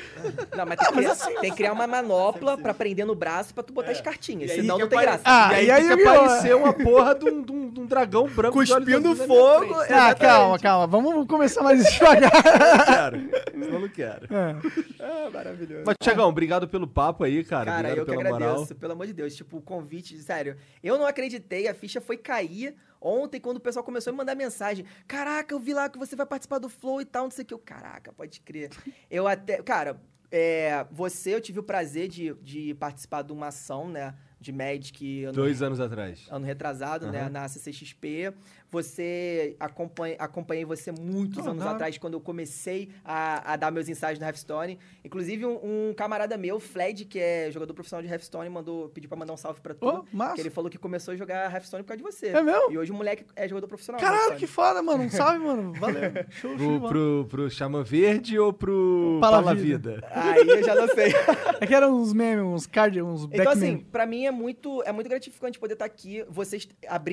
Não, mas tem, que, criar, assim- tem que criar uma manopla pra prender no braço pra tu botar as cartinhas. E aí Senão que não tem apare- graça. Ah, e aí, e que Yu-Gi-Oh! aparecer uma porra de um, de um- de um dragão branco de olhos Cuspindo azuis na minha fogo. frente. Ah, calma, calma. Vamos começar mais devagar. Não quero. Eu não quero. É. Ah, maravilhoso. Mas, Tiagão, obrigado pelo papo aí, cara. Cara, obrigado eu que pela agradeço, moral. pelo amor de Deus. Tipo, o convite, sério. Eu não acreditei, a ficha foi cair ontem quando o pessoal começou a me mandar mensagem. Caraca, eu vi lá que você vai participar do Flow e tal, não sei o que. Eu, caraca, pode crer. Eu até. Cara, é, você, eu tive o prazer de, de participar de uma ação, né? De Magic ano, Dois anos atrás. ano retrasado, né? Aham. Na CCXP. Você acompanha, acompanhei você muitos Ah, anos hora. atrás, quando eu comecei a, a dar meus ensaios no Hearthstone. Inclusive, um, um camarada meu, Fled, que é jogador profissional de Hearthstone, mandou, pediu pra mandar um salve pra tu. Ô, massa. que ele falou que começou a jogar Hearthstone por causa de você. É mesmo? E hoje o moleque é jogador profissional. Caralho, que foda, mano. Um salve, mano. Valeu. Show, show Pro, pro, pro Xamã Verde ou pro Palavida. Palavida? Aí eu já não sei. É que eram uns memes, uns card, uns Então, backmen. assim, pra mim é muito, é muito gratificante poder estar aqui. Vocês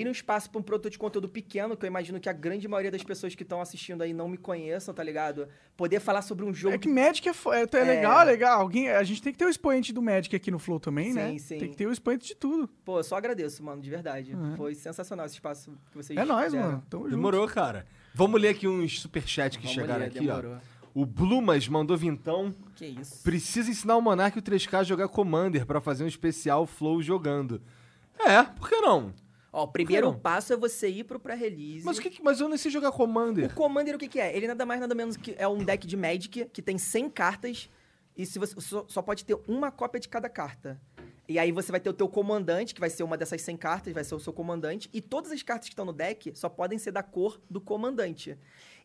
um espaço pra um produto de conteúdo pequeno, que eu imagino que a grande maioria das pessoas que estão assistindo aí não me conheçam, tá ligado? Poder falar sobre um jogo É que Magic é, fo- é, é legal, é legal. Alguém, a gente tem que ter o expoente do Magic aqui no Flow também, né? Sim, sim. Tem que ter o expoente de tudo. Pô, eu só agradeço, mano, de verdade. Uhum. Foi sensacional esse espaço que vocês É nóis, deram. mano. Tamo junto. Demorou, cara. Vamos ler aqui uns superchats que Vamos chegaram ler, aqui, demorou. ó. O Blumas mandou vintão. Que isso. Precisa ensinar o Monark e o 3K a jogar Commander pra fazer um especial Flow jogando. É, por que não? Ó, o primeiro não? passo é você ir pro pré-release. Mas, o que, que- mas eu nem sei jogar O Commander. Commander, o que, que é? Ele nada mais, nada menos que é um deck de Magic que tem 100 cartas e se você só, só pode ter uma cópia de cada carta. E aí você vai ter o teu comandante, que vai ser uma dessas 100 cartas, vai ser o seu comandante, e todas as cartas que estão no deck só podem ser da cor do comandante.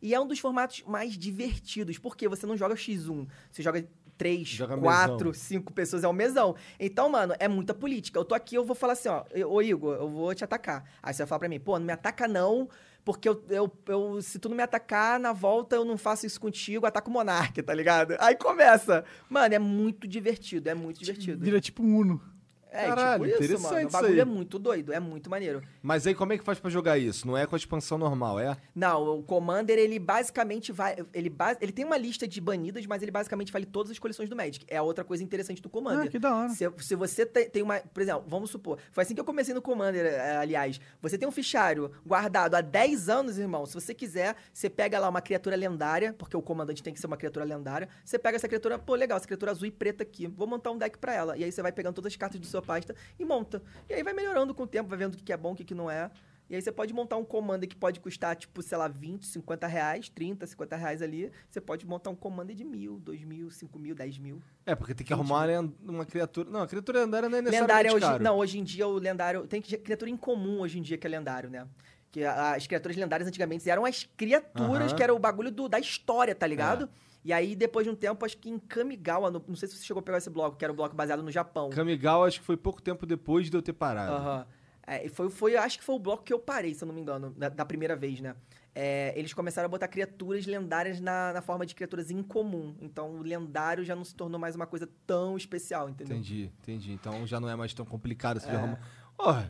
E é um dos formatos mais divertidos, porque você não joga X1, você joga 3, Joga 4, mesão. 5 pessoas, é um mesão. Então, mano, é muita política. Eu tô aqui, eu vou falar assim, ó, ô Igor, eu vou te atacar. Aí você vai falar pra mim, pô, não me ataca não, porque eu, eu, eu- se tu não me atacar, na volta eu não faço isso contigo, ataco o Monark, tá ligado? Aí começa. Mano, é muito divertido, é muito divertido. Vira tipo um Uno. É, Caralho, tipo isso, interessante mano. O isso bagulho é muito doido, é muito maneiro. Mas aí como é que faz pra jogar isso? Não é com a expansão normal, é? Não, o Commander, ele basicamente vai. Ele, ele tem uma lista de banidas, mas ele basicamente vale todas as coleções do Magic. É a outra coisa interessante do Commander. Ah, que da hora. Se, se você te- tem uma. Por exemplo, vamos supor. Foi assim que eu comecei no Commander, eh, aliás. Você tem um fichário guardado há 10 anos, irmão. Se você quiser, você pega lá uma criatura lendária, porque o comandante tem que ser uma criatura lendária. Você pega essa criatura, pô, legal, essa criatura azul e preta aqui. Vou montar um deck pra ela. E aí você vai pegando todas as cartas do sua pasta e monta. E aí vai melhorando com o tempo, vai vendo o que é bom, o que, não é. E aí você pode montar um commander que pode custar, tipo, sei lá, 20, 50 reais, 30, 50 reais ali. Você pode montar um commander de mil, dois mil, cinco mil, dez mil. É, porque tem que arrumar uma, len- uma criatura... Não, a criatura lendária não é necessariamente Lendário hoje. Não, hoje em dia o lendário. Tem criatura incomum hoje em dia que é lendário, né? Que as criaturas lendárias antigamente eram as criaturas Aham. que era o bagulho do- da história, tá ligado? E aí, depois de um tempo, acho que em Kamigawa, no- não sei se você chegou a pegar esse bloco, que era o bloco baseado no Japão. Kamigawa acho que foi pouco tempo depois de eu ter parado. Aham. É, e foi, foi, acho que foi o bloco que eu parei, se eu não me engano, da, da primeira vez, né? É, eles começaram a botar criaturas lendárias na, na forma de criaturas incomum. Então, o lendário já não se tornou mais uma coisa tão especial, entendeu? Entendi, entendi. Então já não é mais tão complicado de É. arrumar. Ó,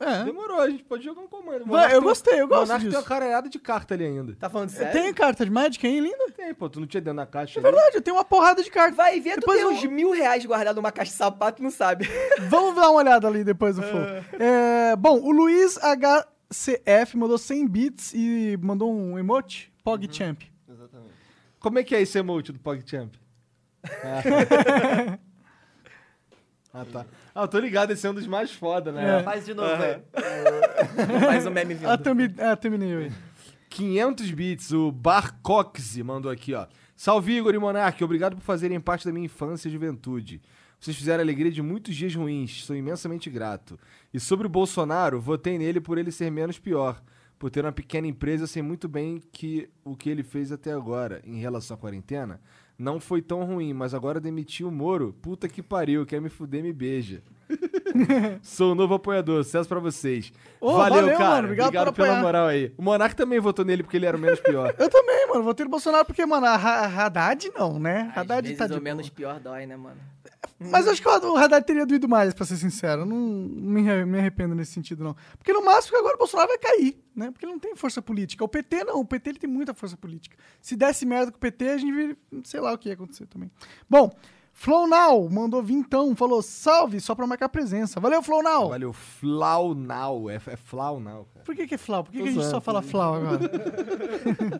É. demorou, a gente pode jogar um comando. Vai, eu gostei, eu gosto Monark tem disso. uma caralhada de carta ali ainda. Tá falando Você sério? tem carta de Magic aí, linda? Tem, pô, tu não tinha dentro da caixa É ali? verdade, eu tenho uma porrada de carta. Vai ver, tu Depois tem eu- uns mil reais guardado numa caixa de sapato e não sabe. Vamos dar uma olhada ali depois do Flow. É, bom, o Luiz HCF mandou 100 bits e mandou um emote, PogChamp. Exatamente. Como é que é esse emote do PogChamp? Ah. tá. Ah, eu tô ligado, esse é um dos mais foda, né? Faz de novo, velho. Mais um meme vindo. Ah, ah, thumbnail aí. 500 bits, o Barcoxi mandou aqui, ó. Salve Igor e Monark, obrigado por fazerem parte da minha infância e juventude. Vocês fizeram a alegria de muitos dias ruins, sou imensamente grato. E sobre o Bolsonaro, votei nele por ele ser menos pior. Por ter uma pequena empresa, eu sei muito bem que o que ele fez até agora, em relação à quarentena, não foi tão ruim, mas agora demitiu o Moro. Puta que pariu, quer me fuder, me beija. Sou o novo apoiador, sucesso pra vocês. Ô, valeu, valeu, cara. mano, obrigado por pela apoiar. moral aí. O Monark também votou nele porque ele era o menos pior. Eu também, mano. Votei no Bolsonaro porque, mano, a Ha- Haddad não, né? Às Haddad vezes tá de boa. menos pior dói, né, mano? Mas eu acho que o Haddad teria doído mais, pra ser sincero. Eu não me, arre- me arrependo nesse sentido, não. Porque no máximo que agora o Bolsonaro vai cair, né? Porque ele não tem força política. O PT não, o PT ele tem muita força política. Se desse merda com o PT, a gente, vir- sei lá, o que ia acontecer também. Bom, Flow Now mandou vintão, falou salve, só pra marcar presença. Valeu, Flow Now! Valeu, Flau Now. É, é Flau Now, cara. Por que, que é Flau? Por que, que a gente só fala Flau agora?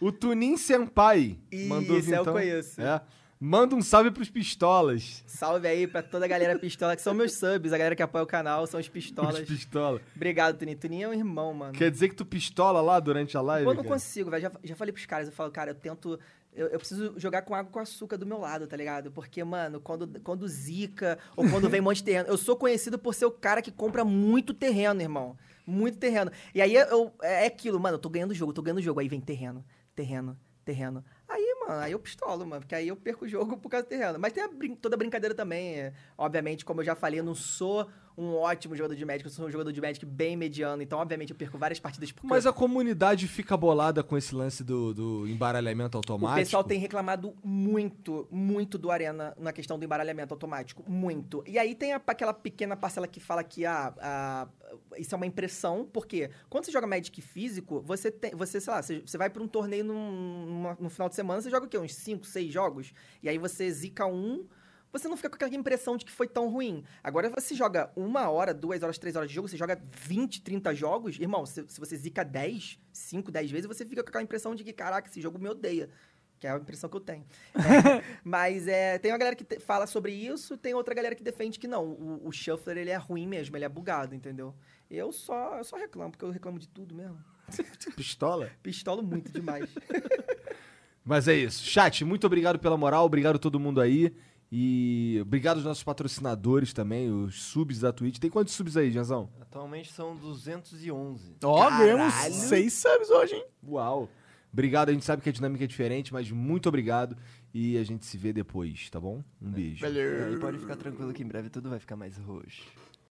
O Tunin Senpai Isso, mandou eu vintão. conheço. É. Manda um salve pros pistolas. Salve aí pra toda a galera pistola, que são meus subs, a galera que apoia o canal, são os Os pistolas. pistola. Obrigado, Tuninho. Tuninho é um irmão, mano. Quer dizer que tu pistola lá durante a live? Eu não cara? consigo, velho. Já, já falei pros caras, eu falo, cara, eu tento. Eu, eu preciso jogar com água com açúcar do meu lado, tá ligado? Porque, mano, quando, quando zica ou quando vem um monte de terreno. Eu sou conhecido por ser o cara que compra muito terreno, irmão. Muito terreno. E aí eu, é aquilo, mano, eu tô ganhando o jogo, tô ganhando o jogo. Aí vem terreno, terreno, terreno. Aí, aí eu pistolo, mano, porque aí eu perco o jogo por causa do terreno. Mas tem a brin- toda a brincadeira também. é. Obviamente, como eu já falei, eu não sou um ótimo jogador de Magic, eu sou um jogador de Magic bem mediano. Então, obviamente, eu perco várias partidas por Mas a comunidade fica bolada com esse lance do, do embaralhamento automático. O pessoal tem reclamado muito, muito do Arena na questão do embaralhamento automático. Muito. E aí tem a- aquela pequena parcela que fala que ah, ah, isso é uma impressão, porque quando você joga Magic físico, você tem. Você, sei lá, você, você vai pra um torneio num, numa- no final de semana, você joga o quê? Uns 5, 6 jogos? E aí você zica um. Você não fica com aquela impressão de que foi tão ruim. Agora você joga uma hora, duas horas, três horas de jogo, você joga 20, 30 jogos, irmão, se, se você zica 10, 5, 10 vezes, você fica com aquela impressão de que, caraca, esse jogo me odeia. Que é a impressão que eu tenho. É, mas é, tem uma galera que te- fala sobre isso, tem outra galera que defende que não. O, o Shuffler, ele é ruim mesmo, ele é bugado, entendeu? Eu só, eu só reclamo, porque eu reclamo de tudo mesmo. Pistola? Pistolo muito demais. Mas é isso. Chat, muito obrigado pela moral, obrigado a todo mundo aí. E obrigado aos nossos patrocinadores também, os subs da Twitch. Tem quantos subs aí, Janzão? Atualmente são 211. Ó, ganhamos Caralho. seis subs hoje, hein? Uau! Obrigado, a gente sabe que a dinâmica é diferente, mas muito obrigado. E a gente se vê depois, tá bom? Um beijo. E aí pode ficar tranquilo que em breve tudo vai ficar mais roxo.